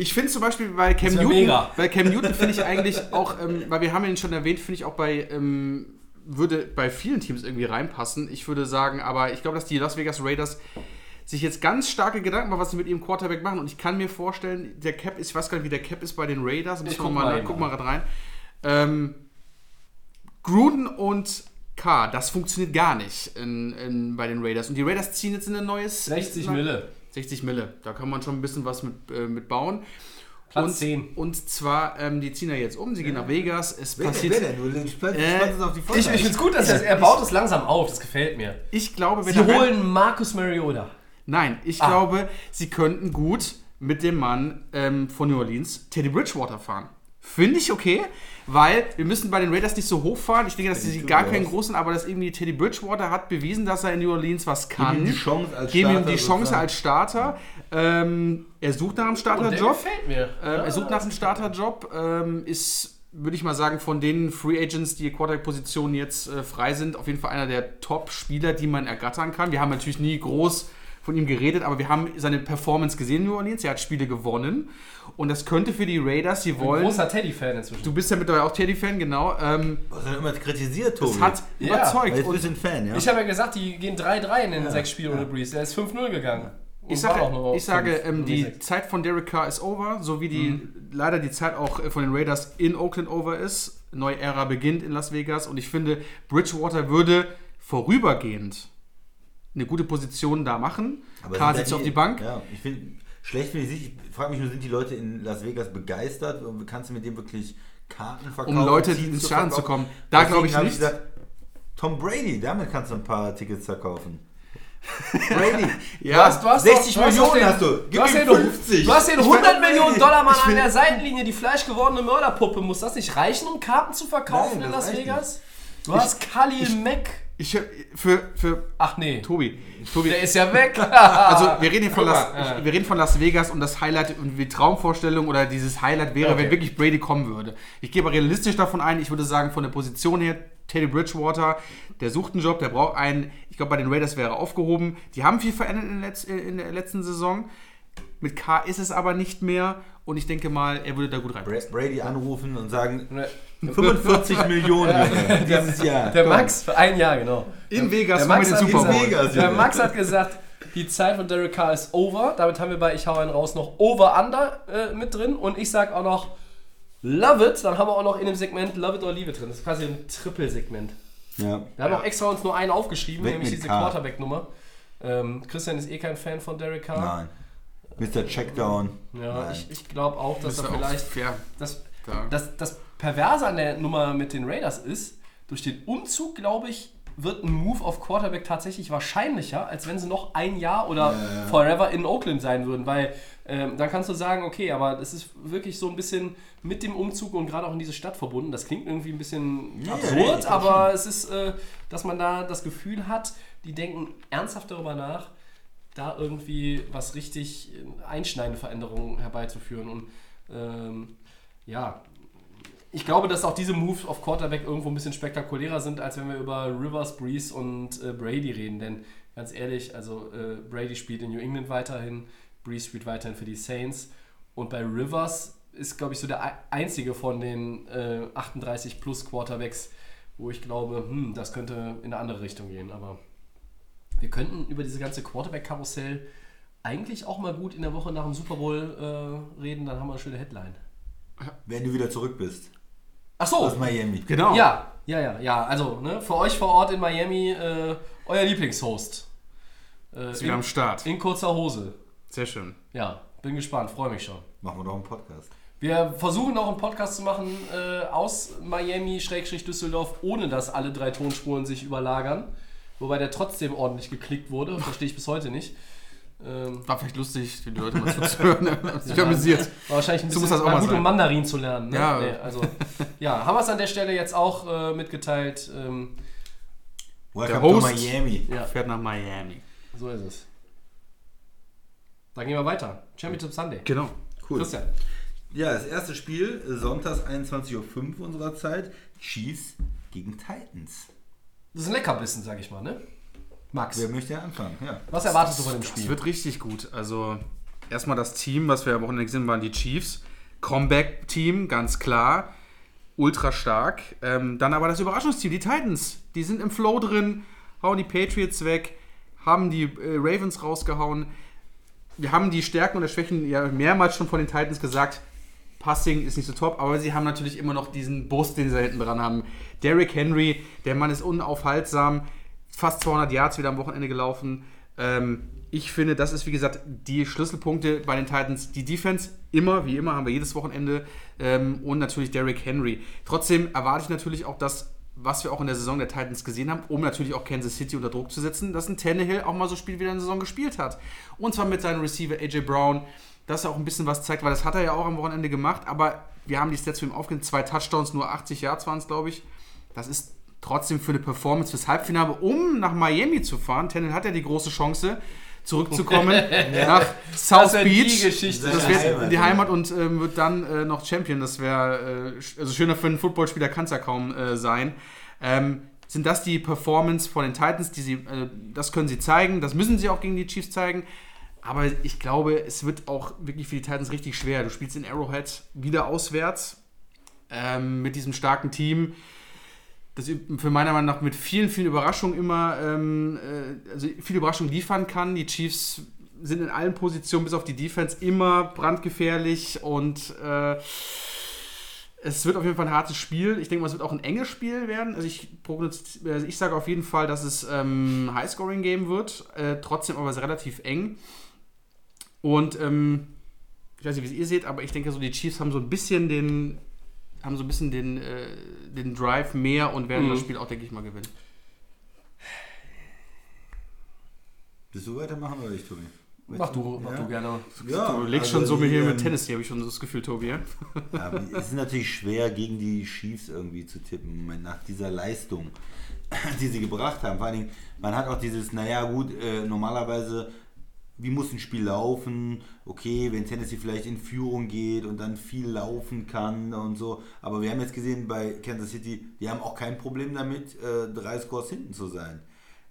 Ich finde zum Beispiel bei Cam Newton, mega. bei Cam Newton finde ich eigentlich auch, ähm, weil wir haben ihn schon erwähnt, finde ich auch bei, ähm, würde bei vielen Teams irgendwie reinpassen. Ich würde sagen, aber ich glaube, dass die Las Vegas Raiders sich jetzt ganz starke Gedanken machen, was sie mit ihrem Quarterback machen. Und ich kann mir vorstellen, der Cap ist, ich weiß gar nicht, wie der Cap ist bei den Raiders. Ich guck mal, eben guck mal. rein. Ähm, Gruden und K, das funktioniert gar nicht in, in, bei den Raiders. Und die Raiders ziehen jetzt in ein neues... 60 Mille. 60 Mille. Da kann man schon ein bisschen was mit, äh, mit bauen. Platz und, 10. Und zwar, ähm, die ziehen ja jetzt um, sie gehen nach Vegas. Es Wer, passiert. wer denn? Du spannst Äh, es auf die Ich, Folge. ich finde es gut, dass er, er baut es langsam auf, das gefällt mir. Ich glaube, wenn Sie er rein- holen Marcus Mariota. Nein, ich Ah. glaube, sie könnten gut mit dem Mann ähm, von New Orleans Teddy Bridgewater fahren. Finde ich okay, weil wir müssen bei den Raiders nicht so hoch fahren. Ich denke, dass sie gar keinen großen, aber dass irgendwie Teddy Bridgewater hat bewiesen, dass er in New Orleans was kann. ihm die Chance als Geben ihm Starter die Chance als Starter. Ähm, er sucht nach einem Starterjob. gefällt mir. Ähm, er sucht nach einem Starterjob, ähm, ist, würde ich mal sagen, von den Free Agents, die Quarterback-Positionen jetzt äh, frei sind, auf jeden Fall einer der Top-Spieler, die man ergattern kann. Wir haben natürlich nie groß von ihm geredet, aber wir haben seine Performance gesehen in New Orleans. Er hat Spiele gewonnen und das könnte für die Raiders, sie Ein wollen. großer Teddy-Fan inzwischen. Du bist ja mittlerweile auch Teddy-Fan, genau. Ähm, hast ja immer kritisiert, Tobi. das hat Ja, überzeugt. Jetzt Und bist du ein Fan, ja? Ich habe ja gesagt, die gehen 3-3 in den sechs Spielen ohne Breeze. Der ist 5-0 gegangen. Und Ich sage, ich sage ähm, die. Zeit von Derek Carr ist over, so wie die leider die Zeit auch äh, von den Raiders in Oakland over ist. Neue Ära beginnt in Las Vegas und ich finde, Bridgewater würde vorübergehend eine gute Position da machen. Carr sind sitzt auf die Bank. Ja, ich finde, schlecht finde ich nicht. Ich frage mich nur, sind die Leute in Las Vegas begeistert? Und Kannst du mit dem wirklich Karten verkaufen? Um Leute ins Stadion zu kommen. Da glaube ich nicht. gesagt, Tom Brady, damit kannst du ein paar Tickets verkaufen. Brady. Du hast, du hast 60 doch- du Millionen den, hast du. Du Gib hast, ihm den, 50. du hast den Ich 100 will- Millionen Dollar Mann Ich an der Seitenlinie, die fleischgewordene Mörderpuppe. Muss das nicht reichen, um Karten zu verkaufen Nein, in Las Vegas? Du hast Khalil Mack. Ich, für, für Ach nee, Tobi. Tobi, der ist ja weg. Also wir reden hier von Las, ich- wir reden von Las Vegas und das Highlight und die Traumvorstellung oder dieses Highlight wäre, Okay. wenn wirklich Brady kommen würde. Ich gehe aber realistisch davon ein, ich würde sagen, von der Position her, Teddy Bridgewater, der sucht einen Job, der braucht einen, ich glaube bei den Raiders wäre er aufgehoben. Die haben viel verändert in der, Letz-, in der letzten Saison. Mit K ist es aber nicht mehr und ich denke mal, er würde da gut rein. Bra- Brady anrufen und sagen, Ne, 45 Millionen dieses Jahr. Der Max für ein Jahr, genau. In Vegas der Max hat Super gesagt- Bowl. Vegas, Der. Max hat gesagt, die Zeit von Derek Carr ist over. Damit haben wir bei Ich hau einen raus noch Over-Under äh, mit drin. Und ich sag auch noch Love it. Dann haben wir auch noch in dem Segment Love it or Leave it drin. Das ist quasi ein Triple-Segment. Ja. Wir haben auch extra uns nur einen aufgeschrieben, Weg nämlich diese. Quarterback-Nummer. Ähm, Christian ist eh kein Fan von Derek Carr. Nein. Mr. Checkdown. Ja, Nein. ich, ich glaube auch, dass Das er ist auch vielleicht fair. das, Ja. das, das Perverse an der Nummer mit den Raiders ist, durch den Umzug, glaube ich, wird ein Move auf Quarterback tatsächlich wahrscheinlicher, als wenn sie noch ein Jahr oder forever in Oakland sein würden, weil ähm, dann kannst du sagen, okay, aber das ist wirklich so ein bisschen mit dem Umzug und gerade auch in diese Stadt verbunden. Das klingt irgendwie ein bisschen Ja, absurd, aber es ist, äh, dass man da das Gefühl hat, die denken ernsthaft darüber nach, da irgendwie was richtig äh, einschneidende Veränderungen herbeizuführen. Und ähm, ja, ich glaube, dass auch diese Moves auf Quarterback irgendwo ein bisschen spektakulärer sind, als wenn wir über Rivers, Breeze und äh, Brady reden. Denn ganz ehrlich, also äh, Brady spielt in New England weiterhin, Breeze spielt weiterhin für die Saints. Und bei Rivers ist, glaube ich, so der ei- einzige von den äh, 38 plus Quarterbacks, wo ich glaube, hm, das könnte in eine andere Richtung gehen. Aber wir könnten über diese ganze Quarterback-Karussell eigentlich auch mal gut in der Woche nach dem Super Bowl äh, reden, dann haben wir eine schöne Headline. Wenn du wieder zurück bist Ach so, aus Miami. Genau. ja, ja, ja, ja. Also ne, für euch vor Ort in Miami äh, euer Lieblingshost. Äh, Ist wieder am in, Start. in kurzer Hose. Sehr schön. Ja, bin gespannt, freue mich schon. Machen wir doch einen Podcast. Wir versuchen noch einen Podcast zu machen äh, aus Miami-Düsseldorf, ohne dass alle drei Tonspuren sich überlagern. Wobei der trotzdem ordentlich geklickt wurde, verstehe ich bis heute nicht. Ähm, War vielleicht lustig, für die Leute mal zuzuhören. Hat sich amüsiert. War wahrscheinlich ein So bisschen muss das auch mal mal gut, sein. um Mandarin zu lernen. Ne? Ja. Nee, also, ja, haben wir es an der Stelle jetzt auch äh, mitgeteilt. Ähm, Welcome Host- to Miami. ja, Fährt nach Miami. so ist es. Dann gehen wir weiter. Championship Sunday. Genau. Cool. Christian. Ja, das erste Spiel, äh, sonntags 21.05 Uhr unserer Zeit. Chiefs gegen Titans. Das ist ein Leckerbissen, sag ich mal, ne? Max, Wer möchte anfangen? Ja. was erwartest du von dem Das Spiel? wird richtig gut. Also, erstmal das Team, was wir am Wochenende gesehen haben, waren die Chiefs. Comeback-Team, ganz klar. Ultra stark. Ähm, dann aber das Überraschungsteam, die Titans. Die sind im Flow drin, hauen die Patriots weg, haben die äh, Ravens rausgehauen. Wir haben die Stärken und Schwächen ja mehrmals schon von den Titans gesagt. Passing ist nicht so top, aber sie haben natürlich immer noch diesen Bus, den sie hinten dran haben. Derrick Henry, der Mann ist unaufhaltsam, fast 200 Yards wieder am Wochenende gelaufen. Ähm, ich finde, das ist wie gesagt die Schlüsselpunkte bei den Titans. Die Defense immer, wie immer, haben wir jedes Wochenende ähm, und natürlich Derrick Henry. Trotzdem erwarte ich natürlich auch das, was wir auch in der Saison der Titans gesehen haben, um natürlich auch Kansas City unter Druck zu setzen, dass ein Tannehill auch mal so spielt, wie er in der Saison gespielt hat. Und zwar mit seinem Receiver AJ Brown, dass er auch ein bisschen was zeigt, weil das hat er ja auch am Wochenende gemacht, aber wir haben die Stats für ihn aufgenommen, zwei Touchdowns, nur 80 Yards waren es, glaube ich. Das ist trotzdem für eine Performance fürs Halbfinale, um nach Miami zu fahren. Tannehill hat ja die große Chance, zurückzukommen nach South Das wär die Beach. Geschichte. Das wird Heimat, die ja. Heimat und ähm, wird dann äh, noch Champion. Das wäre, äh, also schöner für einen Footballspieler kann es ja kaum äh, sein. Ähm, sind das die Performance von den Titans, die sie, äh, das können sie zeigen, das müssen sie auch gegen die Chiefs zeigen. Aber ich glaube, es wird auch wirklich für die Titans richtig schwer. Du spielst in Arrowhead wieder auswärts ähm, mit diesem starken Team. Das für meiner Meinung nach mit vielen, vielen Überraschungen immer, ähm, äh, also viele Überraschungen liefern kann. Die Chiefs sind in allen Positionen bis auf die Defense immer brandgefährlich und äh, es wird auf jeden Fall ein hartes Spiel. Ich denke mal, es wird auch ein enges Spiel werden. Also ich, also ich sage auf jeden Fall, dass es ähm, Highscoring geben wird, äh, trotzdem aber relativ eng. Und ähm, ich weiß nicht, wie es ihr seht, aber ich denke so, die Chiefs haben so ein bisschen den, haben so ein bisschen den, äh, den Drive mehr und werden Mhm. das Spiel auch, denke ich mal, gewinnen. Willst du weitermachen oder ich, Tobi? Mach du, mach Ja. du gerne. Ja, du legst also schon so mit die, hier mit Tennessee, habe ich schon so das Gefühl, Tobi. Ja? Ja, es ist natürlich schwer, gegen die Chiefs irgendwie zu tippen, nach dieser Leistung, die sie gebracht haben. Vor allen Dingen, man hat auch dieses, naja gut, äh, normalerweise, wie muss ein Spiel laufen? Okay, wenn Tennessee vielleicht in Führung geht und dann viel laufen kann und so. Aber wir haben jetzt gesehen bei Kansas City, die haben auch kein Problem damit, äh, drei Scores hinten zu sein.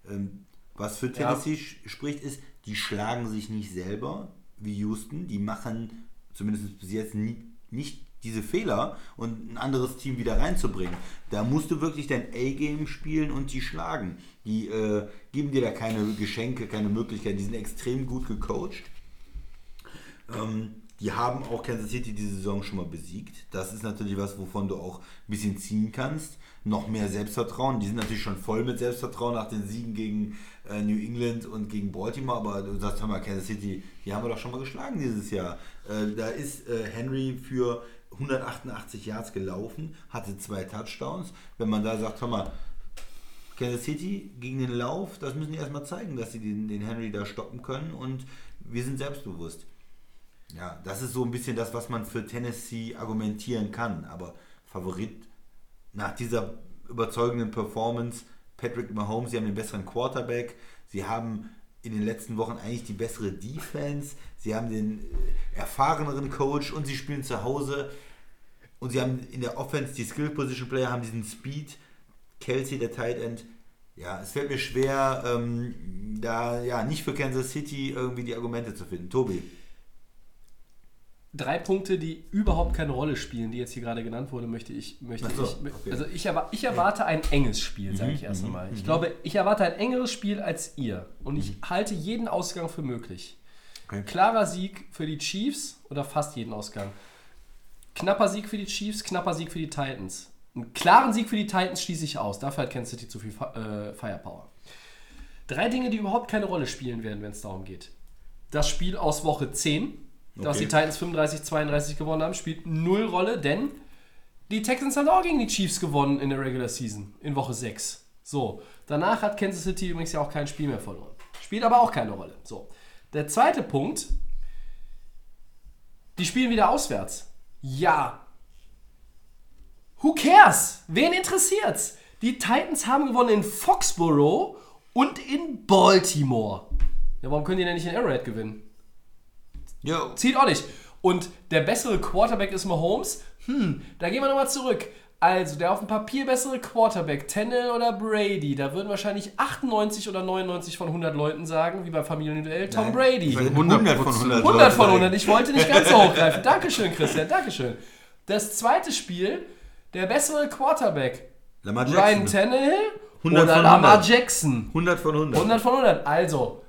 Ähm, was für Ja. Tennessee sch- spricht, ist, die schlagen sich nicht selber wie Houston. Die machen zumindest bis jetzt nie, nicht diese Fehler und ein anderes Team wieder reinzubringen. Da musst du wirklich dein A-Game spielen und die schlagen. Die äh, geben dir da keine Geschenke, keine Möglichkeiten. Die sind extrem gut gecoacht. Ähm, die haben auch Kansas City diese Saison schon mal besiegt. Das ist natürlich was, wovon du auch ein bisschen ziehen kannst. Noch mehr Selbstvertrauen. Die sind natürlich schon voll mit Selbstvertrauen nach den Siegen gegen äh, New England und gegen Baltimore. Aber du sagst, hör mal, Kansas City, die haben wir doch schon mal geschlagen dieses Jahr. Äh, da ist äh, Henry für 188 Yards gelaufen, hatte zwei Touchdowns. Wenn man da sagt, hör mal, Kansas City gegen den Lauf, das müssen die erstmal zeigen, dass sie den, den Henry da stoppen können und wir sind selbstbewusst. Ja, das ist so ein bisschen das, was man für Tennessee argumentieren kann. Aber Favorit nach dieser überzeugenden Performance, Patrick Mahomes, sie haben den besseren Quarterback, sie haben in den letzten Wochen eigentlich die bessere Defense, sie haben den äh, erfahreneren Coach und sie spielen zu Hause und sie haben in der Offense die Skill Position Player, haben diesen Speed, Kelsey, der Tight End. Ja, es fällt mir schwer, ähm, da ja nicht für Kansas City irgendwie die Argumente zu finden. Tobi. Drei Punkte, die überhaupt keine Rolle spielen, die jetzt hier gerade genannt wurden, möchte ich, möchte so, ich, okay. also ich, erwa ich erwarte ein enges Spiel, sage ich erst einmal. Ich glaube, ich erwarte ein engeres Spiel als ihr und ich halte jeden Ausgang für möglich. Okay. Klarer Sieg für die Chiefs oder fast jeden Ausgang. Knapper Sieg für die Chiefs, knapper Sieg für die Titans. Einen klaren Sieg für die Titans schließe ich aus. Dafür hat Kansas City zu viel äh, Firepower. Drei Dinge, die überhaupt keine Rolle spielen werden, wenn es darum geht. Das Spiel aus Woche 10, dass Okay. die Titans 35-32 gewonnen haben, spielt null Rolle, denn die Texans haben auch gegen die Chiefs gewonnen in der Regular Season in Woche 6. So, danach hat Kansas City übrigens ja auch kein Spiel mehr verloren. Spielt aber auch keine Rolle. So, der zweite Punkt, die spielen wieder auswärts. Ja. Who cares? Wen interessiert's? Die Titans haben gewonnen in Foxborough und in Baltimore. Ja, warum können die denn nicht in Arrowhead gewinnen? Jo. Zieht auch nicht. Und der bessere Quarterback ist Mahomes. Hm, da gehen wir nochmal zurück. Also, der auf dem Papier bessere Quarterback, Tennell oder Brady, da würden wahrscheinlich 98 oder 99 von 100 Leuten sagen, wie beim Familienduell, Tom Nein. Brady. 100 von 100. 100 von Leute 100. Ich wollte nicht ganz so hochgreifen. Dankeschön, Christian. Dankeschön. Das zweite Spiel, der bessere Quarterback, Lamar Ryan Jackson. Tannehill 100 oder Lamar 100. Jackson. 100 von 100. 100 von 100. Also,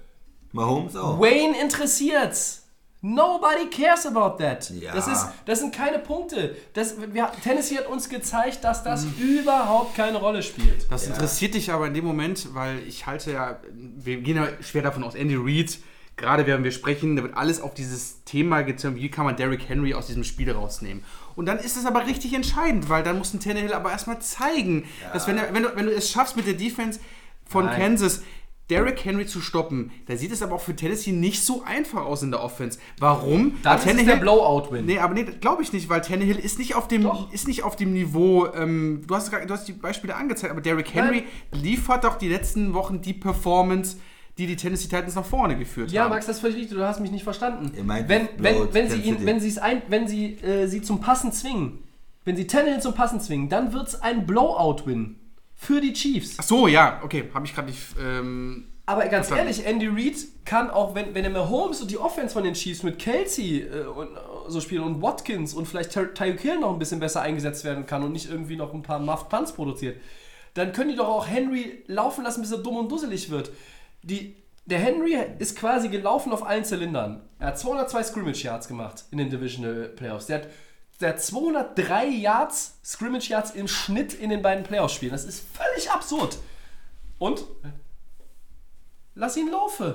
Mahomes auch. Wayne interessiert's. Nobody cares about that. Ja. Das, ist, das sind keine Punkte. Das, wir, Tennessee hat uns gezeigt, dass das überhaupt keine Rolle spielt. Das interessiert dich aber in dem Moment, weil ich halte ja, wir gehen ja schwer davon aus, Andy Reid, gerade während wir sprechen, da wird alles auf dieses Thema gezogen, wie kann man Derrick Henry aus diesem Spiel rausnehmen. Und dann ist es aber richtig entscheidend, weil dann muss ein Tannehill aber erstmal zeigen, dass wenn, er, wenn, du, wenn du es schaffst mit der Defense von Nein. Kansas, Derrick Henry zu stoppen, da sieht es aber auch für Tennessee nicht so einfach aus in der Offense. Warum? Weil ist es der Blowout-Win. Nee, aber nee, glaube ich nicht, weil Tannehill ist nicht auf dem, Doch. ist nicht auf dem Niveau, ähm, du, hast, du hast die Beispiele angezeigt, aber Derrick Henry liefert doch die letzten Wochen die Performance, die die Tennessee Titans nach vorne geführt Ja, haben. Max, das ist völlig richtig. Du hast mich nicht verstanden. Meint wenn, wenn, wenn sie ihn, wenn sie es ein, wenn sie äh, sie zum Passen zwingen, wenn sie Tannehill zum Passen zwingen, dann wird es ein Blowout-Win für die Chiefs. Ach so, ja, okay, habe ich gerade nicht. Ähm, Aber ganz Verstanden. ehrlich, Andy Reid kann auch, wenn, wenn er Mahomes und die Offense von den Chiefs mit Kelsey äh, und äh, so spielen und Watkins und vielleicht Ty- Tyreek Hill noch ein bisschen besser eingesetzt werden kann und nicht irgendwie noch ein paar Muffed Punts produziert, dann können die doch auch Henry laufen lassen, bis er dumm und dusselig wird. Die, der Henry ist quasi gelaufen auf allen Zylindern. Er hat 202 Scrimmage Yards gemacht in den Divisional Playoffs. Der hat, der hat 203 Yards, Scrimmage Yards im Schnitt in den beiden Playoffs-Spielen. Das ist völlig absurd. Und lass ihn laufen.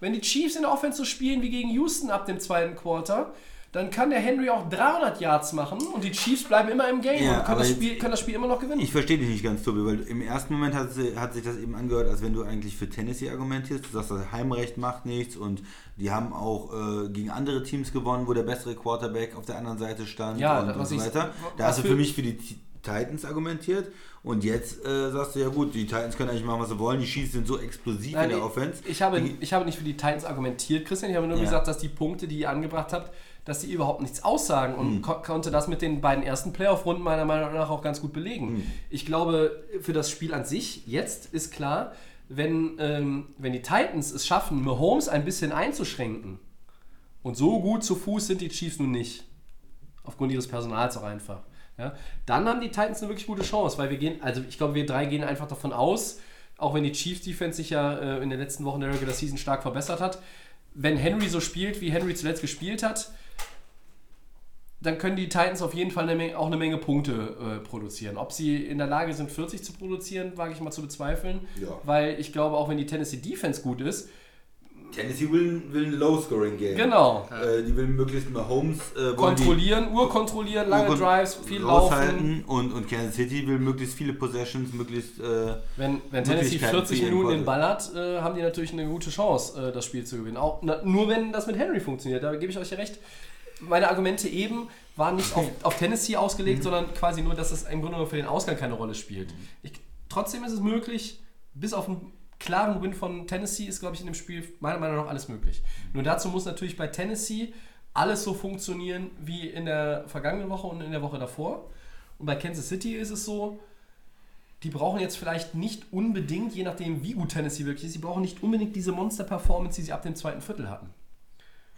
Wenn die Chiefs in der Offense so spielen wie gegen Houston ab dem zweiten Quarter, dann kann der Henry auch 300 Yards machen und die Chiefs bleiben immer im Game Ja, und können das, Spiel, können das Spiel immer noch gewinnen. Ich verstehe dich nicht ganz, Tobi, weil im ersten Moment hat, sie, hat sich das eben angehört, als wenn du eigentlich für Tennessee argumentierst. Du sagst, das Heimrecht macht nichts und die haben auch äh, gegen andere Teams gewonnen, wo der bessere Quarterback auf der anderen Seite stand Ja, und, und so weiter. Da hast du für- mich für die Titans argumentiert und jetzt äh, sagst du, ja gut, die Titans können eigentlich machen, was sie wollen, die Chiefs sind so explosiv Nein, in der Offense. Ich habe, Die- ich habe nicht für die Titans argumentiert, Christian. Ich habe nur Ja. gesagt, dass die Punkte, die ihr angebracht habt, dass die überhaupt nichts aussagen und ko konnte das mit den beiden ersten Playoff-Runden meiner Meinung nach auch ganz gut belegen. Hm. Ich glaube, für das Spiel an sich, jetzt ist klar, wenn, ähm, wenn die Titans es schaffen, Mahomes ein bisschen einzuschränken, und so gut zu Fuß sind die Chiefs nun nicht, aufgrund ihres Personals auch einfach. Ja, dann haben die Titans eine wirklich gute Chance, weil wir gehen, also ich glaube, wir drei gehen einfach davon aus, auch wenn die Chiefs Defense sich ja äh, in den letzten Wochen der Regular Season stark verbessert hat, wenn Henry so spielt, wie Henry zuletzt gespielt hat, dann können die Titans auf jeden Fall eine Menge, auch eine Menge Punkte äh, produzieren. Ob sie in der Lage sind, 40 zu produzieren, wage ich mal zu bezweifeln, Ja. weil ich glaube, auch wenn die Tennessee Defense gut ist, Tennessee will, will ein Low-Scoring-Game. genau, Äh, die will möglichst Mahomes äh, wollen die kontrollieren, urkontrollieren, lange Urkon- Drives, viel laufen. und, und Kansas City will möglichst viele Possessions, möglichst äh, Wenn, wenn Tennessee Möglichkeiten 40 für ihren Minuten den. Ball hat, äh, haben die natürlich eine gute Chance, äh, das Spiel zu gewinnen. Auch, na, nur wenn das mit Henry funktioniert, da gebe ich euch ja recht. Meine Argumente eben waren nicht auf, auf Tennessee Mhm. ausgelegt, sondern quasi nur, dass es im Grunde genommen für den Ausgang keine Rolle spielt. Ich, trotzdem ist es möglich, bis auf einen klaren Win von Tennessee ist, glaube ich, in dem Spiel meiner Meinung nach alles möglich. Nur dazu muss natürlich bei Tennessee alles so funktionieren wie in der vergangenen Woche und in der Woche davor. Und bei Kansas City ist es so, die brauchen jetzt vielleicht nicht unbedingt, je nachdem wie gut Tennessee wirklich ist, sie brauchen nicht unbedingt diese Monster-Performance, die sie ab dem zweiten Viertel hatten.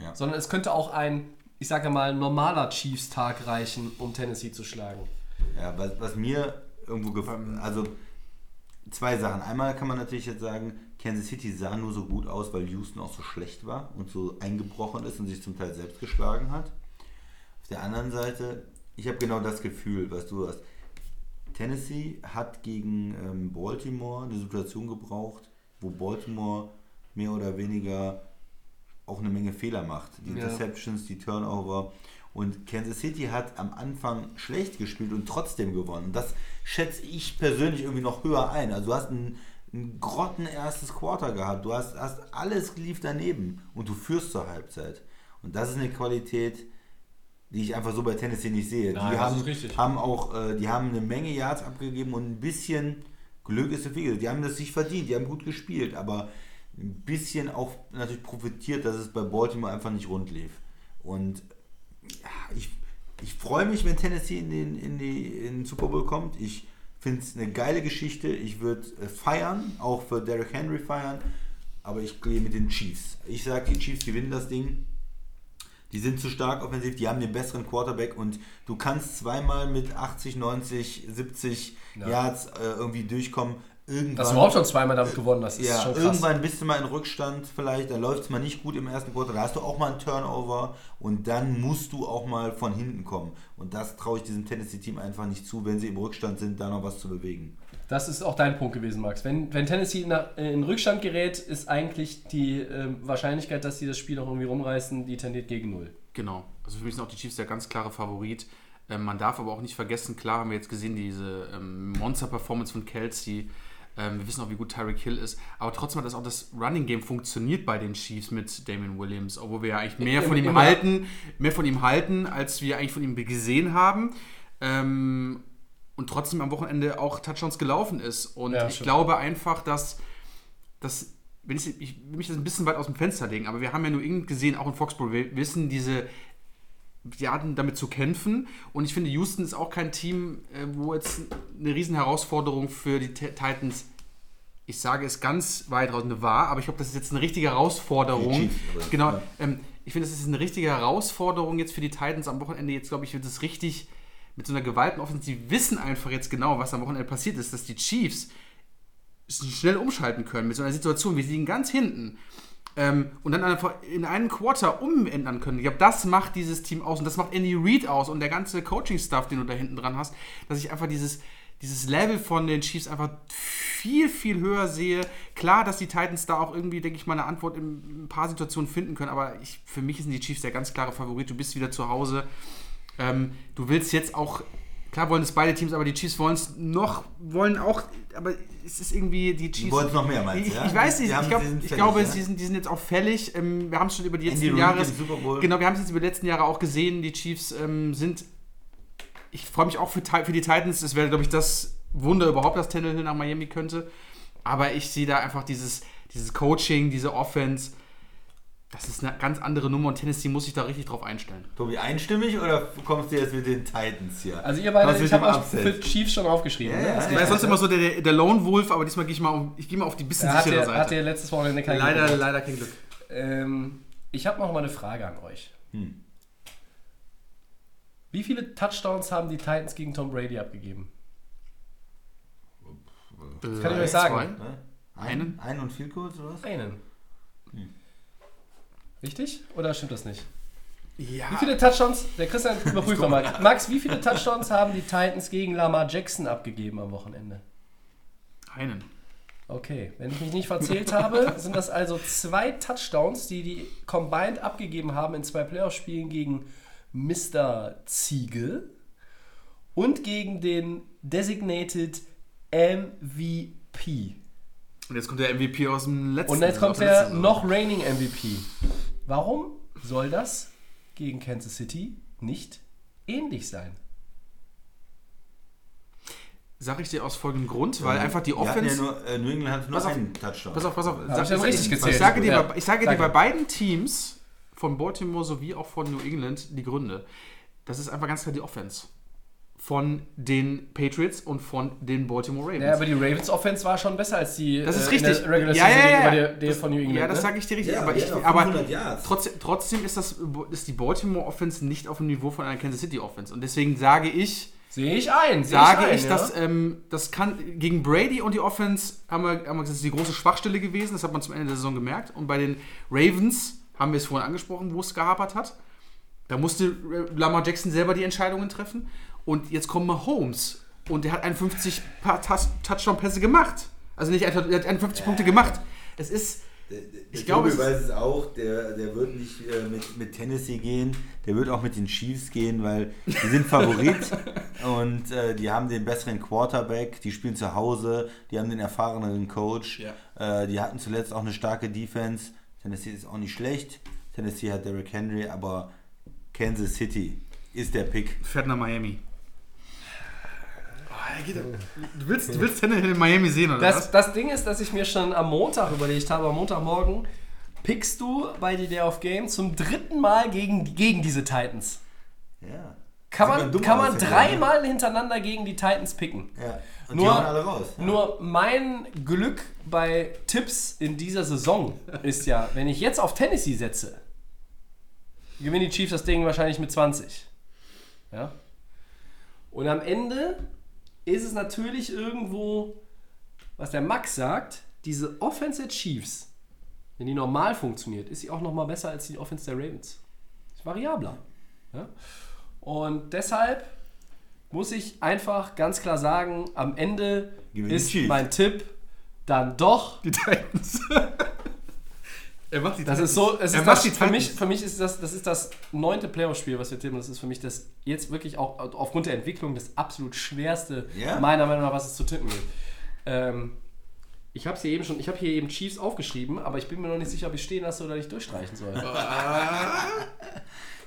Ja. Sondern es könnte auch ein ich sage mal, normaler Chiefs-Tag reichen, um Tennessee zu schlagen. Ja, was, was mir irgendwo gefallen, also zwei Sachen. Einmal kann man natürlich jetzt sagen, Kansas City sah nur so gut aus, weil Houston auch so schlecht war und so eingebrochen ist und sich zum Teil selbst geschlagen hat. Auf der anderen Seite, ich habe genau das Gefühl, was du hast. Tennessee hat gegen ähm, Baltimore eine Situation gebraucht, wo Baltimore mehr oder weniger auch eine Menge Fehler macht. Die Ja. Interceptions, die Turnover. Und Kansas City hat am Anfang schlecht gespielt und trotzdem gewonnen. Das schätze ich persönlich irgendwie noch höher ein. Also du hast ein, ein grotten erstes Quarter gehabt. Du hast, hast alles lief daneben und du führst zur Halbzeit. Und das ist eine Qualität, die ich einfach so bei Tennessee nicht sehe. Nein, die haben, haben auch, äh, die haben eine Menge Yards abgegeben und ein bisschen Glück ist so viel. Die haben das sich verdient, die haben gut gespielt, aber ein bisschen auch natürlich profitiert, dass es bei Baltimore einfach nicht rund lief. Und ja, ich, ich freue mich, wenn Tennessee in den, in, die, in den Super Bowl kommt. Ich finde es eine geile Geschichte. Ich würde äh, feiern, auch für Derrick Henry feiern, aber ich gehe mit den Chiefs. Ich sage, die Chiefs gewinnen das Ding. Die sind zu stark offensiv, die haben den besseren Quarterback und du kannst zweimal mit 80, 90, 70 Ja. Yards äh, irgendwie durchkommen. Irgendwann, Dass du überhaupt schon zweimal damit gewonnen hast, ist ja, schon krass. irgendwann bist du mal in Rückstand vielleicht, da läuft es mal nicht gut im ersten Quarter, da hast du auch mal einen Turnover und dann musst du auch mal von hinten kommen. Und das traue ich diesem Tennessee-Team einfach nicht zu, wenn sie im Rückstand sind, da noch was zu bewegen. Das ist auch dein Punkt gewesen, Max. Wenn, wenn Tennessee äh, in Rückstand gerät, ist eigentlich die ähm, Wahrscheinlichkeit, dass sie das Spiel noch irgendwie rumreißen, die tendiert gegen null. Genau. Also für mich sind auch die Chiefs der ganz klare Favorit. Ähm, man darf aber auch nicht vergessen, klar haben wir jetzt gesehen, diese ähm, Monster-Performance von Kelsey. Ähm, wir wissen auch, wie gut Tyreek Hill ist. Aber trotzdem hat das auch das Running-Game funktioniert bei den Chiefs mit Damien Williams, obwohl wir ja eigentlich mehr von ihm halten, mehr von ihm halten, als wir eigentlich von ihm gesehen haben. Ähm, und trotzdem am Wochenende auch Touchdowns gelaufen ist. Und Ja, ich stimmt. glaube einfach, dass dass, wenn ich, ich will mich das ein bisschen weit aus dem Fenster legen, aber wir haben ja nur England gesehen, auch in Foxborough, wir wissen, diese, die hatten damit zu kämpfen und ich finde, Houston ist auch kein Team, äh, wo jetzt eine riesen Herausforderung für die Ti- Titans, ich sage es ganz weit draußen war, aber ich glaube, das ist jetzt eine richtige Herausforderung. Chiefs, genau, ja. ähm, ich finde, das ist eine richtige Herausforderung jetzt für die Titans am Wochenende. Jetzt glaube ich, wird es richtig mit so einer gewalten Offensive. Die wissen einfach jetzt genau, was am Wochenende passiert ist, dass die Chiefs schnell umschalten können mit so einer Situation. Wir liegen ganz hinten. Ähm, und dann in einem Quarter umändern können. Ich glaube, das macht dieses Team aus und das macht Andy Reid aus und der ganze Coaching-Stuff, den du da hinten dran hast, dass ich einfach dieses, dieses Level von den Chiefs einfach viel, viel höher sehe. Klar, dass die Titans da auch irgendwie, denke ich mal, eine Antwort in ein paar Situationen finden können, aber ich, für mich sind die Chiefs der ganz klare Favorit. Du bist wieder zu Hause. Ähm, du willst jetzt auch, klar wollen es beide Teams, aber die Chiefs wollen es noch, wollen auch, aber es ist irgendwie die Chiefs. wollen's noch mehr, meinst du, ich, ja? ich weiß Die nicht, ich, glaub, die ich glaube, ja? sie, sind, die sind jetzt auch fällig. Ähm, wir haben es schon über die letzten Jahre. Genau, wir haben es jetzt über die letzten Jahre auch gesehen. Die Chiefs ähm, sind. Ich freue mich auch für, für die Titans. Das wäre, glaube ich, das Wunder überhaupt, dass Tannehill nach Miami könnte. Aber ich sehe da einfach dieses, dieses Coaching, diese Offense. Das ist eine ganz andere Nummer und Tennessee muss sich da richtig drauf einstellen. Tobi, einstimmig oder kommst du jetzt mit den Titans hier? Also ihr beide, ich habe Upset? für Chiefs schon aufgeschrieben. Ja, ne? ja, geht war sonst ja. immer so der, der, der Lone Wolf, aber diesmal gehe ich mal, um, ich gehe mal auf die bisschen hat sichere hat Seite. dir letztes Wochenende kein leider, Glück leider kein Glück. Ähm, ich habe noch mal eine Frage an euch. Hm. Wie viele Touchdowns haben die Titans gegen Tom Brady abgegeben? Das kann ich euch sagen. Ne? Einen? Einen und viel kurz oder was? Einen. Richtig? Oder stimmt das nicht? Ja. Wie viele Touchdowns, der Christian überprüft mal. Max, wie viele Touchdowns haben die Titans gegen Lamar Jackson abgegeben am Wochenende? Einen. Okay, wenn ich mich nicht verzählt habe, sind das also zwei Touchdowns, die die combined abgegeben haben in zwei Playoff-Spielen gegen Mr. Ziegel und gegen den Designated MVP. Und jetzt kommt der MVP aus dem letzten Und jetzt kommt der noch reigning MVP. Warum soll das gegen Kansas City nicht ähnlich sein? Sag ich dir aus folgendem Grund, weil einfach die Offense. Ja nur, äh, New England hat nur Pass auf. einen Touchdown. Pass auf, pass auf. Sag, ich richtig ich, gezählt. ich sage dir, Ja. bei, ich sage dir Danke. bei beiden Teams, von Baltimore sowie auch von New England, die Gründe. Das ist einfach ganz klar die Offense. Von den Patriots und von den Baltimore Ravens. Ja, aber die Ravens Offense war schon besser als die Das ist äh, richtig. Regular ja, Season ja, ja. gegenüber der, der das, von New England. Ja, das ne? sage ich dir richtig. Ja, aber ich, aber 500 Yards. trotzdem, trotzdem ist, das, ist die Baltimore Offense nicht auf dem Niveau von einer Kansas City Offense. Und deswegen sage ich, Sehe ich ein. Sehe sage ein, ich, ja. dass ähm, das kann gegen Brady und die Offense haben wir, haben wir gesagt, das ist die große Schwachstelle gewesen. Das hat man zum Ende der Saison gemerkt. Und bei den Ravens haben wir es vorhin angesprochen, wo es gehapert hat. Da musste äh, Lamar Jackson selber die Entscheidungen treffen. Und jetzt kommt Mahomes und der hat 51 Pa- Tas- Touchdown-Pässe gemacht. Also nicht einfach, er hat 51 Punkte gemacht. Es ist, Ich glaube, es- weiß es auch, der, der wird nicht äh, mit, mit Tennessee gehen, der wird auch mit den Chiefs gehen, weil die sind Favorit und äh, die haben den besseren Quarterback, die spielen zu Hause, die haben den erfahreneren Coach, äh, die hatten zuletzt auch eine starke Defense. Tennessee ist auch nicht schlecht, Tennessee hat Derrick Henry, aber Kansas City ist der Pick. fährt nach Miami. Du willst, du willst Tannehill in Miami sehen, oder Das, was? das Ding ist, dass ich mir schon am Montag überlegt habe, am Montagmorgen, pickst du bei die Day of Game zum dritten Mal gegen, gegen diese Titans. Ja. Kann Sieht man, kann man dreimal hintereinander gegen die Titans picken. Ja. Und Nur- die alle raus. Ja. Nur mein Glück bei Tipps in dieser Saison ist ja, wenn ich jetzt auf Tennessee setze, gewinnen die Chiefs das Ding wahrscheinlich mit 20. Ja? Und am Ende ist es natürlich irgendwo, was der Max sagt, diese Offense der Chiefs, wenn die normal funktioniert, ist sie auch nochmal besser als die Offense der Ravens. Ist variabler. Ja? Und deshalb muss ich einfach ganz klar sagen, am Ende ist mein Tipp dann doch Die Titans. er macht die das ist so, es er ist macht das, die für, mich, für mich ist das, das ist das neunte Playoff-Spiel, was wir tippen. Das ist für mich das jetzt wirklich auch aufgrund der Entwicklung das absolut schwerste, Ja. meiner Meinung nach, was es zu tippen gibt. Ähm, ich habe hier eben schon, ich habe hier eben Chiefs aufgeschrieben, aber ich bin mir noch nicht sicher, ob ich stehen lasse oder nicht durchstreichen soll.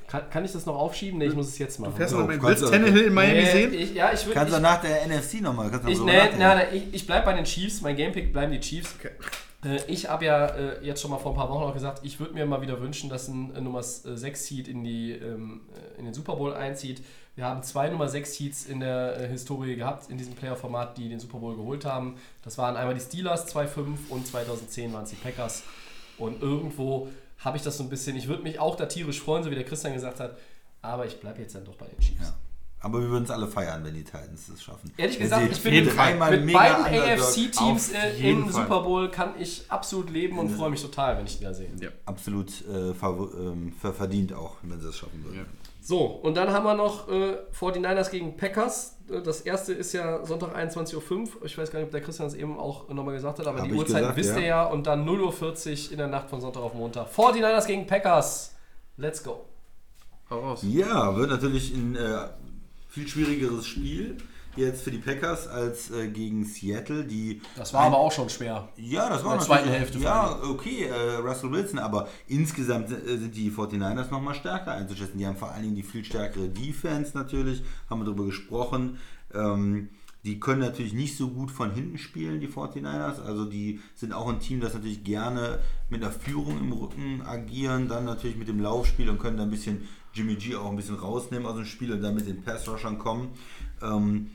kann, kann ich das noch aufschieben? Nee, ich muss es jetzt machen. Fährst du So, noch mal- kannst willst du- Tannehill in Miami Nee, sehen? Ich, ja, ich würde. Kannst du nach der NFC nochmal. Ich, noch nee, nein, ich, ich bleibe bei den Chiefs. Mein Gamepick bleiben die Chiefs. Äh, Ich habe ja äh, jetzt schon mal vor ein paar Wochen auch gesagt, ich würde mir mal wieder wünschen, dass ein äh, Nummer 6 Seed in, die, ähm, äh, in den Super Bowl einzieht. Wir haben zwei Nummer 6 Seeds in der äh, Historie gehabt, in diesem Player-Format, die den Super Bowl geholt haben. Das waren einmal die Steelers 2-5 und 2010 waren es die Packers. Und irgendwo habe ich das so ein bisschen, ich würde mich auch da tierisch freuen, so wie der Christian gesagt hat, aber ich bleibe jetzt dann doch bei den Chiefs. Ja. Aber wir würden es alle feiern, wenn die Titans das schaffen. Ehrlich Wenn gesagt, ich bin mit, dreimal mit beiden AFC-Teams äh, im Fall. Super Bowl kann ich absolut leben und freue mich total, wenn ich die da sehe. Ja. absolut äh, ähm, ver- verdient auch, wenn sie es schaffen würden. Ja. So, und dann haben wir noch äh, 49ers gegen Packers. Äh, Das erste ist ja Sonntag 21.05 Uhr. Ich weiß gar nicht, ob der Christian das eben auch nochmal gesagt hat, aber Hab die Uhrzeit gesagt, wisst ihr ja. Und dann 0.40 Uhr in der Nacht von Sonntag auf Montag. 49ers gegen Packers. Let's go. Hau raus. Ja, wird natürlich ein äh, viel schwierigeres Spiel jetzt für die Packers als äh, gegen Seattle, die Das war aber auch schon schwer. Ja, das war der natürlich- zweiten Hälfte Ja, okay, äh, Russell Wilson, aber insgesamt äh, sind die 49ers nochmal stärker einzuschätzen. Die haben vor allen Dingen die viel stärkere Defense natürlich, haben wir darüber gesprochen. Ähm, die können natürlich nicht so gut von hinten spielen, die 49ers. Also die sind auch ein Team, das natürlich gerne mit einer Führung im Rücken agieren, dann natürlich mit dem Laufspiel und können da ein bisschen Jimmy G auch ein bisschen rausnehmen aus dem Spiel und dann mit den Pass-Rushern kommen. Ähm,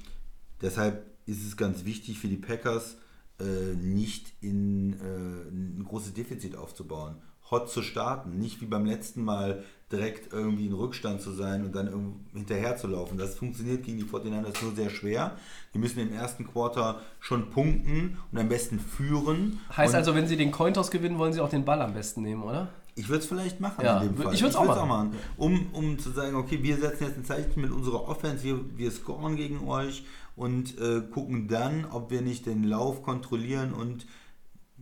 Deshalb ist es ganz wichtig für die Packers, äh, nicht in äh, ein großes Defizit aufzubauen. Hot zu starten, nicht wie beim letzten Mal direkt irgendwie in Rückstand zu sein und dann hinterher zu laufen. Das funktioniert gegen die 49ers nur sehr schwer. Die müssen im ersten Quarter schon punkten und am besten führen. Heißt und also, wenn sie den Cointoss gewinnen, wollen sie auch den Ball am besten nehmen, oder? Ich würde es vielleicht machen Ja, in dem Fall. ich würd's auch würd's machen. Um, um zu sagen, okay, wir setzen jetzt ein Zeichen mit unserer Offense, wir, wir scoren gegen euch und äh, gucken dann, ob wir nicht den Lauf kontrollieren und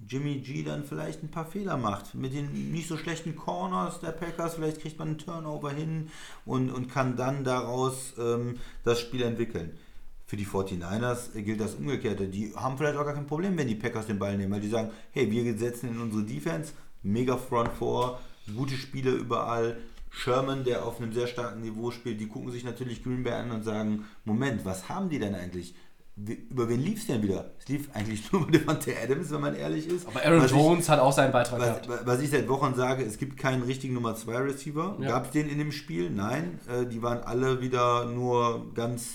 Jimmy G dann vielleicht ein paar Fehler macht. Mit den nicht so schlechten Corners der Packers, vielleicht kriegt man einen Turnover hin und, und kann dann daraus ähm, das Spiel entwickeln. Für die 49ers gilt das Umgekehrte. Die haben vielleicht auch gar kein Problem, wenn die Packers den Ball nehmen, weil die sagen, hey, wir setzen in unsere Defense, mega Front vor, gute Spiele überall. Sherman, der auf einem sehr starken Niveau spielt, die gucken sich natürlich Green Bay an und sagen, Moment, was haben die denn eigentlich? Über wen lief es denn wieder? Es lief eigentlich nur über Devante Adams, wenn man ehrlich ist. Aber Aaron Was ich- Jones hat auch seinen Beitrag gehabt. was, was ich seit Wochen sage, es gibt keinen richtigen Nummer 2 Receiver. Ja. Gab es den in dem Spiel? Nein. Äh, die waren alle wieder nur ganz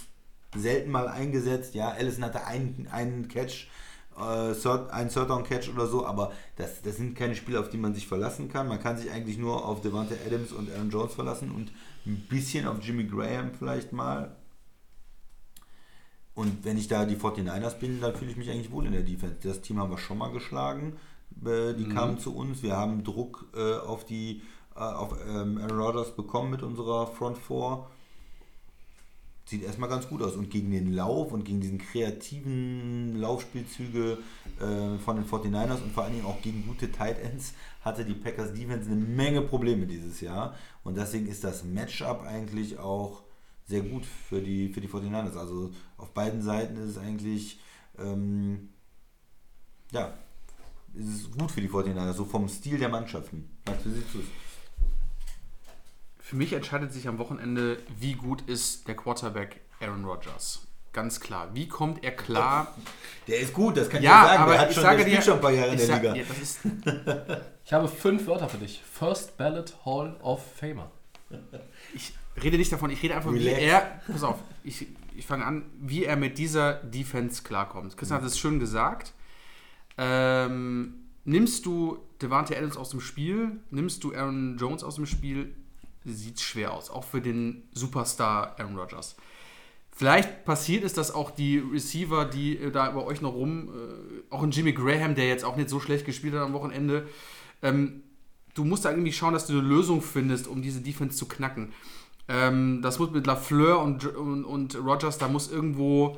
selten mal eingesetzt. Ja, Allison hatte einen, einen Catch, äh, Third, einen Third Down Catch oder so, aber das, das sind keine Spiele, auf die man sich verlassen kann. Man kann sich eigentlich nur auf Devante Adams und Aaron Jones verlassen und ein bisschen auf Jimmy Graham vielleicht mal. Und wenn ich da die 49ers bin, dann fühle ich mich eigentlich wohl in der Defense. Das Team haben wir schon mal geschlagen. Äh, Die kamen zu uns. Wir haben Druck äh, auf die äh, auf ähm, Aaron Rodgers bekommen mit unserer Front 4. Sieht erstmal ganz gut aus. Und gegen den Lauf und gegen diesen kreativen Laufspielzüge äh, von den 49ers und vor allen Dingen auch gegen gute Tight Ends hatte die Packers Defense eine Menge Probleme dieses Jahr. Und deswegen ist das Matchup eigentlich auch sehr gut für die, für die 49ers. Also auf beiden Seiten ist es eigentlich, ähm, ja, ist es gut für die 49ers, so vom Stil der Mannschaften. Siehst du es? Für mich entscheidet sich am Wochenende, wie gut ist der Quarterback Aaron Rodgers. Ganz klar. Wie kommt er klar? Der ist gut, das kann Ja, ich dir sagen. aber der hat ich schon, sage dir, schon ein paar Jahre in ich der sag, Liga. ja, das ist, Ich habe fünf Wörter für dich. First Ballot Hall of Famer. ich rede nicht davon, ich rede einfach, Relax. wie er, pass auf, ich, ich fange an, wie er mit dieser Defense klarkommt. Christian hat es schön gesagt. Ähm, nimmst du Devante Adams aus dem Spiel, nimmst du Aaron Jones aus dem Spiel, sieht schwer aus, auch für den Superstar Aaron Rodgers. Vielleicht passiert es, dass auch die Receiver, die äh, da über euch noch rum, äh, auch ein Jimmy Graham, der jetzt auch nicht so schlecht gespielt hat am Wochenende, ähm, du musst da irgendwie schauen, dass du eine Lösung findest, um diese Defense zu knacken. Ähm, das muss mit Lafleur und, und, und Rogers, da muss irgendwo.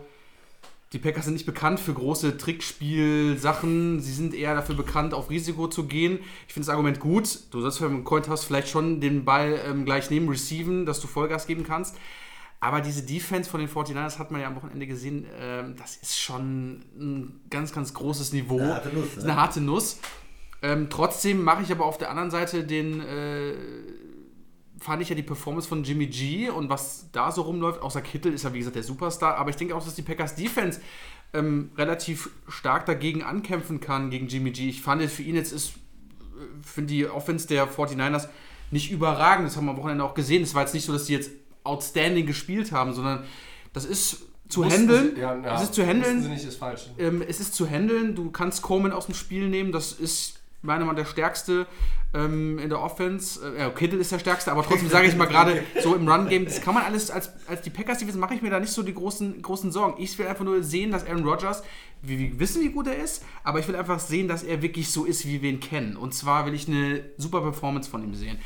Die Packers sind nicht bekannt für große Trickspiel-Sachen. Sie sind eher dafür bekannt, auf Risiko zu gehen. Ich finde das Argument gut. Du sollst beim Coin Toss vielleicht schon den Ball ähm, gleich neben receiven, dass du Vollgas geben kannst. Aber diese Defense von den 49ers hat man ja am Wochenende gesehen, ähm, das ist schon ein ganz, ganz großes Niveau. Eine harte Nuss, ne? eine harte Nuss. Ähm, trotzdem mache ich aber auf der anderen Seite den, äh, fand ich ja die Performance von Jimmy G und was da so rumläuft, außer Kittel ist ja wie gesagt der Superstar, aber ich denke auch, dass die Packers Defense ähm, relativ stark dagegen ankämpfen kann, gegen Jimmy G. Ich fand für ihn jetzt ist, äh, finde die Offense der 49ers nicht überragend, das haben wir am Wochenende auch gesehen. Es war jetzt nicht so, dass die jetzt outstanding gespielt haben, sondern das ist zu Mussten handeln. sie- ja, ja, Das ist zu handeln. nicht, ist. Ähm, es ist zu handeln. Du kannst Coleman aus dem Spiel nehmen. Das ist meiner Meinung der stärkste ähm, in der Offense. Äh, Kittel ist der stärkste, aber trotzdem sage ich mal gerade so im Run-Game, das kann man alles als, als die Packers Defense mache ich mir da nicht so die großen, großen Sorgen. Ich will einfach nur sehen, dass Aaron Rodgers, wir, wir wissen, wie gut er ist, aber ich will einfach sehen, dass er wirklich so ist, wie wir ihn kennen. Und zwar will ich eine super Performance von ihm sehen.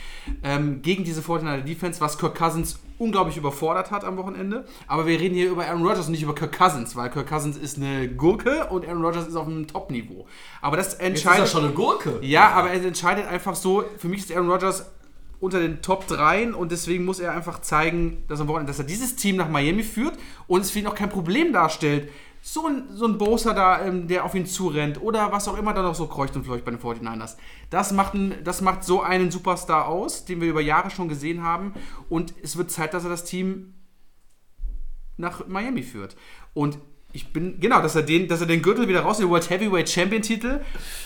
Ähm, gegen diese 49er Defense, was Kirk Cousins unglaublich überfordert hat am Wochenende. Aber wir reden hier über Aaron Rodgers und nicht über Kirk Cousins, weil Kirk Cousins ist eine Gurke und Aaron Rodgers ist auf einem Top-Niveau. Aber das Jetzt ist er entscheidet. schon eine Gurke. Ja, aber er entscheidet einfach so, für mich ist Aaron Rodgers unter den Top 3 und deswegen muss er einfach zeigen, dass, Wochenende, dass er dieses Team nach Miami führt und es für ihn auch kein Problem darstellt. So ein, so ein Bosa da, ähm, der auf ihn zurennt oder was auch immer da noch so kreucht und fleucht bei den 49ers. Das macht, ein, das macht so einen Superstar aus, den wir über Jahre schon gesehen haben und es wird Zeit, dass er das Team nach Miami führt. Und ich bin, genau, dass er den, dass er den Gürtel wieder raus, den World Heavyweight Champion Titel,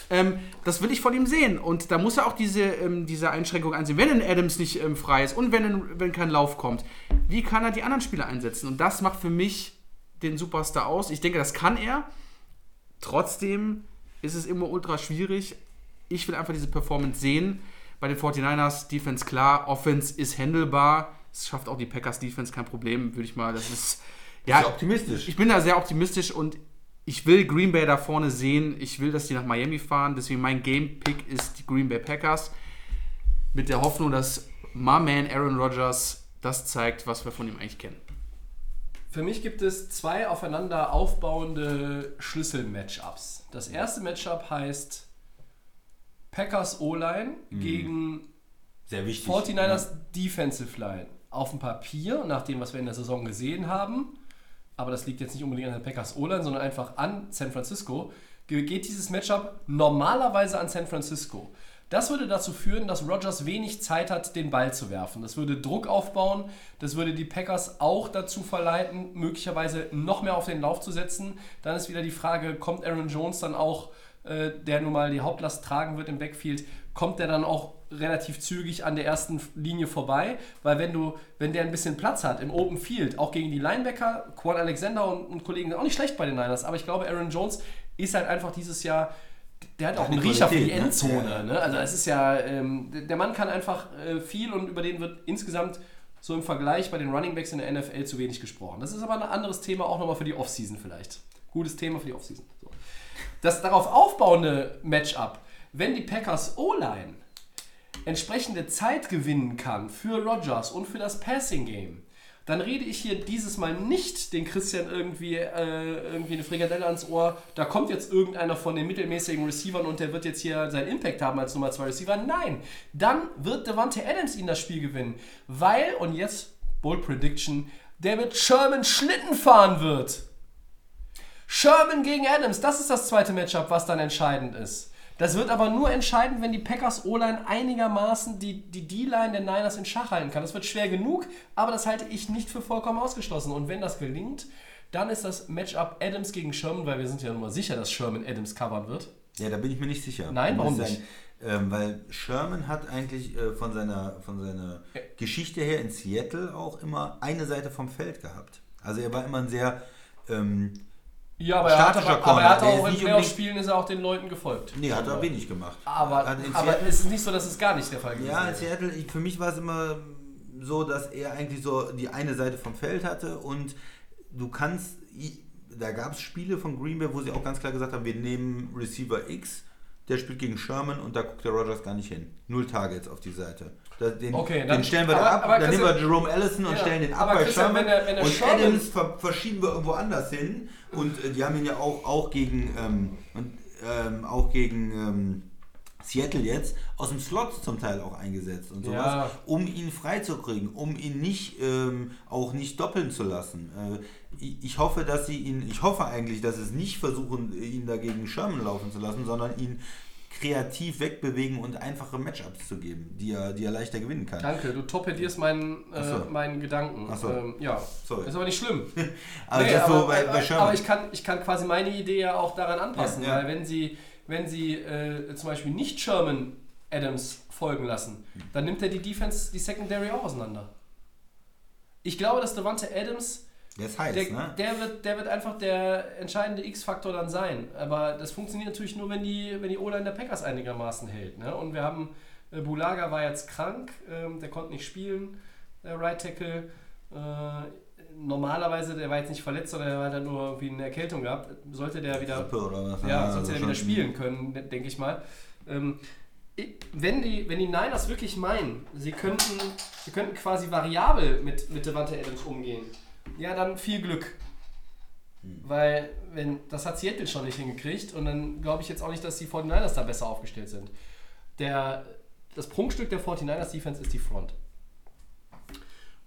ähm, das will ich von ihm sehen. Und da muss er auch diese, ähm, diese Einschränkung einsehen. Wenn ein Adams nicht ähm, frei ist und wenn, wenn kein Lauf kommt, wie kann er die anderen Spieler einsetzen? Und das macht für mich den Superstar aus. Ich denke, das kann er. Trotzdem ist es immer ultra schwierig. Ich will einfach diese Performance sehen. Bei den 49ers, Defense klar, Offense ist handelbar. Es schafft auch die Packers Defense kein Problem, würde ich mal. Das ist. Ja, Ist optimistisch. ich bin da sehr optimistisch und ich will Green Bay da vorne sehen. Ich will, dass die nach Miami fahren. Deswegen mein Game Pick ist die Green Bay Packers. Mit der Hoffnung, dass my man Aaron Rodgers das zeigt, was wir von ihm eigentlich kennen. Für mich gibt es zwei aufeinander aufbauende Schlüssel-Matchups. Das erste Matchup heißt Packers O-Line gegen Sehr wichtig. 49ers Defensive Line. Auf dem Papier, nach dem, was wir in der Saison gesehen haben, aber das liegt jetzt nicht unbedingt an der Packers O-Line, sondern einfach an San Francisco, ge- geht dieses Matchup normalerweise an San Francisco. Das würde dazu führen, dass Rodgers wenig Zeit hat, den Ball zu werfen. Das würde Druck aufbauen, das würde die Packers auch dazu verleiten, möglicherweise noch mehr auf den Lauf zu setzen. Dann ist wieder die Frage, kommt Aaron Jones dann auch, äh, der nun mal die Hauptlast tragen wird im Backfield, kommt der dann auch relativ zügig an der ersten Linie vorbei, weil wenn du, wenn der ein bisschen Platz hat im Open Field, auch gegen die Linebacker, Quan Alexander und, und Kollegen auch nicht schlecht bei den Niners, aber ich glaube, Aaron Jones ist halt einfach dieses Jahr, der hat auch einen eine Riecher für die ne? Endzone. Ne? Also es ist ja, ähm, der Mann kann einfach äh, viel und über den wird insgesamt so im Vergleich bei den Running Backs in der NFL zu wenig gesprochen. Das ist aber ein anderes Thema, auch nochmal für die Offseason vielleicht. Gutes Thema für die Offseason. So. Das darauf aufbauende Matchup, wenn die Packers O-Line entsprechende Zeit gewinnen kann für Rodgers und für das Passing Game, dann rede ich hier dieses Mal nicht den Christian irgendwie, äh, irgendwie eine Frikadelle ans Ohr. Da kommt jetzt irgendeiner von den mittelmäßigen Receivern und der wird jetzt hier seinen Impact haben als Nummer 2 Receiver. Nein, dann wird Devante Adams ihn das Spiel gewinnen. Weil, und jetzt Bold Prediction, der mit Sherman Schlitten fahren wird. Sherman gegen Adams, das ist das zweite Matchup, was dann entscheidend ist. Das wird aber nur entscheiden, wenn die Packers O-Line einigermaßen die die D-Line der Niners in Schach halten kann. Das wird schwer genug, aber das halte ich nicht für vollkommen ausgeschlossen. Und wenn das gelingt, dann ist das Matchup Adams gegen Sherman, weil wir sind ja nun mal sicher, dass Sherman Adams covern wird. Ja, da bin ich mir nicht sicher. Nein, warum sein, nicht? Ähm, weil Sherman hat eigentlich äh, von seiner, von seiner Geschichte her in Seattle auch immer eine Seite vom Feld gehabt. Also er war immer ein sehr ähm, Ja, aber er hat, aber, aber er hat auch ist in Playoff-Spielen ist er auch den Leuten gefolgt. Nee, hat er wenig gemacht. Aber, aber Seattle- es ist nicht so, dass es gar nicht der Fall gewesen ja, in. Seattle, ich, für mich war es immer so, dass er eigentlich so die eine Seite vom Feld hatte und du kannst, da gab es Spiele von Green Bay, wo sie auch ganz klar gesagt haben, wir nehmen Receiver X, der spielt gegen Sherman und da guckt der Rogers gar nicht hin. Null Targets auf die Seite. Den, Okay, dann- den stellen wir aber- da ab, aber dann nehmen wir Jerome Allison und Ja, stellen den ab bei Sherman wenn er- wenn er und Sherman- Adams ver verschieben wir irgendwo anders hin und äh, die haben ihn ja auch, auch gegen ähm, und, ähm, auch gegen ähm, Seattle jetzt aus dem Slot zum Teil auch eingesetzt und sowas, Ja. um ihn freizukriegen, um ihn nicht ähm, auch nicht doppeln zu lassen. Äh, ich, ich hoffe, dass sie ihn, ich hoffe eigentlich, dass sie es nicht versuchen, ihn dagegen Sherman laufen zu lassen, sondern ihn kreativ wegbewegen und einfache Matchups zu geben, die er, die er leichter gewinnen kann. Danke, du torpedierst meinen, äh, so. meinen Gedanken. Ach so. Ähm, ja, Sorry. ist aber nicht schlimm. Also Nee, aber, so bei, bei aber, aber ich kann, ich kann quasi meine Idee ja auch daran anpassen, Ja, ja. weil wenn sie, wenn sie äh, zum Beispiel nicht Sherman Adams folgen lassen, dann nimmt er die Defense, die Secondary auch auseinander. Ich glaube, dass Devante Adams, der ist heiß, der, ne? der, wird, der wird einfach der entscheidende X-Faktor dann sein. Aber das funktioniert natürlich nur, wenn die, wenn die O-Line der Packers einigermaßen hält. Ne? Und wir haben, äh, Bulaga war jetzt krank, ähm, der konnte nicht spielen, der Right Tackle. Äh, normalerweise, der war jetzt nicht verletzt, sondern er hat halt nur irgendwie eine Erkältung gehabt. Sollte der wieder ja, also hätte er wieder spielen können, de- denke ich mal. Ähm, wenn, die, wenn die Niners wirklich meinen, sie könnten, sie könnten quasi variabel mit, mit Devante Adams umgehen, ja, dann viel Glück. Weil, wenn, das hat Seattle schon nicht hingekriegt und dann glaube ich jetzt auch nicht, dass die 49ers da besser aufgestellt sind. Der, das Prunkstück der 49ers Defense ist die Front.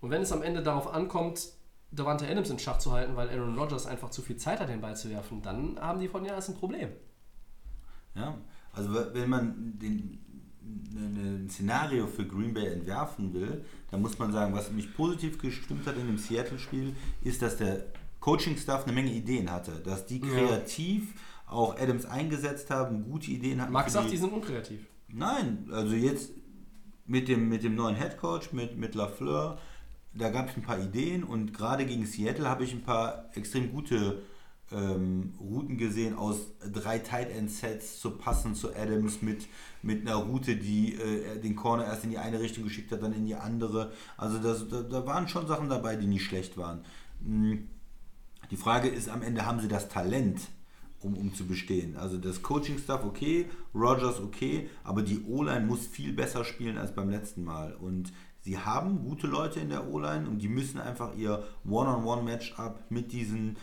Und wenn es am Ende darauf ankommt, Devante Adams in Schach zu halten, weil Aaron Rodgers einfach zu viel Zeit hat, den Ball zu werfen, dann haben die 49ers ein Problem. Ja, also wenn man den, ein Szenario für Green Bay entwerfen will, dann muss man sagen, was mich positiv gestimmt hat in dem Seattle-Spiel, ist, dass der Coaching-Staff eine Menge Ideen hatte, dass die kreativ auch Adams eingesetzt haben, gute Ideen hatten. Max sagt, die sind unkreativ. Nein, also jetzt mit dem, mit dem neuen Headcoach, mit, mit Lafleur, da gab es ein paar Ideen und gerade gegen Seattle habe ich ein paar extrem gute ähm, Routen gesehen aus drei Tight End Sets zu passen zu Adams mit, mit einer Route, die äh, den Corner erst in die eine Richtung geschickt hat, dann in die andere. Also das, da, da waren schon Sachen dabei, die nicht schlecht waren. Mm, Die Frage ist am Ende, haben sie das Talent, um, um zu bestehen? Also das Coaching-Stuff okay, Rogers okay, aber die O-Line muss viel besser spielen als beim letzten Mal. Und sie haben gute Leute in der O-Line und die müssen einfach ihr One-on-One-Matchup mit diesen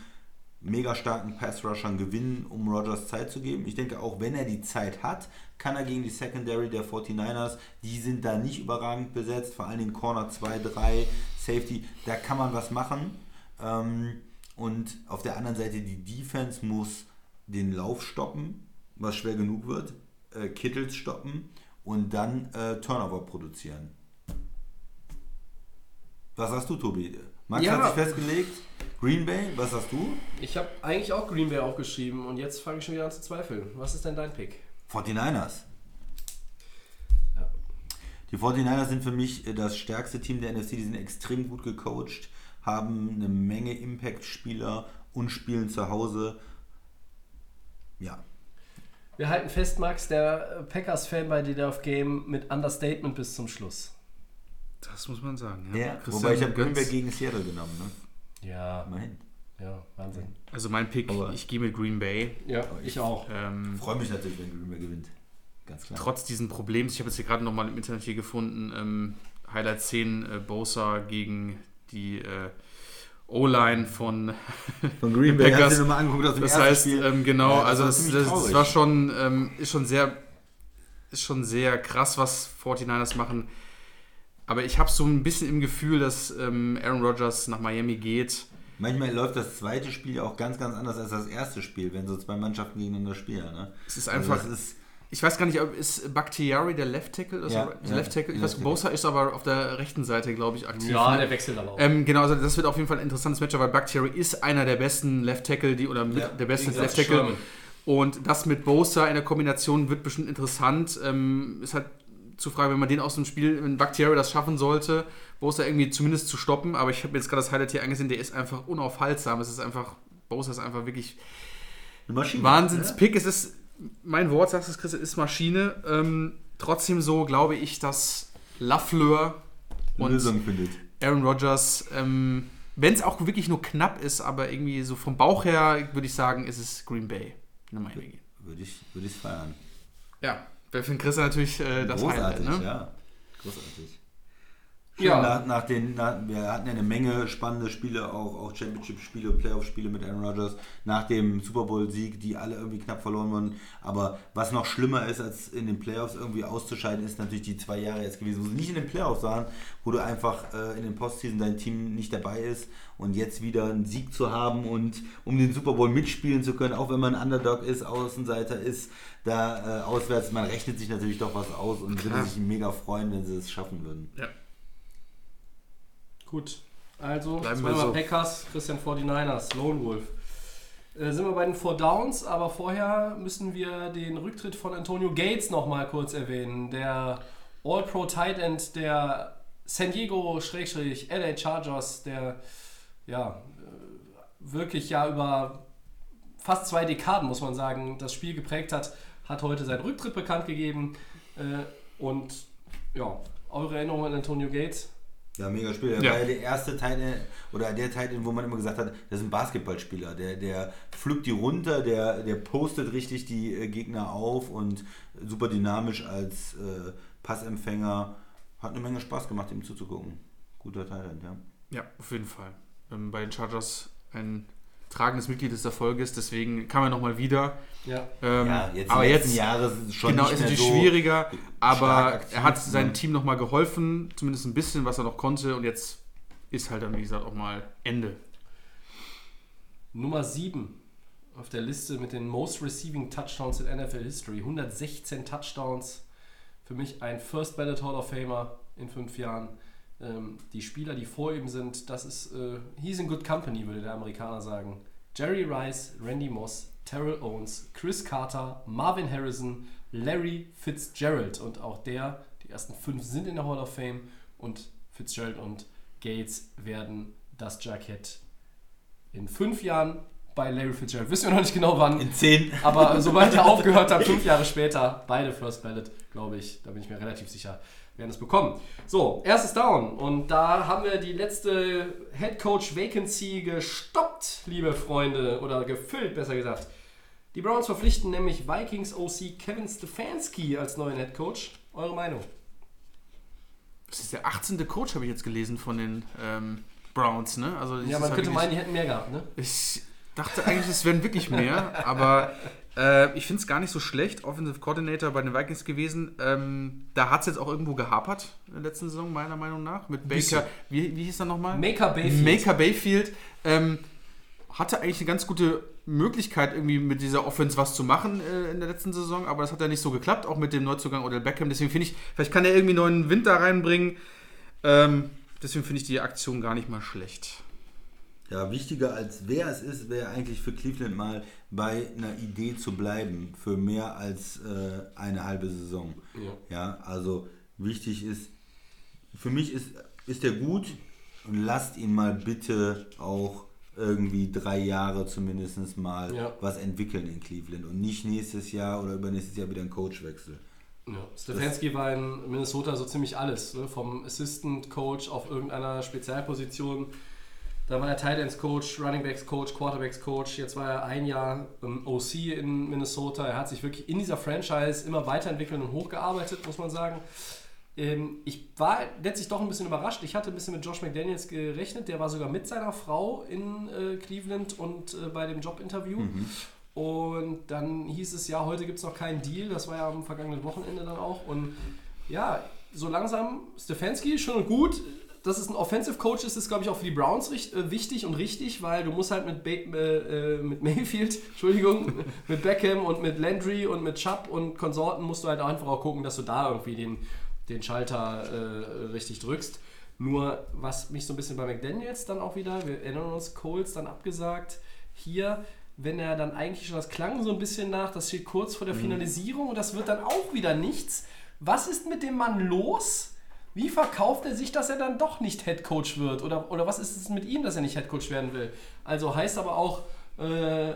mega starken Pass-Rushern gewinnen, um Rogers Zeit zu geben. Ich denke, auch wenn er die Zeit hat, kann er gegen die Secondary der 49ers, die sind da nicht überragend besetzt, vor allem den Corner 2, 3, Safety, da kann man was machen. Ähm, und auf der anderen Seite, die Defense muss den Lauf stoppen, was schwer genug wird, äh, Kittles stoppen und dann äh, Turnover produzieren. Was hast du, Tobi? Max Ja. hat sich festgelegt. Green Bay, was hast du? Ich habe eigentlich auch Green Bay aufgeschrieben und jetzt fange ich schon wieder an zu zweifeln. Was ist denn dein Pick? 49ers. Die 49ers sind für mich äh, das stärkste Team der NFC. Die sind extrem gut gecoacht, haben eine Menge Impact-Spieler und spielen zu Hause. Ja, Wir halten fest, Max, der Packers-Fan bei The of Game mit Understatement bis zum Schluss. Das muss man sagen. ja. Christian wobei ich habe Green Bay gegen Seattle genommen. Ne? Ja, Immerhin. ja, Wahnsinn. Also mein Pick, Aber- ich gehe mit Green Bay. Ja, ich auch. Ähm, Freue mich natürlich, wenn Green Bay gewinnt. Ganz klar. trotz diesen Problems, ich habe jetzt hier gerade nochmal im Internet hier gefunden, ähm, Highlight 10 äh, Bosa gegen die äh, O-Line von Von Green Bay, hast du angeguckt dem Das heißt, ähm, genau, Ja, das also war das, das, das war schon, ähm, ist schon sehr, ist schon sehr krass, was 49ers machen. Aber ich habe so ein bisschen im Gefühl, dass ähm, Aaron Rodgers nach Miami geht. Manchmal läuft das zweite Spiel ja auch ganz, ganz anders als das erste Spiel, wenn so zwei Mannschaften gegeneinander spielen. Ne? Es ist einfach, Also ist, ich weiß gar nicht, ob ist Bakhtiari der Left Tackle? Ist Ja, ja, Left Tackle? Ich Left weiß. Bosa ist aber auf der rechten Seite, glaube ich, aktiv. Ja, ne? der wechselt aber auch. Ähm, genau, also das wird auf jeden Fall ein interessantes Matchup, weil Bakhtiari ist einer der besten Left Tackle, die, oder mit Ja, der beste wie gesagt, Left Tackle. Sherman. Und das mit Bosa in der Kombination wird bestimmt interessant. Ähm, ist halt zu fragen, wenn man den aus dem Spiel, wenn Bakhtiari das schaffen sollte, Bosa irgendwie zumindest zu stoppen. Aber ich habe jetzt gerade das Highlight hier angesehen, der ist einfach unaufhaltsam. Es ist einfach, Bosa ist einfach wirklich eine Maschine. Wahnsinnspick. Es ist, mein Wort, sagst du es, Chris, ist Maschine. Ähm, trotzdem so glaube ich, dass Lafleur und Lösung findet. Aaron Rodgers, ähm, wenn es auch wirklich nur knapp ist, aber irgendwie so vom Bauch her, würde ich sagen, ist es Green Bay. Würde ich, würde ich feiern. Ja, wäre für den Chris natürlich äh, das Großartig, Highlight, ne? ja. Großartig. Ja. Nach, nach den, nach, wir hatten ja eine Menge spannende Spiele, auch, auch Championship-Spiele, Playoff-Spiele mit Aaron Rodgers nach dem Super Bowl-Sieg, die alle irgendwie knapp verloren wurden. Aber was noch schlimmer ist, als in den Playoffs irgendwie auszuscheiden, ist natürlich die zwei Jahre jetzt gewesen, wo sie nicht in den Playoffs waren, wo du einfach äh, in den Postseason dein Team nicht dabei ist und jetzt wieder einen Sieg zu haben und um den Super Bowl mitspielen zu können, auch wenn man Underdog ist, Außenseiter ist, da äh, auswärts, man rechnet sich natürlich doch was aus und würde sich mega freuen, wenn sie es schaffen würden. Ja. Gut, also Bleiben zweimal so. Packers, Christian 49ers, Lone Wolf. Äh, sind wir bei den Four Downs, aber vorher müssen wir den Rücktritt von Antonio Gates nochmal kurz erwähnen. Der All-Pro Tight End der San Diego-LA Chargers, der ja äh, wirklich ja über fast zwei Dekaden, muss man sagen, das Spiel geprägt hat, hat heute seinen Rücktritt bekannt gegeben. Äh, und ja, eure Erinnerung an Antonio Gates? Ja, mega Spieler. Er Ja. war ja der erste Teil, oder der Teil, wo man immer gesagt hat, das ist ein Basketballspieler. Der, der pflückt die runter, der, der postet richtig die äh, Gegner auf und super dynamisch als äh, Passempfänger. Hat eine Menge Spaß gemacht, ihm zuzugucken. Guter Talent, ja. Ja, auf jeden Fall. Ähm, bei den Chargers ein tragendes Mitglied des Erfolges, deswegen kam er nochmal wieder. Ja. Ähm, Ja, jetzt aber jetzt Jahre schon genau, nicht ist natürlich so schwieriger, aber er hat ne? seinem Team nochmal geholfen, zumindest ein bisschen, was er noch konnte und jetzt ist halt dann, wie gesagt, auch mal Ende. Nummer 7 auf der Liste mit den Most Receiving Touchdowns in NFL History. 116 Touchdowns. Für mich ein First Ballot Hall of Famer in fünf Jahren. Ähm, die Spieler, die vor ihm sind, das ist, äh, he's in good company, würde der Amerikaner sagen. Jerry Rice, Randy Moss, Terrell Owens, Chris Carter, Marvin Harrison, Larry Fitzgerald und auch der, die ersten fünf sind in der Hall of Fame und Fitzgerald und Gates werden das Jackett in fünf Jahren bei Larry Fitzgerald. Wissen wir noch nicht genau wann. In zehn. Aber sobald er aufgehört hat, fünf Jahre später, beide First Ballot, glaube ich, da bin ich mir relativ sicher, werden es bekommen. So, erstes Down. Und da haben wir die letzte Head Coach Vacancy gestoppt, liebe Freunde, oder gefüllt, besser gesagt. Die Browns verpflichten nämlich Vikings OC Kevin Stefanski als neuen Head Coach. Eure Meinung? Das ist der 18. Coach, habe ich jetzt gelesen, von den ähm, Browns, ne? Also Ja, man könnte meinen, die hätten mehr gehabt, ne? Ich dachte eigentlich, es wären wirklich mehr, aber äh, ich finde es gar nicht so schlecht. Offensive Coordinator bei den Vikings gewesen. Ähm, da hat es jetzt auch irgendwo gehapert in der letzten Saison, meiner Meinung nach. Mit. Baker, wie, wie hieß er nochmal? Maker Bayfield. Maker Bayfield. Ähm, hatte eigentlich eine ganz gute Möglichkeit, irgendwie mit dieser Offense was zu machen äh, in der letzten Saison, aber das hat ja nicht so geklappt, auch mit dem Neuzugang Odell Beckham. Deswegen finde ich, vielleicht kann er irgendwie neuen Wind da reinbringen. Ähm, deswegen finde ich die Aktion gar nicht mal schlecht. Ja, wichtiger als wer es ist, wäre eigentlich für Cleveland mal bei einer Idee zu bleiben für mehr als äh, eine halbe Saison. Ja. Ja, also wichtig ist, für mich ist, ist er gut und lasst ihn mal bitte auch irgendwie drei Jahre zumindest mal Ja. was entwickeln in Cleveland und nicht nächstes Jahr oder übernächstes Jahr wieder einen Coachwechsel. Ja. Stefanski war in Minnesota so ziemlich alles. Ne? Vom Assistant Coach auf irgendeiner Spezialposition. Da war er Tight Ends Coach, Running Backs Coach, Quarterbacks Coach. Jetzt war er ein Jahr OC in Minnesota. Er hat sich wirklich in dieser Franchise immer weiterentwickelt und hochgearbeitet, muss man sagen. Ähm, ich war letztlich doch ein bisschen überrascht. Ich hatte ein bisschen mit Josh McDaniels gerechnet. Der war sogar mit seiner Frau in äh, Cleveland und äh, bei dem Jobinterview. Und dann hieß es ja, heute gibt es noch keinen Deal. Das war ja am vergangenen Wochenende dann auch. Und ja, so langsam, Stefanski, schön und gut. Dass es ein Offensive Coach ist, ist, glaube ich, auch für die Browns richt, äh, wichtig und richtig, weil du musst halt mit, ba äh, äh, mit Mayfield, Entschuldigung, mit Beckham und mit Landry und mit Chubb und Konsorten musst du halt auch einfach auch gucken, dass du da irgendwie den, den Schalter äh, richtig drückst. Nur, was mich so ein bisschen bei McDaniels dann auch wieder, wir erinnern uns, Coles dann abgesagt, hier, wenn er dann eigentlich schon, das klang so ein bisschen nach, das steht kurz vor der Finalisierung und das wird dann auch wieder nichts. Was ist mit dem Mann los? Wie verkauft er sich, dass er dann doch nicht Head Coach wird? Oder, oder was ist es mit ihm, dass er nicht Head Coach werden will? Also heißt aber auch, äh, äh,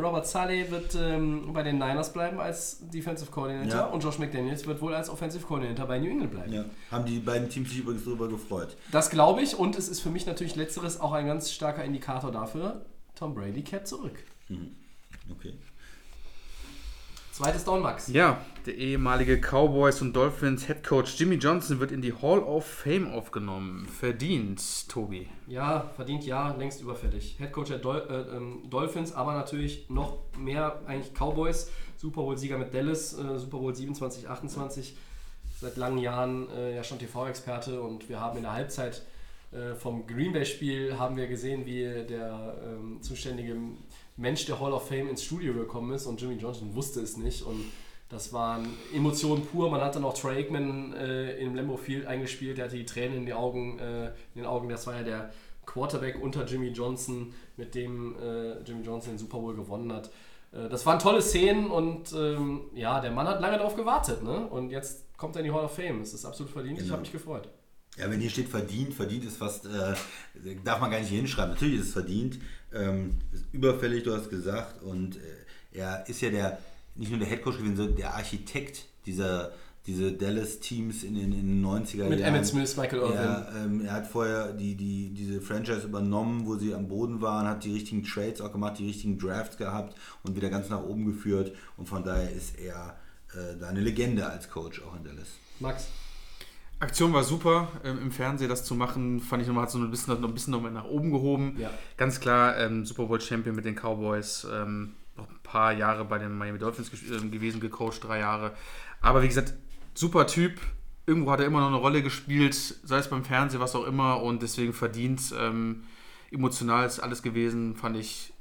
Robert Saleh wird ähm, bei den Niners bleiben als Defensive Coordinator Ja. und Josh McDaniels wird wohl als Offensive Coordinator bei New England bleiben. Ja. Haben die beiden Teams sich übrigens darüber gefreut. Das glaube ich und es ist für mich natürlich letzteres auch ein ganz starker Indikator dafür. Tom Brady kehrt zurück. Okay. Zweites Down, Max. Ja, der ehemalige Cowboys und Dolphins Head Coach Jimmy Johnson wird in die Hall of Fame aufgenommen. Verdient, Tobi. Ja, verdient ja, längst überfällig. Head Coach der Dol äh, ähm, Dolphins, aber natürlich noch mehr eigentlich Cowboys. Super Bowl-Sieger mit Dallas, äh, Super Bowl 27, 28. Seit langen Jahren äh, ja schon TV-Experte und wir haben in der Halbzeit äh, vom Green Bay-Spiel haben wir gesehen, wie der ähm, zuständige Mensch der Hall of Fame ins Studio gekommen ist und Jimmy Johnson wusste es nicht und das waren Emotionen pur. Man hat dann auch Troy Aikman äh, im Lambeau Field eingespielt, der hatte die Tränen in, die Augen, äh, in den Augen. Das war ja der Quarterback unter Jimmy Johnson, mit dem äh, Jimmy Johnson den Super Bowl gewonnen hat. Äh, das waren tolle Szenen und ähm, ja, der Mann hat lange darauf gewartet ne? und jetzt kommt er in die Hall of Fame. Es ist absolut verdient. Ich Genau. habe mich gefreut. Ja, wenn hier steht verdient, verdient ist fast, äh, darf man gar nicht hier hinschreiben. Natürlich ist es verdient, ähm, ist überfällig, du hast gesagt. Und äh, er ist ja der, nicht nur der Headcoach gewesen, sondern der Architekt dieser diese Dallas-Teams in den, in den 90er Mit Jahren. Emmett Smith, Michael Irvin. Ja, ähm, er hat vorher die, die, diese Franchise übernommen, wo sie am Boden waren, hat die richtigen Trades auch gemacht, die richtigen Drafts gehabt und wieder ganz nach oben geführt. Und von daher ist er äh, da eine Legende als Coach auch in Dallas. Max. Aktion war super, ähm, im Fernsehen das zu machen, fand ich nochmal, hat so ein bisschen, noch ein bisschen nochmal nach oben gehoben. Ja. Ganz klar, ähm, Super Bowl Champion mit den Cowboys, ähm, noch ein paar Jahre bei den Miami Dolphins ähm, gewesen, gecoacht, drei Jahre. Aber wie gesagt, super Typ, irgendwo hat er immer noch eine Rolle gespielt, sei es beim Fernsehen, was auch immer, und deswegen verdient. Ähm, emotional ist alles gewesen, fand ich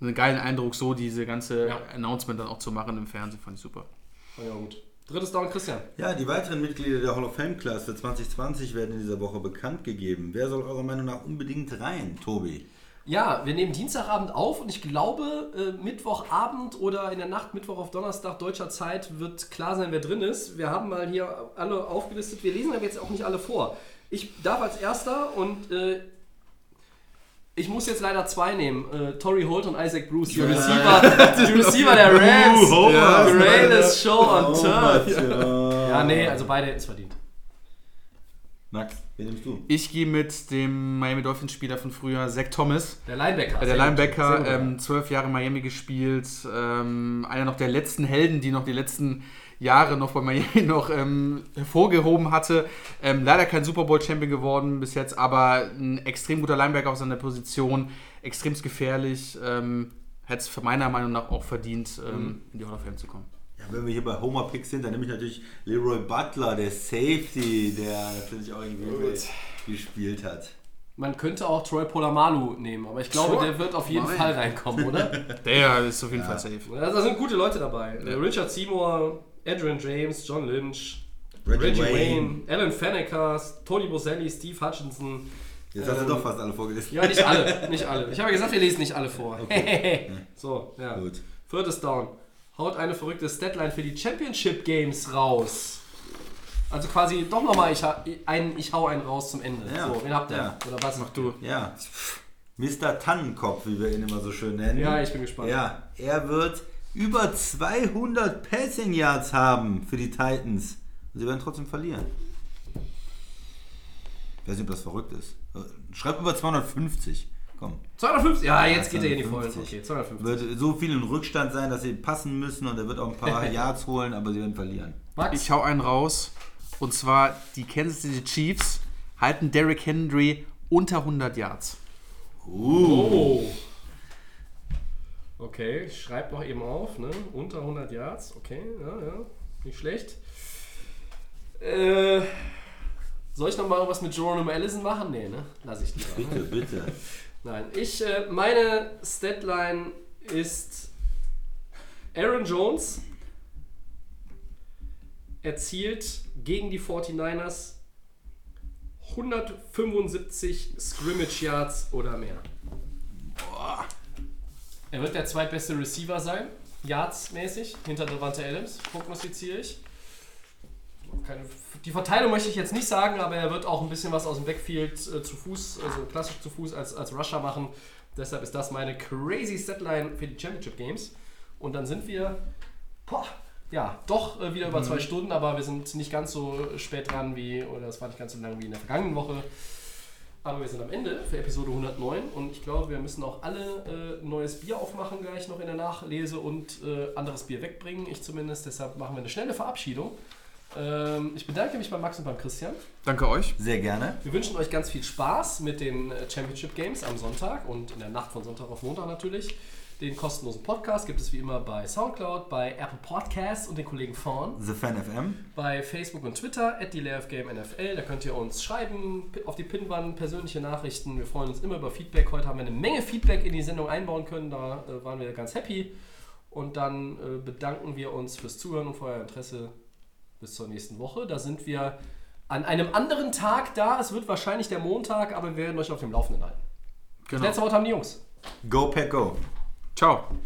einen geilen Eindruck, so diese ganze Ja. Announcement dann auch zu machen im Fernsehen, fand ich super. Ja, gut. Drittes Down, Christian. Ja, die weiteren Mitglieder der Hall of Fame-Klasse 2020 werden in dieser Woche bekannt gegeben. Wer soll eurer Meinung nach unbedingt rein, Tobi? Ja, wir nehmen Dienstagabend auf und ich glaube, äh, Mittwochabend oder in der Nacht, Mittwoch auf Donnerstag deutscher Zeit, wird klar sein, wer drin ist. Wir haben mal hier alle aufgelistet. Wir lesen aber jetzt auch nicht alle vor. Ich darf als erster und äh, ich muss jetzt leider zwei nehmen. Äh, Torrey Holt und Isaac Bruce, die Receiver, die Receiver der Rams. Ja, Greatest Show on Turf. Ja. Ja, nee, also beide hätten es verdient. Max, wen nimmst du? Ich gehe mit dem Miami Dolphins Spieler von früher, Zach Thomas. Der Linebacker. Der Sehr gut. Linebacker, ähm, zwölf Jahre in Miami gespielt, ähm, einer noch der letzten Helden, die noch die letzten Jahre noch bei Miami noch ähm, hervorgehoben hatte. Ähm, leider kein Super Bowl Champion geworden bis jetzt, aber ein extrem guter Linebacker auf seiner Position, extrem gefährlich, ähm, hätte es für meiner Meinung nach auch verdient, ähm, in die Hall of Fame zu kommen. Ja, wenn wir hier bei Homer Picks sind, dann nehme ich natürlich Leroy Butler, der Safety, der natürlich auch irgendwie gespielt hat. Man könnte auch Troy Polamalu nehmen, aber ich glaube, Troy? der wird auf jeden Nein. Fall reinkommen, oder? Der ist auf jeden Fall safe. Da sind gute Leute dabei. Richard Seymour, Adrian James, John Lynch, Reggie, Reggie Wayne. Wayne, Alan Faneca, Tony Boselli, Steve Hutchinson. Jetzt hast du Ähm, doch fast alle vorgelesen. Ja, nicht alle, nicht alle. Ich habe ja gesagt, wir lesen nicht alle vor. so, ja. Gut. Viertes Down. Haut eine verrückte Statline für die Championship Games raus. Also quasi doch nochmal ich, ha- ein, ich hau einen raus zum Ende. Ja. So, wen habt ihr? Ja. Oder was? Mach du. Ja. Mr. Tannenkopf, wie wir ihn immer so schön nennen. Ja, ich bin gespannt. Ja, er wird über 200 Passing Yards haben für die Titans. Und sie werden trotzdem verlieren. Ich weiß nicht, ob das verrückt ist. Schreib über 250. Komm. 250? Ja, jetzt geht er in die Vollen. 250. Okay, 250. Wird so viel in Rückstand sein, dass sie passen müssen und er wird auch ein paar Yards holen, aber sie werden verlieren. Max? Ich hau einen raus. Und zwar die Kansas City Chiefs halten Derrick Henry unter 100 Yards. Oh. Okay, ich schreib noch eben auf, ne? Unter 100 Yards. Okay, ja, ja. Nicht schlecht. Äh, soll ich noch mal was mit Jerome Allison machen? Nee, ne? Lass ich lieber. Bitte, bitte. Nein, ich, äh, meine Statline ist Aaron Jones erzielt gegen die 49ers 175 Scrimmage Yards oder mehr. Er wird der zweitbeste Receiver sein, Yards-mäßig, hinter Devante Adams, prognostiziere ich. Keine, die Verteilung möchte ich jetzt nicht sagen, aber er wird auch ein bisschen was aus dem Backfield äh, zu Fuß, also klassisch zu Fuß als, als Rusher machen. Deshalb ist das meine crazy Statline für die Championship Games. Und dann sind wir, boah, ja, doch äh, wieder über zwei Stunden, aber wir sind nicht ganz so spät dran wie, oder es war nicht ganz so lang wie in der vergangenen Woche. Aber wir sind am Ende für Episode 109 und ich glaube, wir müssen auch alle äh, neues Bier aufmachen gleich noch in der Nachlese und äh, anderes Bier wegbringen. Ich zumindest, deshalb machen wir eine schnelle Verabschiedung. Ähm, ich bedanke mich bei Max und beim Christian. Danke euch. Sehr gerne. Wir wünschen euch ganz viel Spaß mit den äh, Championship Games am Sonntag und in der Nacht von Sonntag auf Montag natürlich. Den kostenlosen Podcast gibt es wie immer bei Soundcloud, bei Apple Podcasts und den Kollegen vorn. The Fan FM. bei Facebook und Twitter, at NFL. Da könnt ihr uns schreiben, auf die Pinnwand, persönliche Nachrichten. Wir freuen uns immer über Feedback. Heute haben wir eine Menge Feedback in die Sendung einbauen können. Da äh, waren wir ganz happy. Und dann äh, bedanken wir uns fürs Zuhören und für euer Interesse. Bis zur nächsten Woche. Da sind wir an einem anderen Tag da. Es wird wahrscheinlich der Montag, aber wir werden euch auf dem Laufenden halten. Das Genau. letzte Wort haben die Jungs. Go Pack Go. Ciao.